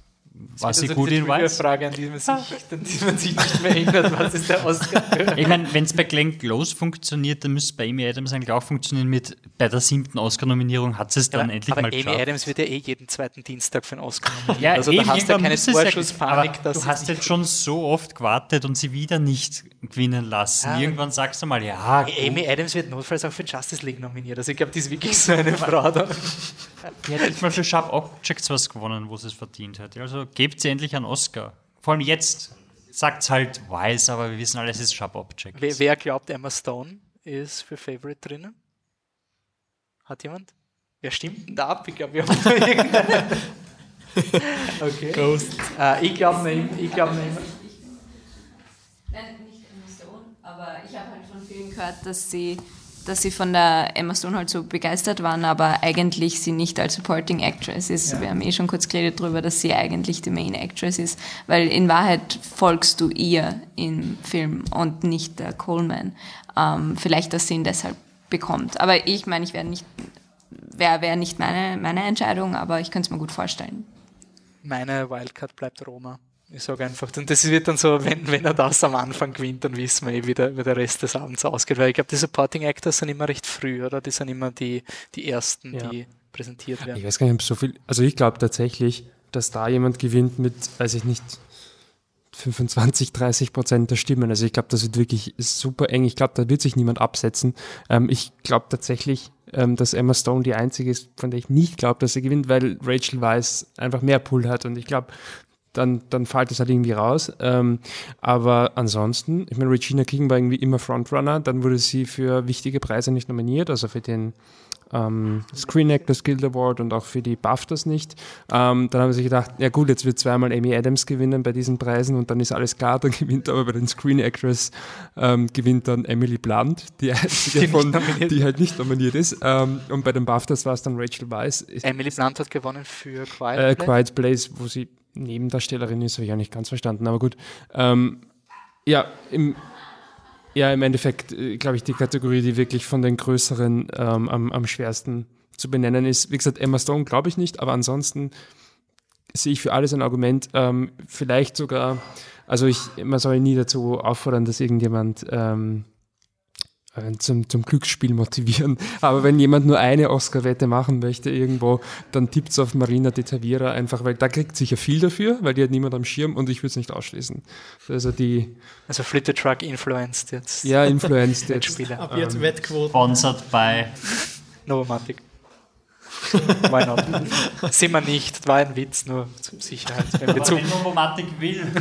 War sie gut in Weiß? Frage, an die man, sich, an die man sich nicht mehr erinnert, was ist der Oscar für? Ich meine, wenn es bei Glenn Close funktioniert, dann müsste es bei Amy Adams eigentlich auch funktionieren. Mit bei der siebten Oscar-Nominierung hat sie es dann aber endlich aber mal Amy geschafft. Adams wird ja eh jeden zweiten Dienstag für einen Oscar nominiert. Ja, also eben, da hast du ja keine ja- Vorschusspanik. dass du hast jetzt schon so oft gewartet und sie wieder nicht gewinnen lassen. Ja. Irgendwann sagst du mal, ja, gut. Amy Adams wird notfalls auch für Justice League nominiert. Also ich glaube, die ist wirklich so eine Frau da. die hat jetzt mal für Sharp Objects was gewonnen, wo sie es verdient hat. Also gebt sie endlich einen Oscar. Vor allem jetzt. sagt's halt weiß, aber wir wissen alle, es ist Sharp Object. Wer, wer glaubt, Emma Stone ist für Favorite drinnen? Hat jemand? Wer stimmt denn da ab? Ich glaube, wir haben irgendeine. Okay. Ghost. Äh, ich glaube nicht. Ich glaube nicht. Nein, nicht Emma Stone, aber ich habe halt von vielen gehört, dass sie, dass sie von der Emma Stone halt so begeistert waren, aber eigentlich sie nicht als Supporting Actress ist. Ja. Wir haben eh schon kurz geredet darüber, dass sie eigentlich die Main Actress ist, weil in Wahrheit folgst du ihr im Film und nicht der Coleman. Ähm, vielleicht, dass sie ihn deshalb bekommt. Aber ich meine, ich wäre nicht, wäre wär nicht meine, meine Entscheidung, aber ich könnte es mir gut vorstellen. Meine Wildcard bleibt Roma. Ich sage einfach, und das wird dann so, wenn, wenn er das am Anfang gewinnt, dann wissen wir eh, wie der, wie der Rest des Abends ausgeht. Weil ich glaube, die Supporting Actors sind immer recht früh, oder? Die sind immer die, die ersten, Ja. die präsentiert werden. Ich weiß gar nicht, ob so viel. Also ich glaube tatsächlich, dass da jemand gewinnt mit, weiß ich nicht, 25, 30 Prozent der Stimmen. Also ich glaube, das wird wirklich super eng. Ich glaube, da wird sich niemand absetzen. Ähm, ich glaube tatsächlich, ähm, dass Emma Stone die einzige ist, von der ich nicht glaube, dass sie gewinnt, weil Rachel Weisz einfach mehr Pull hat. Und ich glaube, dann, dann fällt es halt irgendwie raus. Ähm, aber ansonsten, ich meine, Regina King war irgendwie immer Frontrunner, dann wurde sie für wichtige Preise nicht nominiert, also für den ähm, Screen Actors Guild Award und auch für die BAFTAs nicht. Ähm, dann haben sie gedacht, ja gut, jetzt wird zweimal Amy Adams gewinnen bei diesen Preisen und dann ist alles klar, dann gewinnt aber bei den Screen Actors ähm, gewinnt dann Emily Blunt, die einzige Die von, die halt nicht nominiert ist. Ähm, und bei den BAFTAs war es dann Rachel Weisz. Emily Blunt hat gewonnen für Quiet Äh, Place. Quiet Place, wo sie Nebendarstellerin ist, habe ich auch nicht ganz verstanden, aber gut. Ähm, ja, im, ja, im Endeffekt, äh, glaube ich, die Kategorie, die wirklich von den größeren ähm, am, am schwersten zu benennen ist. Wie gesagt, Emma Stone glaube ich nicht, aber ansonsten sehe ich für alles ein Argument. Ähm, vielleicht sogar, also ich, man soll nie dazu auffordern, dass irgendjemand ähm, äh, zum, zum Glücksspiel motivieren. Aber wenn jemand nur eine Oscar-Wette machen möchte irgendwo, dann tippt's auf Marina de Tavira einfach, weil da kriegt sicher viel dafür, weil die hat niemand am Schirm und ich würde es nicht ausschließen. Also die, Also Flitter Truck influenced jetzt ja, influenced jetzt. Spieler. Ab jetzt Ähm, Wettquoten. Sponsored by. Novomatic. Why not? Sind wir nicht, war ein Witz, nur zur Sicherheit. Wenn wir Aber zu, wenn Novomatic will,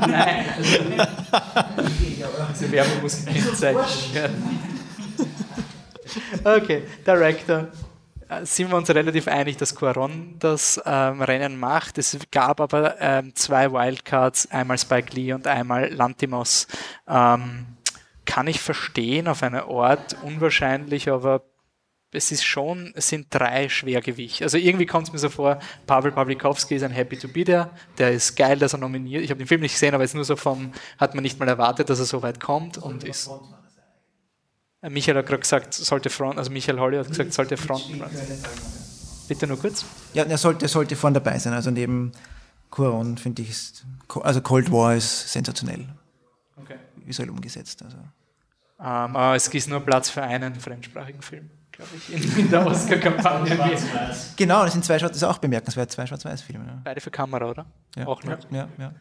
Nein, also, diese Werbung muss gekennzeichnet werden. Okay, Director. Äh, Sind wir uns relativ einig, dass Quaron das ähm, Rennen macht. Es gab aber ähm, zwei Wildcards, einmal Spike Lee und einmal Lantimos. Ähm, kann ich verstehen, auf eine Art unwahrscheinlich, aber es ist schon, es sind drei Schwergewichte. Also irgendwie kommt es mir so vor, Pavel Pawlikowski ist ein Happy to be there, der ist geil, dass er nominiert. Ich habe den Film nicht gesehen, aber jetzt nur so vom, hat man nicht mal erwartet, dass er so weit kommt und ist. Äh, Michael hat gerade gesagt, sollte Front, also Michael Holly hat gesagt, sollte Front. Bitte nur kurz. Ja, er sollte, sollte vorne dabei sein. Also neben Cuaron finde ich, ist, also Cold War ist sensationell Okay. visuell umgesetzt. Also. Ähm, aber es gibt nur Platz für einen fremdsprachigen Film, glaube ich, in, in der Oscar-Kampagne. Genau, das sind zwei Schwarz, das ist auch bemerkenswert, zwei Schwarz-Weiß-Filme. Ne? Beide für Kamera, oder? Ja. Auch noch. Ja, ja.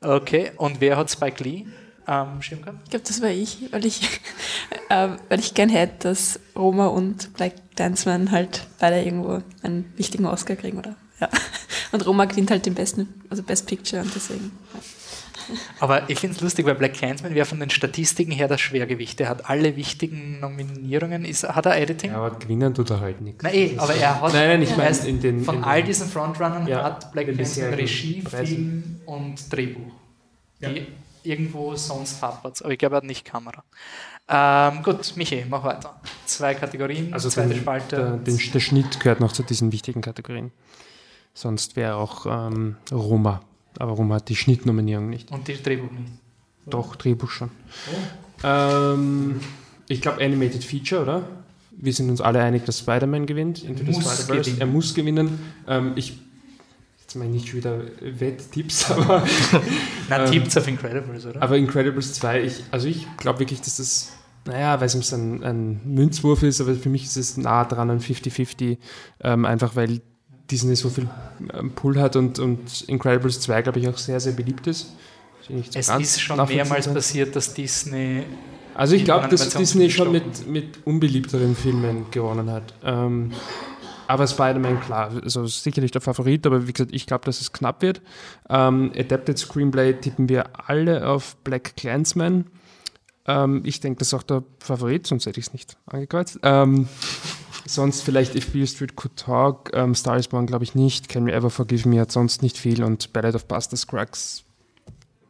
Okay, und wer hat Spike Lee am Schirm gehabt? Ich glaube, das war ich, weil ich, äh, weil ich gern hätte, dass Roma und Black Danceman halt beide irgendwo einen wichtigen Oscar kriegen, oder? Ja. Und Roma gewinnt halt den besten, also Best Picture und deswegen. Ja. Aber ich finde es lustig, weil Black Clansman wäre von den Statistiken her das Schwergewicht. Der hat alle wichtigen Nominierungen. Ist, hat er Editing? Ja, aber gewinnen tut er halt nichts. Nein, eh, aber er hat. Nein, nein, ich Ja. meine in den- Von in all diesen Frontrunnern Ja, hat Black Clansman Regie. Film und Drehbuch. Die irgendwo sonst hapert Aber ich glaube, er hat nicht Kamera. Ähm, gut, Michi, mach weiter. Zwei Kategorien, Also zweite den, Spalte. der, den, der Schnitt gehört noch zu diesen wichtigen Kategorien. Sonst wäre auch ähm, Roma. Aber Roma hat die Schnittnominierung nicht. und die Drehbuch nicht. Doch, Drehbuch schon. Ähm, ich glaube Animated Feature, oder? Wir sind uns alle einig, dass Spider-Man gewinnt. Into the Spider-Verse. Er muss gewinnen. Ähm, ich jetzt meine ich nicht schon wieder Wetttipps, aber, Na, Ähm, Tipps auf Incredibles, oder? aber Incredibles 2, ich, also ich glaube wirklich, dass das, naja, weil es ein, ein Münzwurf ist, aber für mich ist es nah dran an 50-50, ähm, einfach weil Disney so viel ähm, Pull hat und, und Incredibles 2, glaube ich, auch sehr, sehr beliebt ist. So es ist schon mehrmals kann. passiert, dass Disney Also ich glaube, dass Disney schon mit, mit unbeliebteren Filmen gewonnen hat. Ähm, aber Spider-Man, klar, also sicherlich der Favorit, aber wie gesagt, ich glaube, dass es knapp wird. Ähm, Adapted Screenplay tippen wir alle auf Black Clansman. Ähm, ich denke, das ist auch der Favorit, sonst hätte ich es nicht angekreuzt. Ähm, sonst vielleicht If Beale Street Could Talk, ähm, Star is Born glaube ich nicht, Can We Ever Forgive Me hat sonst nicht viel und Ballad of Buster Scruggs,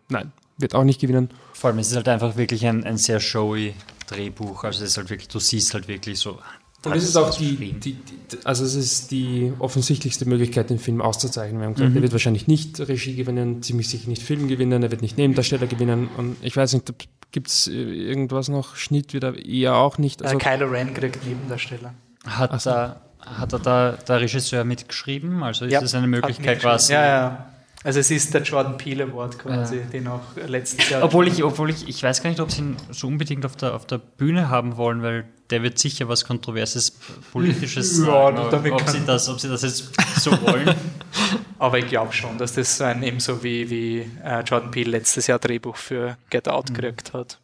nein, wird auch nicht gewinnen. Vor allem, es ist halt einfach wirklich ein, ein sehr showy Drehbuch, also es ist halt wirklich, du siehst halt wirklich so, und es ist auch die, die, die, also es ist die offensichtlichste Möglichkeit, den Film auszuzeichnen. Wir haben gesagt, mhm. er wird wahrscheinlich nicht Regie gewinnen, ziemlich sicher nicht Film gewinnen, er wird nicht Nebendarsteller gewinnen. Und ich weiß nicht, gibt es irgendwas noch? Schnitt wieder eher auch nicht. Also, äh, Kylo Ren kriegt Nebendarsteller. Hat, so. da, hat er da der Regisseur mitgeschrieben? Also ist ja, das eine Möglichkeit quasi? Ja, ja. Also es ist der Jordan Peele Award quasi, ja. den auch letztes Jahr. Obwohl ich, obwohl ich, ich weiß gar nicht, ob sie ihn so unbedingt auf der, auf der Bühne haben wollen, weil der wird sicher was Kontroverses, Politisches ja, sagen, ob, sie das, ob sie das jetzt so wollen. Aber ich glaube schon, dass das so ein ebenso wie, wie äh, Jordan Peele letztes Jahr Drehbuch für Get Out mhm. gekriegt hat.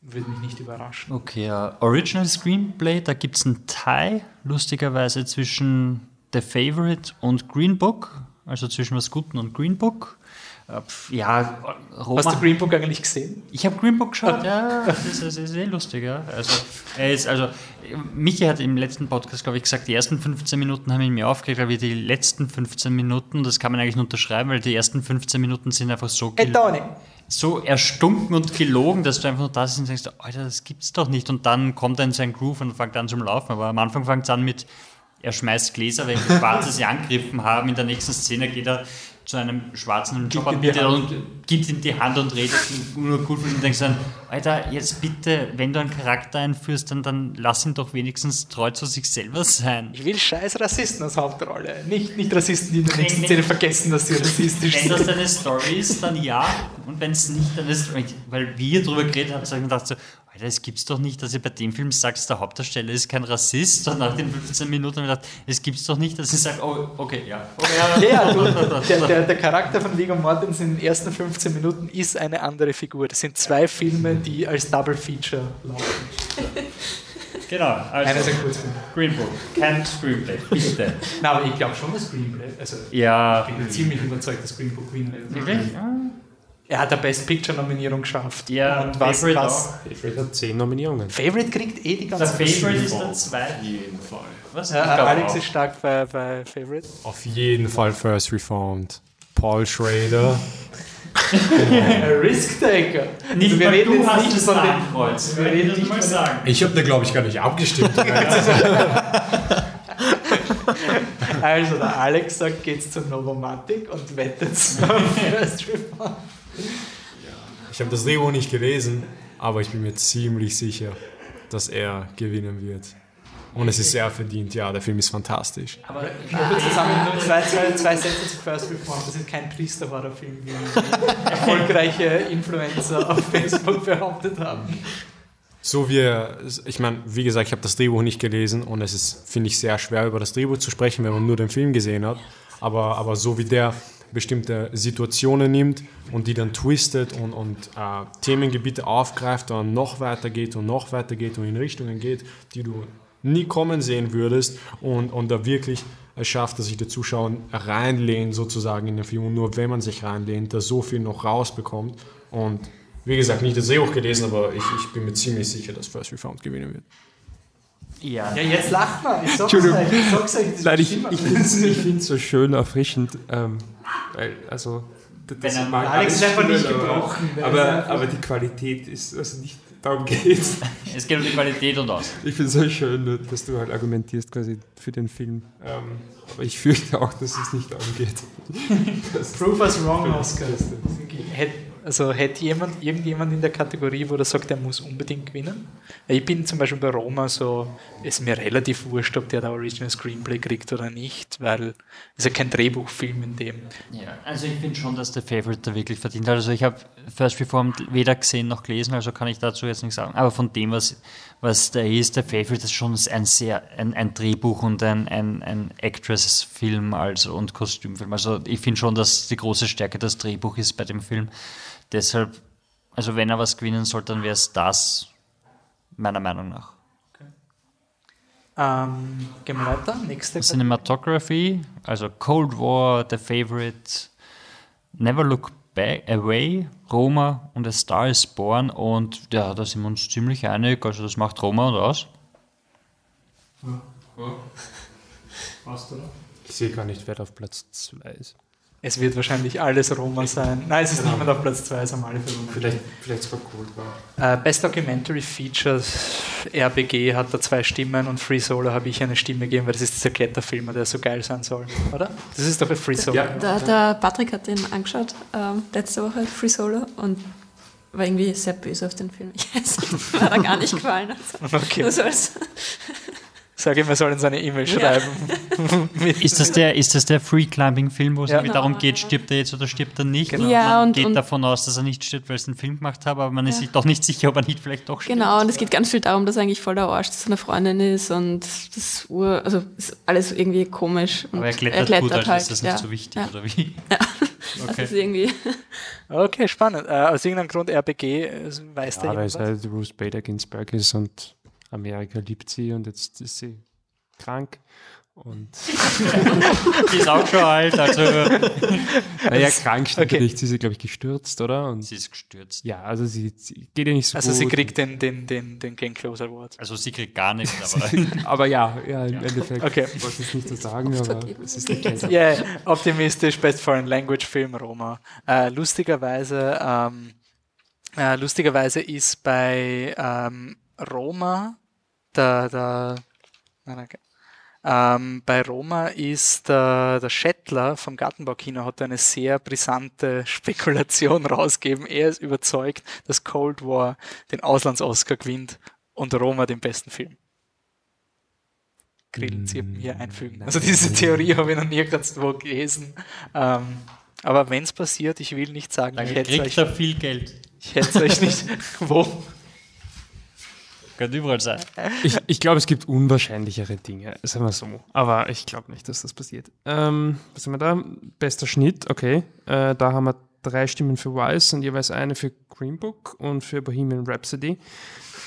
Würde mich nicht überraschen. Okay, uh, Original Screenplay, da gibt es einen Tie, lustigerweise, zwischen The Favorite und Green Book also zwischen was Guten und Green Book. Äh, ja, Roma. Hast du Green Book eigentlich gesehen? Ich habe Green Book geschaut, ja. Das ist, das ist sehr lustig, ja. Also, er ist, also, Michi hat im letzten Podcast, glaube ich, gesagt, die ersten 15 Minuten haben ihn mir aufgeregt, aber die letzten 15 Minuten, das kann man eigentlich nur unterschreiben, weil die ersten 15 Minuten sind einfach so, hey, so erstunken und gelogen, dass du einfach nur da sitzt und denkst, Alter, das gibt's doch nicht. Und dann kommt er in sein Groove und fängt an zum Laufen. Aber am Anfang fängt es an mit er schmeißt Gläser weg, Schwarze sie angegriffen haben. In der nächsten Szene geht er zu einem schwarzen Jobanbieter und gibt ihm die Hand und redet nur gut und denkst dann, Alter, jetzt bitte, wenn du einen Charakter einführst, dann, dann lass ihn doch wenigstens treu zu sich selber sein. Ich will scheiß Rassisten als Hauptrolle. Nicht, nicht Rassisten, die in der nächsten Szene vergessen, dass sie rassistisch sind. Wenn das deine Story ist, dann ja. Und wenn es nicht, dann ist weil wir darüber geredet haben, habe ich mir gedacht so, Alter, es gibt's doch nicht, dass ihr bei dem Film sagt, der Hauptdarsteller ist kein Rassist. Und nach den 15 Minuten habe ich gedacht, es gibt's doch nicht, dass ihr sagt, oh, okay, ja. Oh, ja, ja du, der, der, der, Charakter von Viggo Mortensen in den ersten 15 Minuten ist eine andere Figur. Das sind zwei Filme, die als Double Feature laufen. Genau, also Einer ist ein Kurzfilm. Green Book, kein Screenplay, bitte. Nein, aber ich glaube schon, dass Screenplay, also ja. ich bin ziemlich überzeugt, dass Green Book gewinnen wird. Wirklich? Ja. Er hat eine Best Picture Nominierung geschafft. Ja, und was, Favorite was? Favorite hat zehn Nominierungen. Favorite kriegt eh die ganze Der Favorite ist der zweite. Auf jeden Fall. Was? Ja, Alex auch. ist stark bei, bei Favorite. Auf jeden Fall First Reformed. Paul Schrader. Risk Taker. Nicht, also wir reden du hast nicht von dem Kreuz. Wir reden nicht mal sagen. Ich habe da glaube ich gar nicht abgestimmt. also der Alex sagt, geht's zur Novomatic und wettet auf First Reformed. Ich habe das Drehbuch nicht gelesen, aber ich bin mir ziemlich sicher, dass er gewinnen wird. Und es ist sehr verdient, ja, der Film ist fantastisch. Aber ich habe zusammen nur zwei, zwei, zwei Sätze zu First Reform. Das ist kein Priester-Horrorfilm, wie erfolgreiche Influencer auf Facebook behauptet haben. So wie, ich meine, wie gesagt, ich habe das Drehbuch nicht gelesen und es ist, finde ich, sehr schwer über das Drehbuch zu sprechen, wenn man nur den Film gesehen hat. Aber, aber so wie der bestimmte Situationen nimmt und die dann twistet und, und äh, Themengebiete aufgreift und noch weiter geht und noch weiter geht und in Richtungen geht, die du nie kommen sehen würdest und, und da wirklich es schafft, dass sich der Zuschauer reinlehnt sozusagen in den Film und nur wenn man sich reinlehnt, da so viel noch rausbekommt und wie gesagt, nicht das Drehbuch gelesen, aber ich, ich bin mir ziemlich sicher, dass First Reformed gewinnen wird. Ja. ja, jetzt lacht man. Ich sag's euch. Ich sag's euch. Nein, ich, ich finde es so schön erfrischend. Ähm, weil, also, das Wenn mag Alex ist einfach nicht gebrochen. Aber, aber die Qualität ist, also nicht darum geht es. geht um die Qualität und aus. Ich finde es so schön, dass du halt argumentierst quasi für den Film. Ähm, aber ich fürchte auch, dass es nicht darum geht. Proof us wrong, Oscar. Hätte also hätte jemand, irgendjemand in der Kategorie, wo er sagt, er muss unbedingt gewinnen? Ich bin zum Beispiel bei Roma so, ist mir relativ wurscht, ob der da Original Screenplay kriegt oder nicht, weil es ja kein Drehbuchfilm in dem. Ja, also ich finde schon, dass der Favorite da wirklich verdient hat. Also ich habe First Reformed weder gesehen noch gelesen, also kann ich dazu jetzt nichts sagen. Aber von dem, was, was da ist, der Favorite ist schon ein sehr, ein, ein Drehbuch und ein, ein, ein Actress-Film also und Kostümfilm. Also ich finde schon, dass die große Stärke das Drehbuch ist bei dem Film. Deshalb, also wenn er was gewinnen soll, dann wäre es das, meiner Meinung nach. Okay. Ähm, gehen wir weiter. Nächste. Cinematography, also Cold War, The Favorite, Never Look Back, Away, Roma und A Star is Born. Und ja, da sind wir uns ziemlich einig. Also das macht Roma und aus. Ich sehe gar nicht, wer da auf Platz 2 ist. Es wird wahrscheinlich alles Roma sein. Nein, es ist niemand auf Platz 2, es haben alle für Roma. Vielleicht, vielleicht sogar Cold War. Äh, Best Documentary Features, RBG hat da zwei Stimmen und Free Solo habe ich eine Stimme gegeben, weil das ist dieser Kletterfilm, der so geil sein soll, oder? Das ist doch ein Free Solo. Der, der Patrick hat den angeschaut, ähm, letzte Woche, Free Solo, und war irgendwie sehr böse auf den Film. Ich weiß nicht, hat er gar nicht gefallen. Also, Okay. nur so als- Sag ihm, er soll uns eine E-Mail schreiben. Mit- Ist das der, ist das der Free-Climbing-Film, wo es Ja. irgendwie darum geht, stirbt er jetzt oder stirbt er nicht? Genau. Ja, man und- geht und- davon aus, dass er nicht stirbt, weil es einen Film gemacht hat, aber man ist sich doch nicht sicher, ob er nicht vielleicht doch stirbt. Genau, und es geht ganz viel darum, dass er eigentlich voll der Arsch zu seiner Freundin ist und das Ur, also ist alles irgendwie komisch. Und Aber er klettert, gut, also halt, ist das nicht ja. so wichtig, Ja. oder wie? Das Okay. ist irgendwie. Okay, spannend. Äh, aus irgendeinem Grund RBG, äh, weiß Ja, der weil es halt Ruth Bader Ginsburg ist und Amerika liebt sie und jetzt ist sie krank. Und Die ist auch schon alt, also naja, krank stimmt okay. nicht, sie ist, glaube ich, gestürzt, oder? Und sie ist gestürzt. ja, also sie, sie geht ja nicht so Also gut. sie kriegt den, den, den, den Glenn Close Award. Also sie kriegt gar nichts, aber aber ja, ja, im Endeffekt. Okay. Ich wollte es nicht so sagen, aber es ist nicht. Ja, yeah, optimistisch, Best Foreign Language Film Roma. Äh, lustigerweise, ähm, äh, lustigerweise ist bei ähm, Roma der, der nein, danke. Ähm, bei Roma ist der, der Schettler vom Gartenbaukino hat eine sehr brisante Spekulation rausgegeben. Er ist überzeugt, dass Cold War den Auslands-Oscar gewinnt und Roma den besten Film. Grillenzirpen hier einfügen. Also diese Theorie habe ich noch nirgendwo gelesen. Ähm, aber wenn es passiert, ich will nicht sagen, dann ich hätte kriegt euch, er viel Geld. ich hätte euch nicht. Wo? Könnte überall sein. Ich, ich glaube, es gibt unwahrscheinlichere Dinge, sagen wir so. Aber ich glaube nicht, dass das passiert. Ähm, was haben wir da? Bester Schnitt, okay. Äh, da haben wir drei Stimmen für Wise und jeweils eine für Green Book und für Bohemian Rhapsody.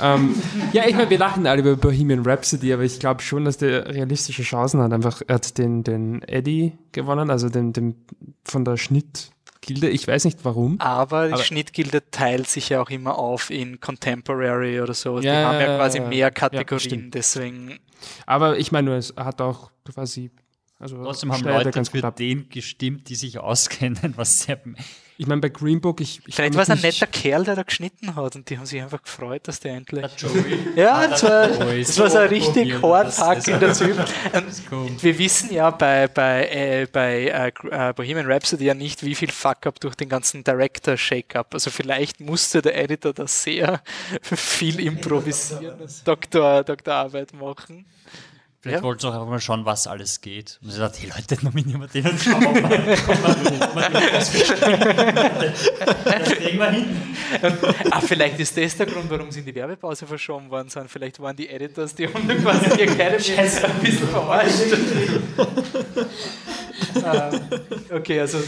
Ähm, ja, ich meine, wir lachen alle über Bohemian Rhapsody, aber ich glaube schon, dass der realistische Chancen hat. Einfach, er hat den, den Eddie gewonnen, also den, den von der Schnittgilde. Ich weiß nicht warum. Aber die Aber- Schnittgilde teilt sich ja auch immer auf in Contemporary oder so. die Ja, haben ja quasi ja, mehr ja, Kategorien, stimmt. deswegen. Aber ich meine, nur, es hat auch quasi. Also Trotzdem haben Leute ganz gut für ab. den gestimmt, die sich auskennen, was sehr Ich meine, bei Green Book, ich. ich Vielleicht war es ein netter Kerl, der da geschnitten hat und die haben sich einfach gefreut, dass der endlich. Joey. Ja, das war, das war so ein richtig probiert, hardhackender Typ. cool. Und wir wissen ja bei, bei, äh, bei äh, äh, Bohemian Rhapsody ja nicht, wie viel Fuck-up durch den ganzen Director-Shake-up. Also vielleicht musste der Editor da sehr viel improvisieren Doktor, Doktorarbeit machen. Vielleicht Ja. wollten sie auch einfach mal schauen, was alles geht. Und sie sagt, hey Leute, nominieren wir den und schauen wir mal. Komm mal, mal das kriegen wir hin. Ah, vielleicht ist das der Grund, warum sie in die Werbepause verschoben worden sind. Vielleicht waren die Editors, die haben quasi die Academy ein bisschen verarscht. Ähm, okay, also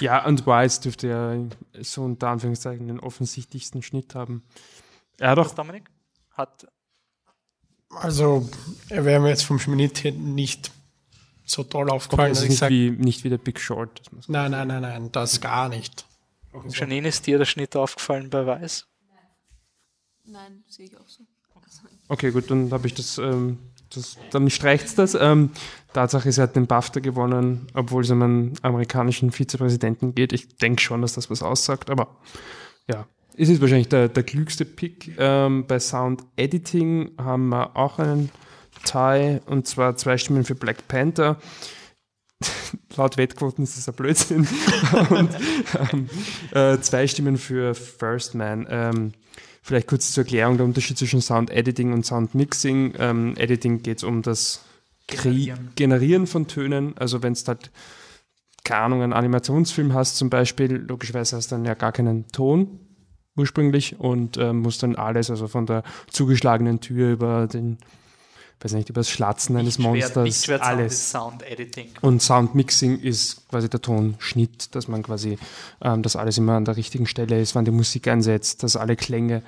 Ja, und Wise dürfte ja so unter Anführungszeichen den offensichtlichsten Schnitt haben. Er hat auch was Dominik hat Also, er wäre mir jetzt vom Schnitt her nicht so toll aufgefallen, das dass ich nicht sage, wie, nicht wie der Big Short. Das muss nein, nein, nein, nein, das gar nicht. Janine, ist dir der Schnitt aufgefallen bei Weiß? Nein, sehe ich auch so. Okay, gut, dann habe ich das, ähm, das dann streicht's das. Ähm, Tatsache ist, er hat den BAFTA gewonnen, obwohl es um einen amerikanischen Vizepräsidenten geht. Ich denke schon, dass das was aussagt, aber ja. Es ist wahrscheinlich der, der klügste Pick. Ähm, bei Sound Editing haben wir auch einen Tie und zwar zwei Stimmen für Black Panther. Laut Wettquoten ist das ein Blödsinn. und ähm, äh, zwei Stimmen für First Man. Ähm, Vielleicht kurz zur Erklärung der Unterschied zwischen Sound Editing und Sound Mixing. Ähm, Editing geht es um das Generieren. Generieren von Tönen. Also wenn es halt, keine Ahnung, einen Animationsfilm hast zum Beispiel, logischerweise hast du dann ja gar keinen Ton ursprünglich und ähm, musst dann alles, also von der zugeschlagenen Tür über den, weiß nicht, über das Schlatzen eines Monsters, nicht schwer alles. Sound Editing. Und Soundmixing ist quasi der Tonschnitt, dass man quasi, ähm, dass alles immer an der richtigen Stelle ist, wann die Musik einsetzt, dass alle Klänge.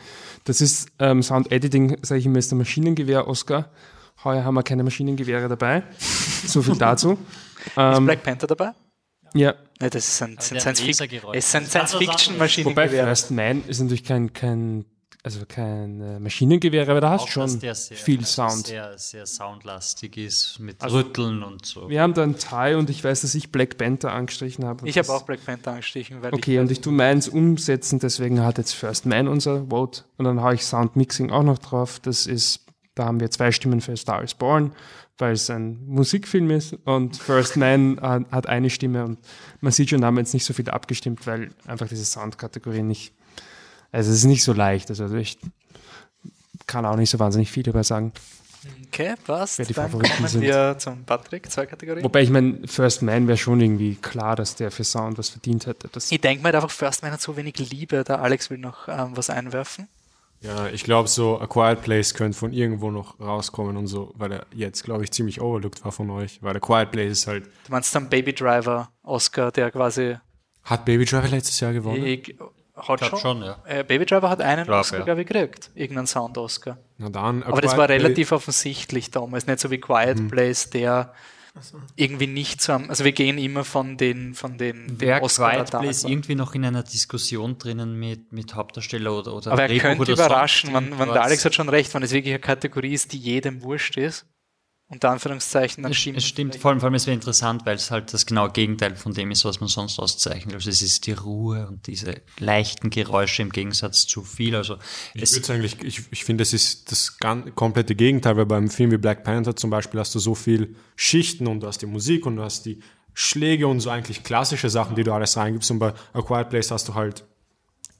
Das ist ähm, Sound Editing, sage ich immer, ist der Maschinengewehr Oscar. Heuer haben wir keine Maschinengewehre dabei. So viel dazu. Ist Ähm, Black Panther dabei? Ja, Ne, das ist ein, ein der Science, es Fiction wobei Maschinengewehr. First Man ist natürlich kein, kein also kein äh, Maschinengewehre, aber da hast dass schon der sehr, viel also Sound. Sehr, sehr soundlastig ist mit Also- Rütteln und so. Wir haben da einen Teil und ich weiß, dass ich Black Panther angestrichen habe. Ich habe auch Black Panther angestrichen, weil Okay, und ich tue meins umsetzen, deswegen hat jetzt First Man unser Vote und dann habe ich Sound Mixing auch noch drauf. Das ist, da haben wir zwei Stimmen für Star is Born, weil es ein Musikfilm ist und First Man hat, eine Stimme und man sieht schon, da haben wir jetzt nicht so viel abgestimmt, weil einfach diese Soundkategorie nicht, also es ist nicht so leicht, also ich kann auch nicht so wahnsinnig viel darüber sagen. Okay, passt. Wer die Dann Favoriten kommen sind. wir zum Patrick, zwei Kategorien. Wobei ich meine, First Man wäre schon irgendwie klar, dass der für Sound was verdient hätte. Ich denke mir halt einfach, First Man hat so wenig Liebe. Der Alex will noch ähm, was einwerfen. Ja, ich glaube, so A Quiet Place könnte von irgendwo noch rauskommen und so, weil er jetzt, glaube ich, ziemlich overlooked war von euch. Weil A Quiet Place ist halt. Du meinst dann Baby Driver, Oscar, der quasi. Hat Baby Driver letztes Jahr gewonnen? Ich, hat glaub schon. schon, ja. Äh, Baby Driver hat einen Glaub, Oscar, ja. glaube ich, gekriegt. Irgendeinen Sound-Oscar. Na dann, A Aber das Quiet war relativ offensichtlich damals. Nicht so wie Quiet Mhm. Place, der irgendwie nicht so am. Also wir gehen immer von den, von den, den Wer Quiet Oscar-Radar- Place irgendwie noch in einer Diskussion drinnen mit, mit Hauptdarsteller oder, oder Aber er Drehbuch könnte überraschen, wenn, wenn der irgendwas. Alex hat schon recht, wenn es wirklich eine Kategorie ist, die jedem wurscht ist. Unter Anführungszeichen, dann Es, stimmt es stimmt, vor allem, vor allem es wäre interessant, weil es halt das genaue Gegenteil von dem ist, was man sonst auszeichnet. Also es ist die Ruhe und diese leichten Geräusche im Gegensatz zu viel. Also Ich es, würde eigentlich, ich, ich finde, das ist das gan- komplette Gegenteil, weil beim Film wie Black Panther zum Beispiel hast du so viel Schichten und du hast die Musik und du hast die Schläge und so eigentlich klassische Sachen, die du alles reingibst und bei A Quiet Place hast du halt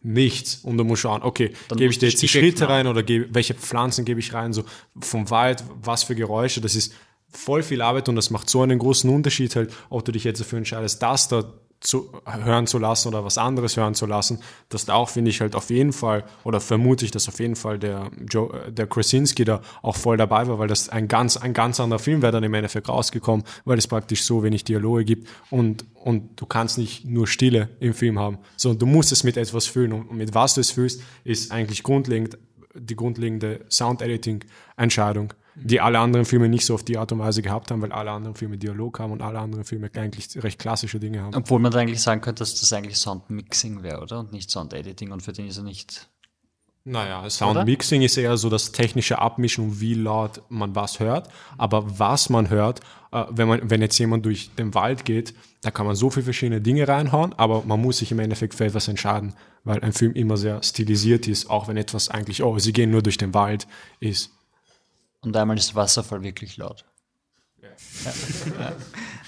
nichts. Und du musst schauen, okay, Dann gebe ich dir jetzt die Schritte rein oder gebe, welche Pflanzen gebe ich rein, so vom Wald, was für Geräusche, das ist voll viel Arbeit und das macht so einen großen Unterschied halt, ob du dich jetzt dafür entscheidest, das da zu hören zu lassen oder was anderes hören zu lassen, dass da auch, finde ich, halt auf jeden Fall, oder vermute ich, dass auf jeden Fall der, Joe, äh, der Krasinski da auch voll dabei war, weil das ein ganz, ein ganz anderer Film wäre dann im Endeffekt rausgekommen, weil es praktisch so wenig Dialoge gibt und, und du kannst nicht nur Stille im Film haben, sondern du musst es mit etwas füllen und mit was du es fühlst, ist eigentlich grundlegend die grundlegende Sound-Editing-Entscheidung, die alle anderen Filme nicht so auf die Art und Weise gehabt haben, weil alle anderen Filme Dialog haben und alle anderen Filme eigentlich recht klassische Dinge haben. obwohl man da eigentlich sagen könnte, dass das eigentlich Soundmixing wäre, oder? Und nicht Sound-Editing und für den ist er nicht. Naja, Soundmixing ist eher so das technische Abmischen wie laut man was hört. Aber was man hört, äh, wenn, man, wenn jetzt jemand durch den Wald geht, da kann man so viele verschiedene Dinge reinhauen, aber man muss sich im Endeffekt für etwas entscheiden, weil ein Film immer sehr stilisiert ist, auch wenn etwas eigentlich, oh, sie gehen nur durch den Wald ist. Und einmal ist Wasserfall wirklich laut.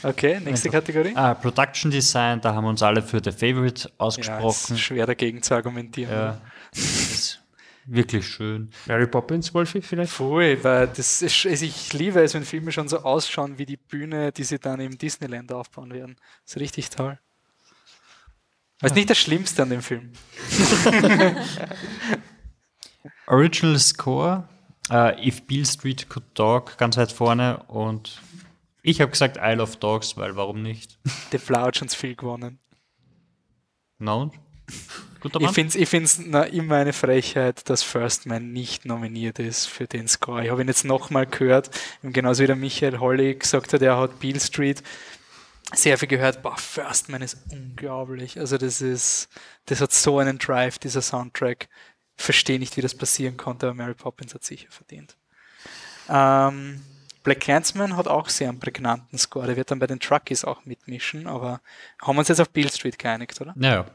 Okay, nächste Kategorie. Ah, Production Design, da haben wir uns alle für The Favorite Ja, ausgesprochen. ist schwer dagegen zu argumentieren. Ja, ist wirklich schön. Mary Poppins, Wolfi, vielleicht? Voll, weil das ist, also ich liebe es, wenn Filme schon so ausschauen wie die Bühne, die sie dann im Disneyland aufbauen werden. Das ist richtig toll. Das ist nicht das Schlimmste an dem Film. Original Score, äh, If Beale Street Could Talk, ganz weit vorne. Und ich habe gesagt I Love Dogs, weil warum nicht? The Flower hat schon viel gewonnen. No? Guter Ich Mann? finde es ich find's na, immer eine Frechheit, dass First Man nicht nominiert ist für den Score. Ich habe ihn jetzt nochmal gehört, und genauso wie der Michael Holly gesagt hat, er hat Beale Street sehr viel gehört. Boah, First Man ist unglaublich. Also das ist, das hat so einen Drive, dieser Soundtrack. Verstehe nicht, wie das passieren konnte, aber Mary Poppins hat sicher verdient. Ähm, Black Clansman hat auch sehr einen prägnanten Score. Der wird dann bei den Truckies auch mitmischen, aber haben wir uns jetzt auf Beale Street geeinigt, oder? Naja.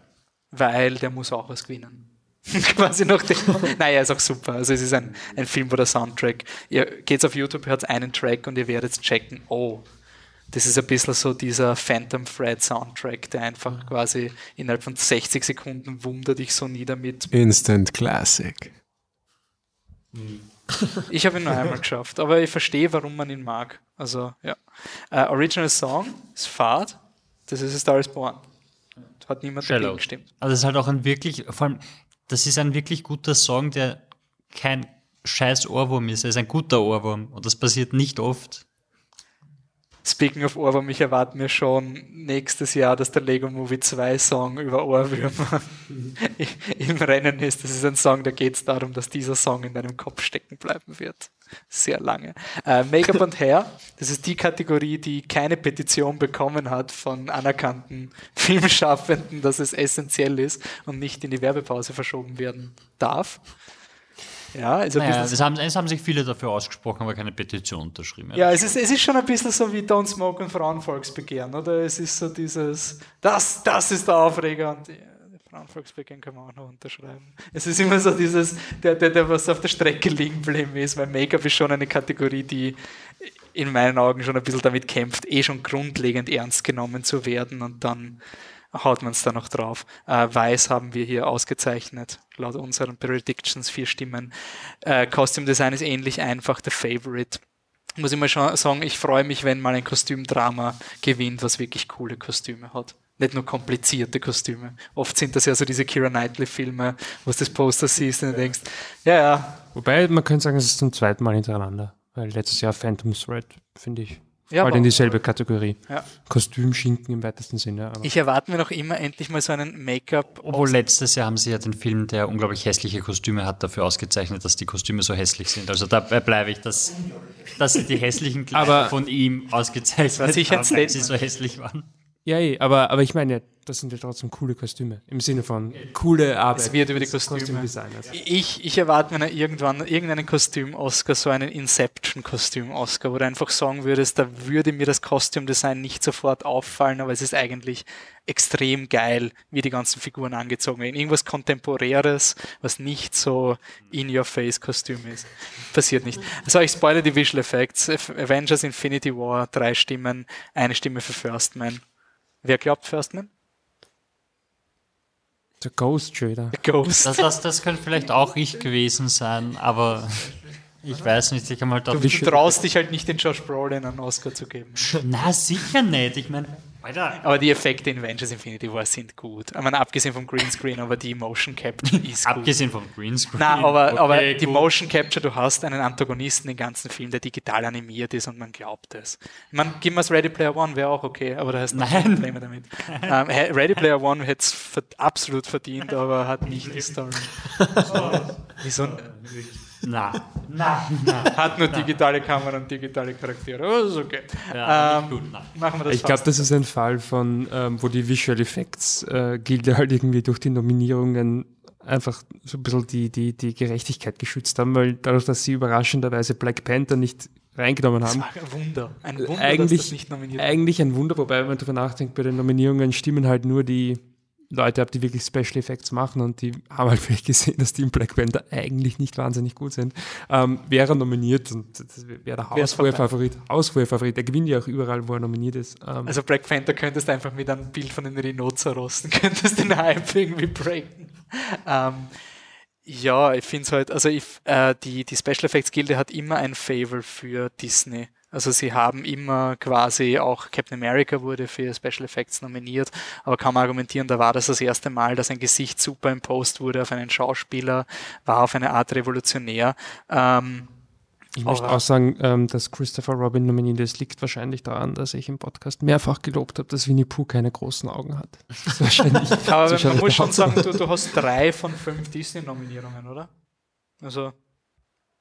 weil der muss auch was gewinnen. Quasi nach dem. Er ist auch super. Also es ist ein, ein Film, wo der Soundtrack. Ihr geht auf YouTube, hört einen Track und ihr werdet checken, oh, das ist ein bisschen so dieser Phantom Thread Soundtrack, der einfach quasi innerhalb von 60 Sekunden wundert dich so nieder mit. Instant Classic. Ich habe ihn nur einmal geschafft, aber ich verstehe, warum man ihn mag. Also, ja. Äh, Original Song ist Fahrt. Das ist A Star is Born. Hat niemand dagegen gestimmt. Also es ist halt auch ein wirklich, vor allem, das ist ein wirklich guter Song, der kein scheiß Ohrwurm ist. Er ist ein guter Ohrwurm und das passiert nicht oft. Speaking of Ohrwurm, ich erwarte mir schon nächstes Jahr, dass der Lego Movie 2 Song über Ohrwürmer im Rennen ist. Das ist ein Song, da geht es darum, dass dieser Song in deinem Kopf stecken bleiben wird. Sehr lange. Äh, Make-up und Hair, das ist die Kategorie, die keine Petition bekommen hat von anerkannten Filmschaffenden, dass es essentiell ist und nicht in die Werbepause verschoben werden darf. Ja, also naja, es, haben, es haben sich viele dafür ausgesprochen, aber keine Petition unterschrieben. Ja, es ist, es ist schon ein bisschen so wie Don't Smoke und Frauenvolksbegehren, oder? Es ist so dieses, das, das ist der Aufreger und Frauenvolksbegehren kann man auch noch unterschreiben. Es ist immer so dieses, der, der, der was auf der Strecke liegen geblieben ist, weil Make-up ist schon eine Kategorie, die in meinen Augen schon ein bisschen damit kämpft, eh schon grundlegend ernst genommen zu werden und dann haut man es da noch drauf. Äh, Weiß haben wir hier ausgezeichnet, laut unseren Predictions, vier Stimmen. Äh, Costume Design ist ähnlich einfach, der Favorite. Muss ich mal schon sagen, ich freue mich, wenn mal ein Kostümdrama gewinnt, was wirklich coole Kostüme hat. Nicht nur komplizierte Kostüme. Oft sind das ja so diese Kira Knightley-Filme, wo du das Poster siehst und du denkst, ja, ja. Wobei, man könnte sagen, es ist zum zweiten Mal hintereinander. Weil letztes Jahr Phantom Thread, finde ich, Ja, halt aber- in dieselbe Kategorie. Ja. Kostümschinken im weitesten Sinne. Aber Ich erwarte mir noch immer endlich mal so einen Make-up. Obwohl letztes Jahr haben sie ja den Film, der unglaublich hässliche Kostüme hat, dafür ausgezeichnet, dass die Kostüme so hässlich sind. Also dabei bleibe ich, dass, dass sie die hässlichen Kleider Aber- von ihm ausgezeichnet haben, weil sie so hässlich waren. Ja, eh, aber, aber ich meine, ja, das sind ja trotzdem coole Kostüme. Im Sinne von coole Arbeit. Es wird über die Kostüme. Kostümdesigners. Ich, ich erwarte mir irgendwann irgendeinen Kostüm-Oscar, so einen Inception-Kostüm-Oscar, wo du einfach sagen würdest, da würde mir das Kostümdesign nicht sofort auffallen, aber es ist eigentlich extrem geil, wie die ganzen Figuren angezogen werden. Irgendwas Kontemporäres, was nicht so in-your-face-Kostüm ist. Passiert nicht. Also ich spoilere die Visual Effects. Avengers Infinity War, drei Stimmen, eine Stimme für First Man. Wer glaubt First Man? Der Ghost Trader. Ghost. Das, das, das könnte vielleicht auch ich gewesen sein, aber ich weiß nicht, ich habe halt auf Du traust dich halt nicht, den Josh Brolin einen Oscar zu geben. Na, sicher nicht. Ich meine, Alter. Aber die Effekte in Avengers Infinity War sind gut. Ich meine, abgesehen vom Greenscreen, aber die Motion Capture ist gut. Abgesehen vom Greenscreen. Nein, aber, Okay, aber die gut. Motion Capture, du hast einen Antagonisten den ganzen Film, der digital animiert ist und man glaubt es. Man, gib mir Ready Player One, wäre auch okay, aber da hast du Nein. Probleme damit. ähm, He- Ready Player One hätte es absolut verdient, aber hat nicht die Story. Wieso? Na, na, na. Hat nur digitale Kamera und digitale Charaktere. Aber ist okay. Ja, Ähm, gut, na. Machen wir das Ich glaube, das ist ein Fall von, ähm, wo die Visual Effects äh, Gilde halt irgendwie durch die Nominierungen einfach so ein bisschen die, die, die Gerechtigkeit geschützt haben, weil dadurch, dass sie überraschenderweise Black Panther nicht reingenommen das haben, war ein Wunder. Ein Wunder, dass das eigentlich, nicht nominiert eigentlich ein Wunder, wobei, wenn man darüber nachdenkt, bei den Nominierungen stimmen halt nur die Leute ab, die wirklich Special Effects machen und die haben halt vielleicht gesehen, dass die in Black Panther eigentlich nicht wahnsinnig gut sind. Ähm, wäre er nominiert und wäre der Wär's haushohe vorbei. Favorit. Haushohe Favorit. Er gewinnt ja auch überall, wo er nominiert ist. Ähm, Also Black Panther könntest du einfach mit einem Bild von den Rhinozerosten, könntest den Hype irgendwie breaken. Ähm, ja, ich finde es halt, also ich, äh, die, die Special Effects Gilde hat immer ein Favor für Disney. Also sie haben immer quasi, auch Captain America wurde für Special Effects nominiert, aber kann man argumentieren, da war das das erste Mal, dass ein Gesicht superimposed wurde auf einen Schauspieler, war auf eine Art revolutionär. Ähm, Ich möchte auch sagen, ähm, dass Christopher Robin nominiert ist, liegt wahrscheinlich daran, dass ich im Podcast mehrfach gelobt habe, dass Winnie Pooh keine großen Augen hat. Wahrscheinlich, Aber man muss schon sagen, du, du hast drei von fünf Disney-Nominierungen, oder? Also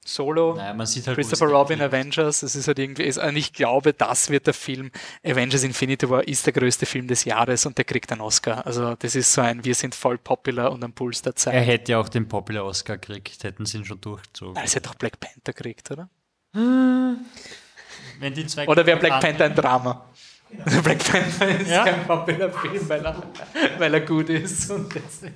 Solo, Naja, halt, Christopher es Robin. Avengers, es ist halt irgendwie, ist, und ich glaube, das wird der Film, Avengers Infinity War ist der größte Film des Jahres und der kriegt einen Oscar. Also das ist so ein, wir sind voll popular und am Puls der Er Zeit. hätte ja auch den Popular Oscar gekriegt, hätten sie ihn schon durchgezogen. Es hätte doch Black Panther gekriegt, oder? Wenn die zwei Oder wäre Black Panther ein Drama? Also Black Panther ist Ja. kein popular Film, weil er, weil er gut ist. Und deswegen.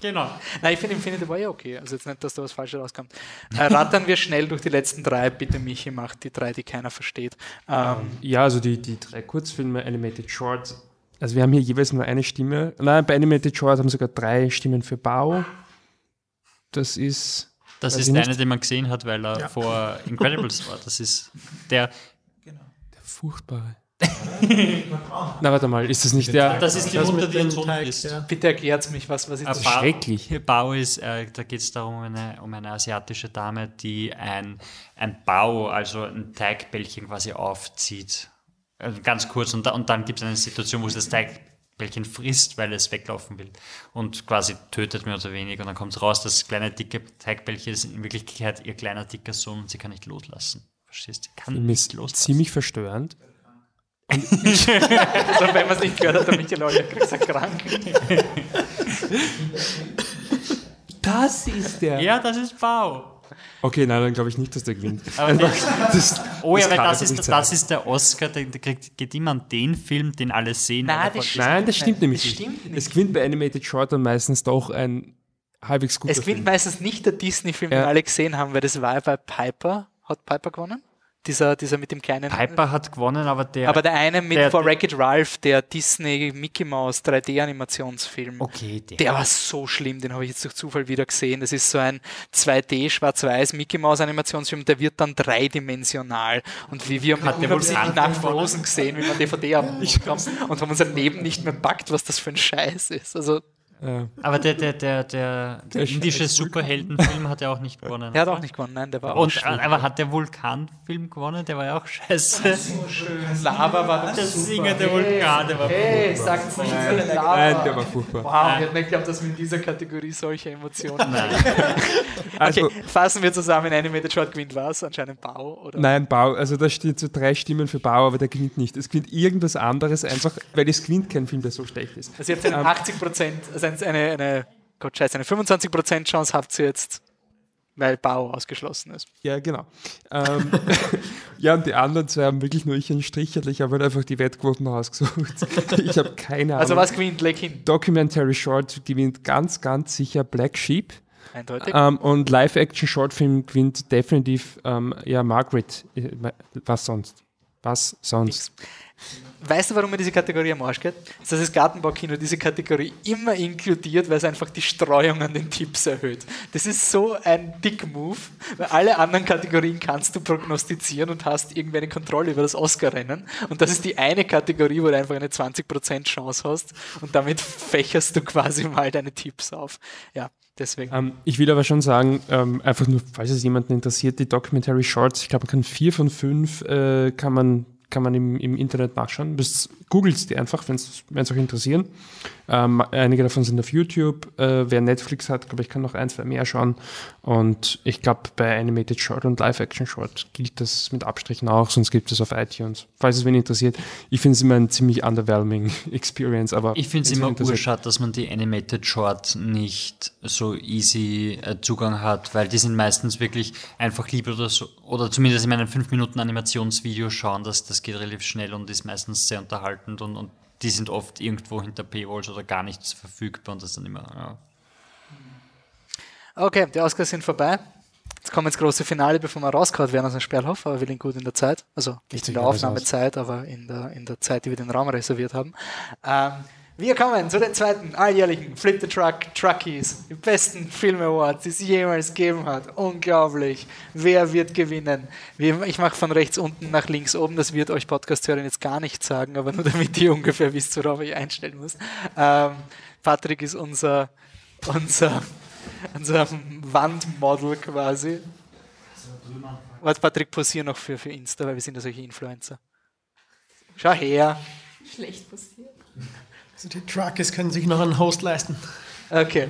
Genau. Nein, ich finde Infinity war ja okay. Also jetzt nicht, dass da was Falsches rauskommt. Äh, rattern wir schnell durch die letzten drei. Bitte, Michi, macht die drei, die keiner versteht. Ähm, Ja, also die, die drei Kurzfilme, Animated Short. Also wir haben hier jeweils nur eine Stimme. Nein, bei Animated Short haben sogar drei Stimmen für Bao. Das ist Das ist der eine, den man gesehen hat, weil er vor Incredibles war. Das ist der. der furchtbare. Na, warte mal, ist das nicht der... Das ist die Mutter, die Teig, ist. ja. bitte erklärt mich, was, was ist das? Schrecklich. Bao ist, äh, da geht es darum, eine, um eine asiatische Dame, die ein, ein Bao, also ein Teigbällchen quasi aufzieht. Also ganz kurz und, da, und dann gibt es eine Situation, wo es das Teigbällchen frisst, weil es weglaufen will und quasi tötet mehr oder weniger und dann kommt raus, das kleine dicke Teigbällchen ist in Wirklichkeit ihr kleiner dicker Sohn und sie kann nicht loslassen. Verstehst du? Sie kann nicht loslassen. ziemlich verstörend. Also, wenn man es nicht gehört hat, der Michael Euler ist krank. Das ist der. Ja, das ist Bau. Okay, nein, dann glaube ich nicht, dass der gewinnt. Aber der, Das, oh ja, weil das einfach ist, das ist der Oscar, der, der kriegt, geht immer an den Film, den alle sehen. Nein, das stimmt Nein, das stimmt nämlich Das nicht. stimmt nicht. Es gewinnt bei Animated Short dann meistens doch ein halbwegs guter Es gewinnt Film. meistens nicht der Disney-Film, Ja. den alle gesehen haben, weil das war ja bei Piper. Hat Piper gewonnen? Dieser, dieser mit dem kleinen. Piper hat gewonnen, aber der. Aber der eine mit Der- For Wreck-It Ralph, der Disney Mickey Mouse 3D-Animationsfilm. okay, der. Der war so schlimm, den habe ich jetzt durch Zufall wieder gesehen. Das ist so ein 2D schwarz-weiß Mickey Mouse Animationsfilm, der wird dann dreidimensional. Und wie wir haben den unabsichtlich nach Frozen gesehen, wie man DVD abbekommt und haben unser Leben nicht mehr packt, was das für ein Scheiß ist. Also Ja. aber der, der, der, der, der indische. Superheldenfilm hat ja auch nicht gewonnen. er hat auch nicht gewonnen, nein, der war auch Und, schlimm. aber hat der Vulkanfilm gewonnen? Der war ja auch scheiße. Lava war doch Der super. singende Vulkan, der war Hey, sagt's nicht zu den Lava. Nein, der war furchtbar. Wow, ich hätte nicht geglaubt, dass wir in dieser Kategorie solche Emotionen Nein. Also, Okay, fassen wir zusammen, Animated Short gewinnt was? Anscheinend Bau? Oder? Nein, Bau, also da stehen so drei Stimmen für Bau, aber der gewinnt nicht. Es gewinnt irgendwas anderes, einfach, weil es gewinnt kein Film, der so schlecht ist. Also jetzt eine 80 Prozent, also eine, eine, Gott scheiße, eine 25 Prozent Chance habt ihr jetzt, weil Bau ausgeschlossen ist. Ja, genau. Ähm, ja, und die anderen zwei haben wirklich nur ich einen Strich, ich habe halt einfach die Wettquoten rausgesucht. Ich habe keine Ahnung. Also was gewinnt Lekin? Documentary Short gewinnt ganz, ganz sicher Black Sheep. Eindeutig. Ähm, und Live-Action-Shortfilm gewinnt definitiv ähm, ja Margaret. Äh, Was sonst? Was sonst? Weißt du, warum mir diese Kategorie am Arsch geht? Ist, dass das Gartenbaukino diese Kategorie immer inkludiert, weil es einfach die Streuung an den Tipps erhöht. Das ist so ein Dick-Move, weil alle anderen Kategorien kannst du prognostizieren und hast irgendwie eine Kontrolle über das Oscar-Rennen. Und das ist die eine Kategorie, wo du einfach eine 20% Chance hast und damit fächerst du quasi mal deine Tipps auf. Ja, deswegen. Ähm, ich will aber schon sagen, ähm, einfach nur, falls es jemanden interessiert, die Documentary Shorts, ich glaube, man kann vier von fünf, äh, kann man, kann man im, im Internet nachschauen. Googles die einfach, wenn es euch interessieren. Ähm, einige davon sind auf YouTube. Äh, wer Netflix hat, glaube ich, kann noch ein, zwei mehr schauen. Und ich glaube, bei Animated Short und Live-Action Short gilt das mit Abstrichen auch, sonst gibt es auf iTunes. Falls es wen interessiert. Ich finde es immer ein ziemlich underwhelming Experience, aber Ich finde es immer urschade, dass man die Animated Short nicht so easy äh, Zugang hat, weil die sind meistens wirklich einfach lieb oder so, oder zumindest in meinen 5 Minuten Animationsvideo schauen, das, das geht relativ schnell und ist meistens sehr unterhaltend und, und die sind oft irgendwo hinter Paywalls oder gar nichts verfügbar und das ist dann immer, ja. Okay, die Oscars sind vorbei. Jetzt kommt ins große Finale, bevor wir rausgehauen werden aus dem Sperlhof, aber wir liegen gut in der Zeit. Also nicht in der Aufnahmezeit, aber in der, in der Zeit, die wir den Raum reserviert haben. Ähm, wir kommen zu den zweiten alljährlichen Flip the Truck Truckies, die besten Film Awards, die es jemals gegeben hat. Unglaublich. Wer wird gewinnen? Ich mache von rechts unten nach links oben, das wird euch Podcast-Hörer jetzt gar nicht sagen, aber nur damit ihr ungefähr wisst, worauf ich einstellen muss. Ähm, Patrick ist unser, unser unser Wandmodel quasi. Warte, Patrick, posier noch für, für Insta, weil wir sind ja solche Influencer. Schau her. Schlecht passiert. Also die Truckers können sich noch einen Host leisten. Okay.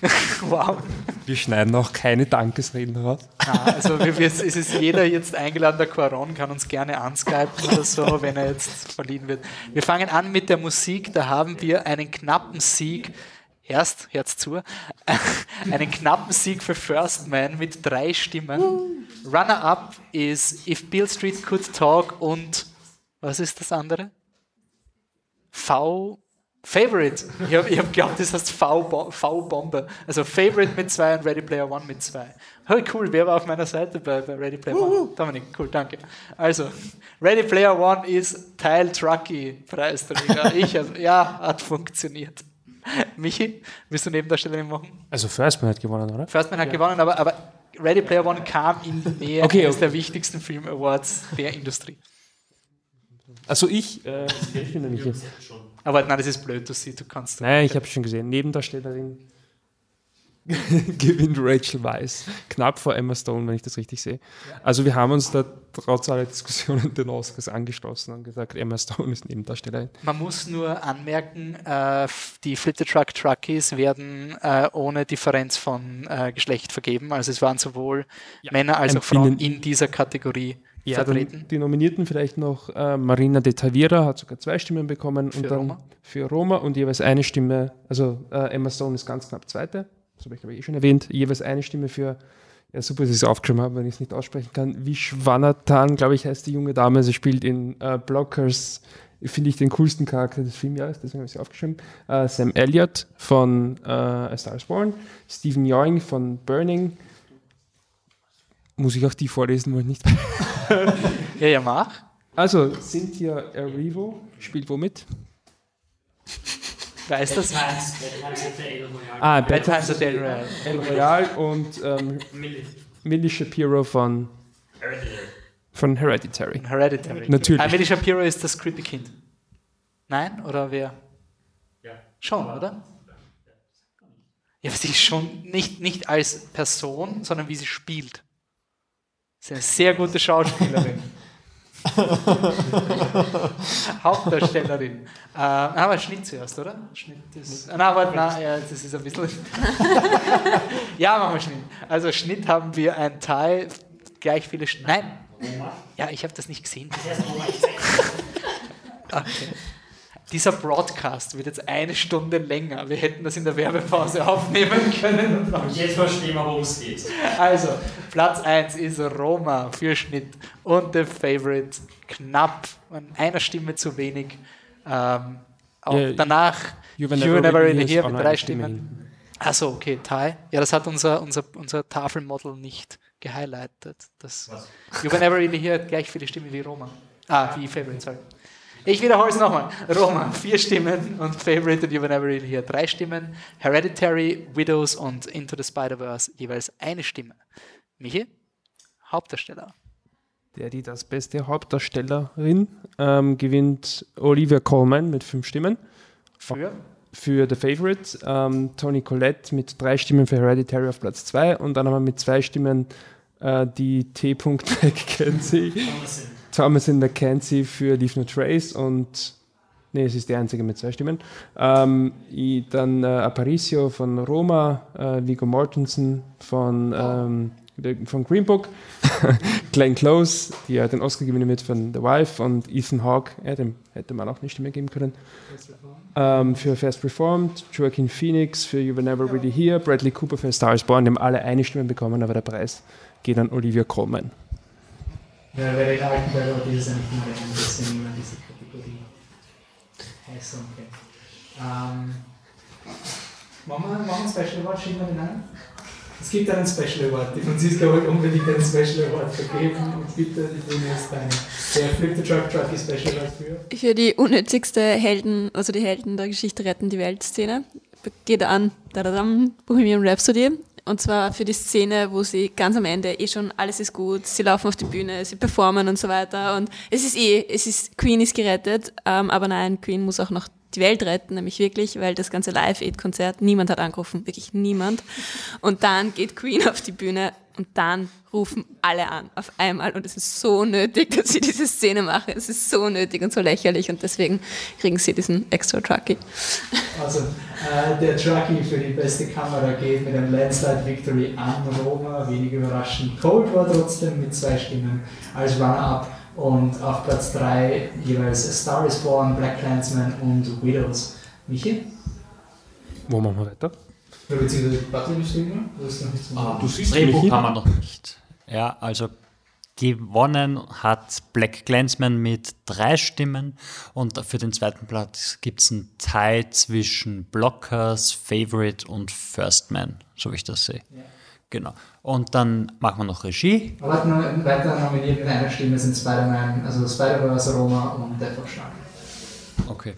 wow. Wir schneiden auch keine Dankesreden raus. Ah, also wir, wir, es ist jeder jetzt eingeladen, der Quaron kann uns gerne anskypen oder so, wenn er jetzt verliehen wird. Wir fangen an mit der Musik, da haben wir einen knappen Sieg. Erst, Herz zu, einen knappen Sieg für First Man mit drei Stimmen. Runner-up ist If Bill Street Could Talk und was ist das andere? V Favorite. Ich habe ich hab geglaubt, das heißt V-Bo- V-Bombe. Also Favorite mit zwei und Ready Player One mit zwei. Hey, cool, wer war auf meiner Seite bei, bei Ready Player One? Dominik, cool, danke. Also, Ready Player One ist Teil Trucky Preisträger. Ich, hab- ja, hat funktioniert. Michi, willst du Nebendarstellerin machen? Also First Man hat gewonnen, oder? First Man hat gewonnen, aber, aber Ready Player One kam in die Nähe Okay, eines okay. der wichtigsten Film Awards der Industrie. Also ich, äh, ich bin nicht jetzt. Aber nein, das ist blöd, du siehst, du kannst. Nein, ich habe schon gesehen. Nebendarstellerin. gewinnt Rachel Weisz. Knapp vor Emma Stone, wenn ich das richtig sehe. Also wir haben uns da trotz aller Diskussionen den Oscars angeschlossen und gesagt, Emma Stone ist Nebendarstellerin. Man muss nur anmerken, äh, die Flip the Truck Truckies werden äh, ohne Differenz von äh, Geschlecht vergeben. Also es waren sowohl Männer als auch Frauen in dieser Kategorie Ja, vertreten. dann die Nominierten vielleicht noch äh, Marina de Tavira hat sogar zwei Stimmen bekommen Für und dann Roma? für Roma und jeweils eine Stimme, also äh, Emma Stone ist ganz knapp zweite, das habe ich glaube ich eh schon erwähnt, jeweils eine Stimme für, ja super, dass ich es aufgeschrieben habe, wenn ich es nicht aussprechen kann, Vishwanathan, glaube ich, heißt die junge Dame, sie spielt in äh, Blockers, finde ich den coolsten Charakter des Filmjahres, deswegen habe ich es aufgeschrieben, äh, Sam Elliott von äh, A Star is Born, Stephen Ewing von Burning, muss ich auch die vorlesen, wo ich nicht Ja, ja, mach. also, Cynthia Erivo spielt womit? Weiß das? Ah, Bad Times at El Royale. El Royale und ähm, Millie Shapiro von von Hereditary. Hereditary. Natürlich. Ah, Millie Shapiro ist das creepy Kind. Nein? Oder wer? Ja. Schon, oder? Ja, sie ist schon nicht, nicht als Person, sondern wie sie spielt. Sie ist eine sehr gute Schauspielerin. Hauptdarstellerin. Äh, aber Schnitt zuerst, oder? Schnitt ist. Ah, na, aber na, ja, das ist ein bisschen. ja, machen wir Schnitt. Also Schnitt haben wir ein Teil, gleich viele Schnitt. Nein. Ja, ich habe das nicht gesehen. Okay. Dieser Broadcast wird jetzt eine Stunde länger. Wir hätten das in der Werbepause aufnehmen können. Und Jetzt verstehen wir, worum es geht. also, Platz 1 ist Roma für Schnitt und The Favorite knapp, an einer Stimme zu wenig. Ähm, auch Ja, danach You Were Never Really Here mit drei Stimmen. Achso, okay, Ty. Ja, das hat unser, unser, unser Tafelmodel nicht gehighlightet. Das You Were Never Really Here hat gleich viele Stimmen wie Roma. Ah, wie Favorite, sorry. Ich wiederhole es nochmal. Roma, vier Stimmen und Favorite und You Were Never Really Here, drei Stimmen. Hereditary, Widows und Into the Spider-Verse jeweils eine Stimme. Michi, Hauptdarsteller. Der, die das beste Hauptdarstellerin ähm, gewinnt Olivia Colman mit fünf Stimmen. Für? Für The Favorite, ähm, Tony Collette mit drei Stimmen für Hereditary auf Platz zwei und dann haben wir mit zwei Stimmen äh, die T. McKenzie, Thomasin McKenzie für Leave No Trace und nee, es ist die einzige mit zwei Stimmen. Ähm, dann äh, Aparicio von Roma, äh, Viggo Mortensen von, ähm, der- von Green Book, Glenn Close, die ja den Oscar gewinnen wird von The Wife und Ethan Hawke, ja, dem hätte man auch eine Stimme geben können. Ähm, für Fast Reformed, Joaquin Phoenix für You Were Never Really Here, Bradley Cooper für Star is Born, die haben alle eine Stimme bekommen, aber der Preis geht an Olivia Colman. Ja, wer den alten Bell dieses eigentlich immer ein bisschen in diese Kategorie. Und okay. ähm, Machen wir einen Special Award, schieben wir den ein? Es gibt einen Special Award. Die Franziska wollte unbedingt einen Special Award vergeben und bitte, die Bühne ist deine. Der Flip the Truck Trucky Special Award für. Für die unnötigste Helden, also die Helden der Geschichte retten die Welt-Szene, geht an dadadam, Bohemian Rhapsody. Und zwar für die Szene, wo sie ganz am Ende eh schon alles ist gut, sie laufen auf die Bühne, sie performen und so weiter. Und es ist eh, es ist, Queen ist gerettet, ähm, aber nein, Queen muss auch noch die Welt retten, nämlich wirklich, weil das ganze Live-Aid-Konzert, niemand hat angerufen, wirklich niemand. Und dann geht Queen auf die Bühne und dann rufen alle an auf einmal und es ist so nötig, dass sie diese Szene machen. Es ist so nötig und so lächerlich und deswegen kriegen sie diesen extra Trucky. Also, äh, der Trucky für die beste Kamera geht mit einem Landslide Victory an Roma, wenig überraschend. Cold war trotzdem mit zwei Stimmen als Runner-Up und auf Platz 3 jeweils A Star is Born, Black Clansman und Widows. Michi? Wo machen wir weiter? Ja, beziehungsweise Patrick ist drüben? Du hast noch nichts gemacht. Du siehst Drehbuch mich haben wir noch nicht. Ja, also gewonnen hat Black Clansman mit drei Stimmen und für den zweiten Platz gibt es einen Tie zwischen Blockers, Favorite und First Man, so wie ich das sehe. Genau. Und dann machen wir noch Regie. Aber noch- weiter nominiert mit einer Stimme sind Spider-Man, also Spider-Verse, Roma und Death of Shark. Okay.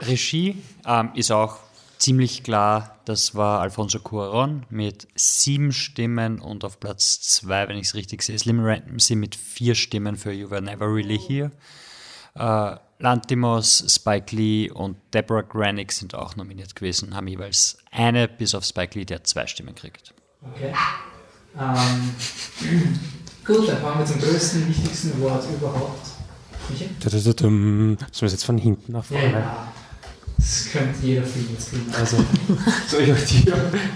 Regie ähm, ist auch ziemlich klar, das war Alfonso Cuaron mit sieben Stimmen und auf Platz zwei, wenn ich es richtig sehe, Slim Ramsey mit vier Stimmen für You Were Never Really Here. Äh, Lantimos, Spike Lee und Deborah Granick sind auch nominiert gewesen, haben jeweils eine, bis auf Spike Lee, der zwei Stimmen kriegt. Okay. Ähm, gut, dann kommen wir zum größten, wichtigsten Award überhaupt. Michael? Sollen wir es jetzt von hinten nach vorne? Ja, das könnte jeder Film jetzt kriegen. Also, soll ich euch die,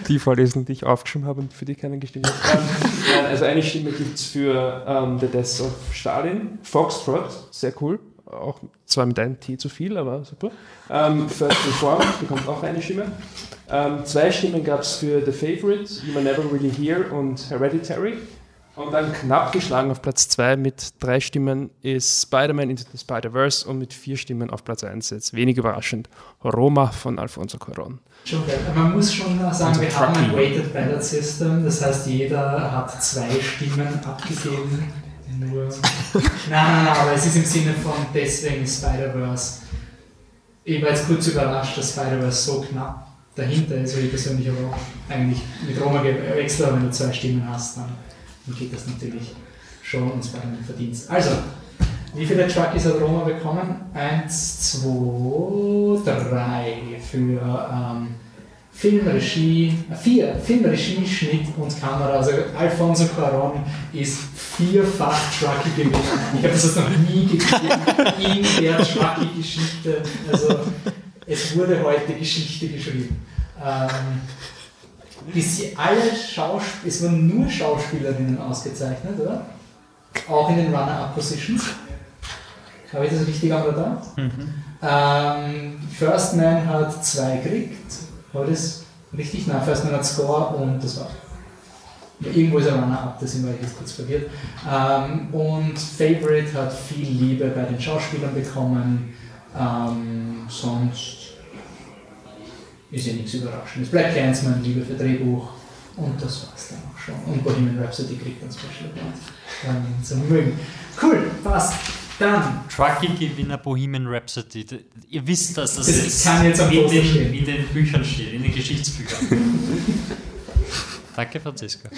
die vorlesen, die ich aufgeschrieben habe und für die keiner gestimmt hat? Ähm, nein, also eine Stimme gibt es für ähm, The Death of Stalin, Foxtrot, sehr cool. Auch zwar mit einem T zu viel, aber super. Ähm, First Reform bekommt auch eine Stimme. Ähm, zwei Stimmen gab es für The Favorite, You Were Never Really Here und Hereditary. Und dann knapp geschlagen auf Platz 2 mit drei Stimmen ist Spider-Man Into the Spider-Verse und mit vier Stimmen auf Platz 1 jetzt wenig überraschend Roma von Alfonso Cuarón. Geil. Man muss schon sagen, wir haben ein. Weighted Ballot System, das heißt, jeder hat zwei Stimmen abgegeben. Nur. nein, nein, nein, aber es ist im Sinne von deswegen Spider-Verse. Ich war jetzt kurz überrascht, dass Spider-Verse so knapp dahinter ist, weil ich persönlich aber auch eigentlich mit Roma gewechselt habe, wenn du zwei Stimmen hast, dann, dann geht das natürlich schon und Spider-Man verdienst. Also, wie viele Truckies hat Roma bekommen? Eins, zwei, drei für ähm, Film, Regie, äh, vier, Film, Regie, Schnitt und Kamera. Also Alfonso Cuarón ist vierfach Trucky-Gewinner. Ich habe das noch nie gegeben in der Trucky-Geschichte. Also es wurde heute Geschichte geschrieben. Ähm, bis sie alle Schauspieler, es wurden nur Schauspielerinnen ausgezeichnet, oder? Auch in den Runner-Up-Positions. Habe ich das richtig am Radar? Ähm, First Man hat zwei gekriegt. War das richtig? Nein, First Man hat Score und das war's. Irgendwo ist ein Runner-Up, deswegen war ich jetzt kurz verwirrt. Ähm, und Favorite hat viel Liebe bei den Schauspielern bekommen. Ähm, sonst ist ja nichts Überraschendes. Black Clansman, Liebe für Drehbuch. Und das war's dann auch schon. Und Bohemian Rhapsody kriegt ein Special Award. Dann zum Mögen. Cool, passt. Dann Trucky-Gewinner Bohemian Rhapsody. Ihr wisst, dass das, Das jetzt kann jetzt am in, den, stehen. in den Büchern steht, in den Geschichtsbüchern. Danke, Franziska.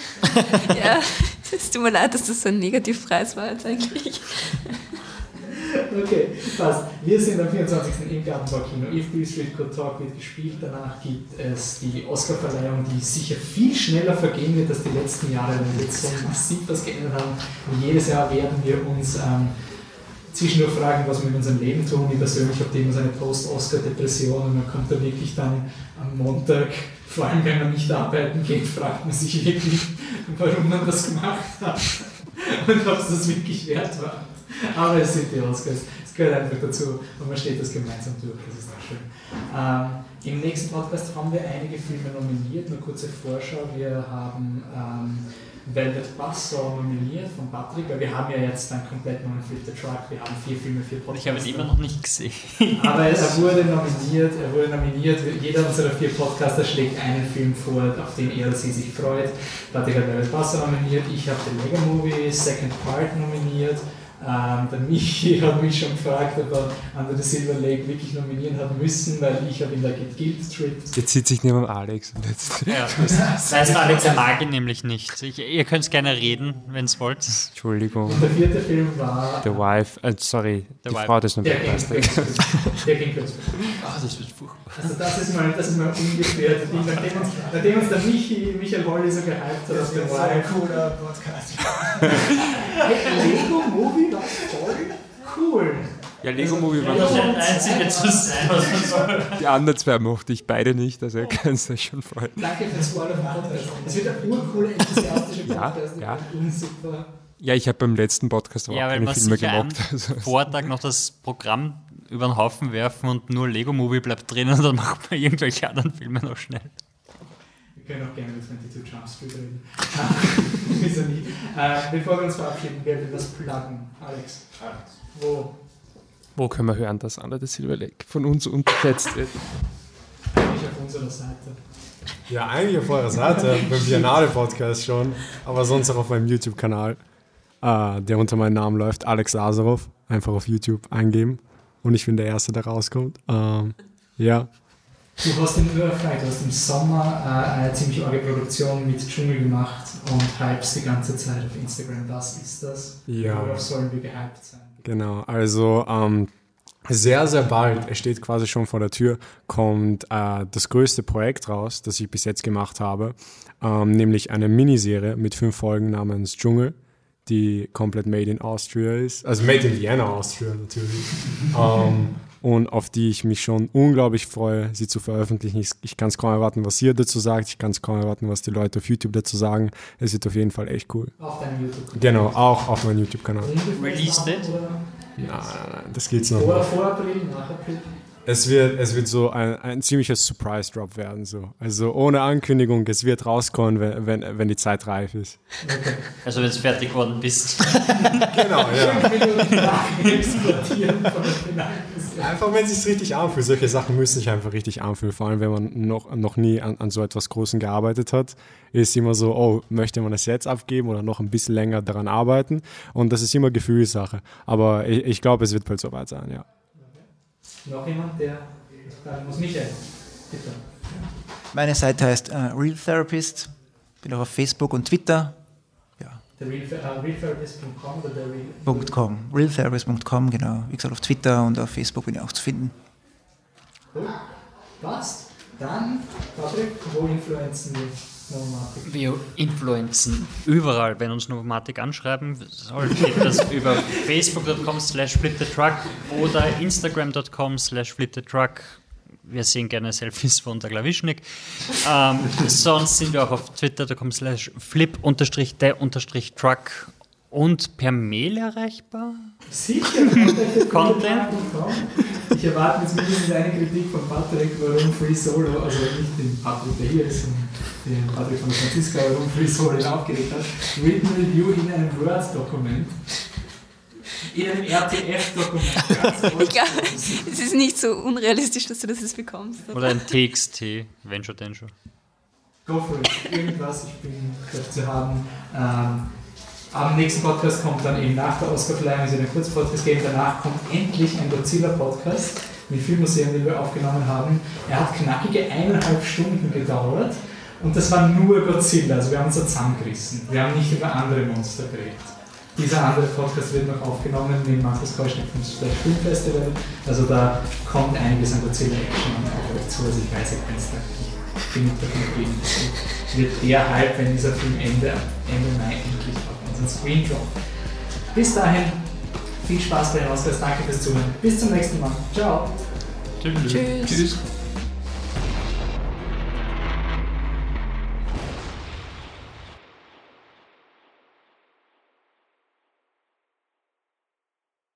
Ja, es tut mir leid, dass das so ein Negativpreis war jetzt eigentlich. Okay, passt. Wir sind am 24. im Gartenbaukino. If Beale Street Could Talk wird gespielt. Danach gibt es die Oscarverleihung, die sicher viel schneller vergehen wird als die letzten Jahre, weil wir jetzt so massiv was geändert haben. Und jedes Jahr werden wir uns ähm, zwischendurch fragen, was wir in unserem Leben tun. Ich persönlich habe immer so eine Post-Oscar-Depression und man kommt da wirklich dann am Montag, vor allem wenn man nicht arbeiten geht, fragt man sich wirklich, warum man das gemacht hat und ob es das wirklich wert war. Aber es sind die Oscars. Es gehört einfach dazu und man steht das gemeinsam durch. Das ist auch schön. Ähm, Im nächsten Podcast haben wir einige Filme nominiert. Nur kurze Vorschau. Wir haben ähm, Velvet Buzzsaw nominiert von Patrick, weil wir haben ja jetzt einen komplett neuen Flip the Truck. Wir haben vier Filme, vier Podcasts. ich habe ihn immer noch nicht gesehen. Aber er wurde nominiert, er wurde nominiert. Jeder unserer vier Podcaster schlägt einen Film vor, auf den er oder sie sich freut. Patrick hat Velvet Buzzsaw nominiert, ich habe den Lego Movie Second Part nominiert. Ähm, der Michi hat mich schon gefragt, ob er Under the Silver Lake wirklich nominieren hat müssen, weil ich habe ihn da Guilt Tripped. Jetzt sitze ich neben Alex und jetzt. Ja, das heißt, Alex, er mag ihn nämlich nicht. Ich, ihr könnt gerne reden, wenn es wollt. Entschuldigung. Und der vierte Film war The Wife, äh, sorry, The die Wife. Frau des der ging. Der ging kurz. Ah, das wird furchtbar. Also das ist mal, das ist mal ungefähr das Ding, nachdem uns, nachdem uns der Michi, Michael Holly so gehypt hat auf den Wife. cooler Podcast. Hey, Lego Movie war voll cool. Ja, Lego Movie war das Einzige zu sein, was man soll. Die anderen zwei mochte ich beide nicht, also ihr könnt euch schon freuen. Danke fürs Podcast. Es wird ein urcooler, enthusiastischer Ja, Podcast. ja. Super. Ja, ich habe beim letzten Podcast aber Ja, auch keine Filme sicher am gemacht. Also. Vortag noch das Programm über den Haufen werfen und nur Lego-Movie bleibt drinnen und dann macht man irgendwelche anderen Filme noch schnell. Wir können auch gerne mit 22 Jump Street reden. Wieso nicht? Äh, bevor wir uns verabschieden, wer will was pluggen? Alex. Wo? Wo können wir hören, dass Under the Silver Lake von uns unterschätzt wird? Eigentlich auf unserer Seite. Ja, eigentlich auf eurer Seite, beim Biennale-Podcast schon, aber sonst auch auf meinem YouTube-Kanal, äh, der unter meinem Namen läuft, Alex Lazarov. Einfach auf YouTube eingeben und ich bin der Erste, der rauskommt. Ähm, ja, Du hast im, Frank, du hast im Sommer äh, eine ziemlich arge Produktion mit Dschungel gemacht und hypest die ganze Zeit auf Instagram. Was ist das? Ja. Worauf sollen wir gehypt sein? genau. Also, ähm, sehr, sehr bald, es steht quasi schon vor der Tür, kommt äh, das größte Projekt raus, das ich bis jetzt gemacht habe, ähm, nämlich eine Miniserie mit fünf Folgen namens Dschungel, die komplett made in Austria ist, also made in Vienna, Austria natürlich. ähm, und auf die ich mich schon unglaublich freue, sie zu veröffentlichen. Ich, ich kann es kaum erwarten, was ihr dazu sagt. Ich kann es kaum erwarten, was die Leute auf YouTube dazu sagen. Es wird auf jeden Fall echt cool. Auf deinem YouTube-Kanal. Genau, auch auf meinem YouTube-Kanal. Release date? Nein, nein, nein, das geht's noch. Vor, vor April, nach April. Es wird, es wird so ein, ein ziemlicher Surprise-Drop werden. So. Also ohne Ankündigung, es wird rauskommen, wenn, wenn, wenn die Zeit reif ist. Also wenn du fertig geworden bist. Genau, ja. Einfach, wenn es sich richtig anfühlt. Solche Sachen müssen sich einfach richtig anfühlen. Vor allem, wenn man noch, noch nie an, an so etwas Großem gearbeitet hat, ist immer so, oh, möchte man es jetzt abgeben oder noch ein bisschen länger daran arbeiten? Und das ist immer Gefühlssache. Aber ich, ich glaube, es wird bald soweit sein, ja. Noch jemand, der fragen muss? Michael, bitte. Meine Seite heißt äh, Real Therapist. Bin auch auf Facebook und Twitter. Ja, Der Real, uh, realtherapist.com oder der Real... .com. Realtherapist.com, genau. Wie gesagt, auf Twitter und auf Facebook bin ich auch zu finden. Cool. Passt. Dann, Patrick, wo influenzen wir? Wir influenzen überall, wenn uns Novomatic anschreiben soll, geht das über facebook.com slash flipthetruck oder instagram.com slash flipthetruck. Wir sehen gerne Selfies von der Klawischnik. Ähm, sonst sind wir auch auf twitter.com slash flip-the-truck und per Mail erreichbar. Sicher, Content. Ich erwarte jetzt mindestens eine Kritik von Patrick, warum Free Solo, also nicht den Patrick, der hier ist, sondern den Patrick von Franziska, warum Free Solo ihn aufgeregt hat. Written Review in einem Word-Dokument. In einem RTF-Dokument. Ich glaube, es ist nicht so unrealistisch, dass du das jetzt bekommst. Oder ein TXT, wenn schon, denn schon. Go for it. Irgendwas, ich bin dafür zu haben. Ähm, am nächsten Podcast kommt dann eben nach der Oscarverleihung, also einen Kurzpodcast geben. Danach kommt endlich ein Godzilla-Podcast mit Filmmuseum, den wir aufgenommen haben. Er hat knackige eineinhalb Stunden gedauert und das war nur Godzilla. Also wir haben uns da zusammengerissen. Wir haben nicht über andere Monster geredet. Dieser andere Podcast wird noch aufgenommen mit Markus Keuschnick vom Splash Film Festival. Also da kommt einiges an Godzilla-Action auf euch zu. Also ich weiß, ihr könnt es nicht genug davon geben. Das wird der Hype, wenn dieser Film Ende, Ende Mai endlich unseren Screen kommt. Bis dahin, viel Spaß bei den Oscars. Danke fürs Zuhören. Bis zum nächsten Mal. Ciao. Tschüss. Tschüss.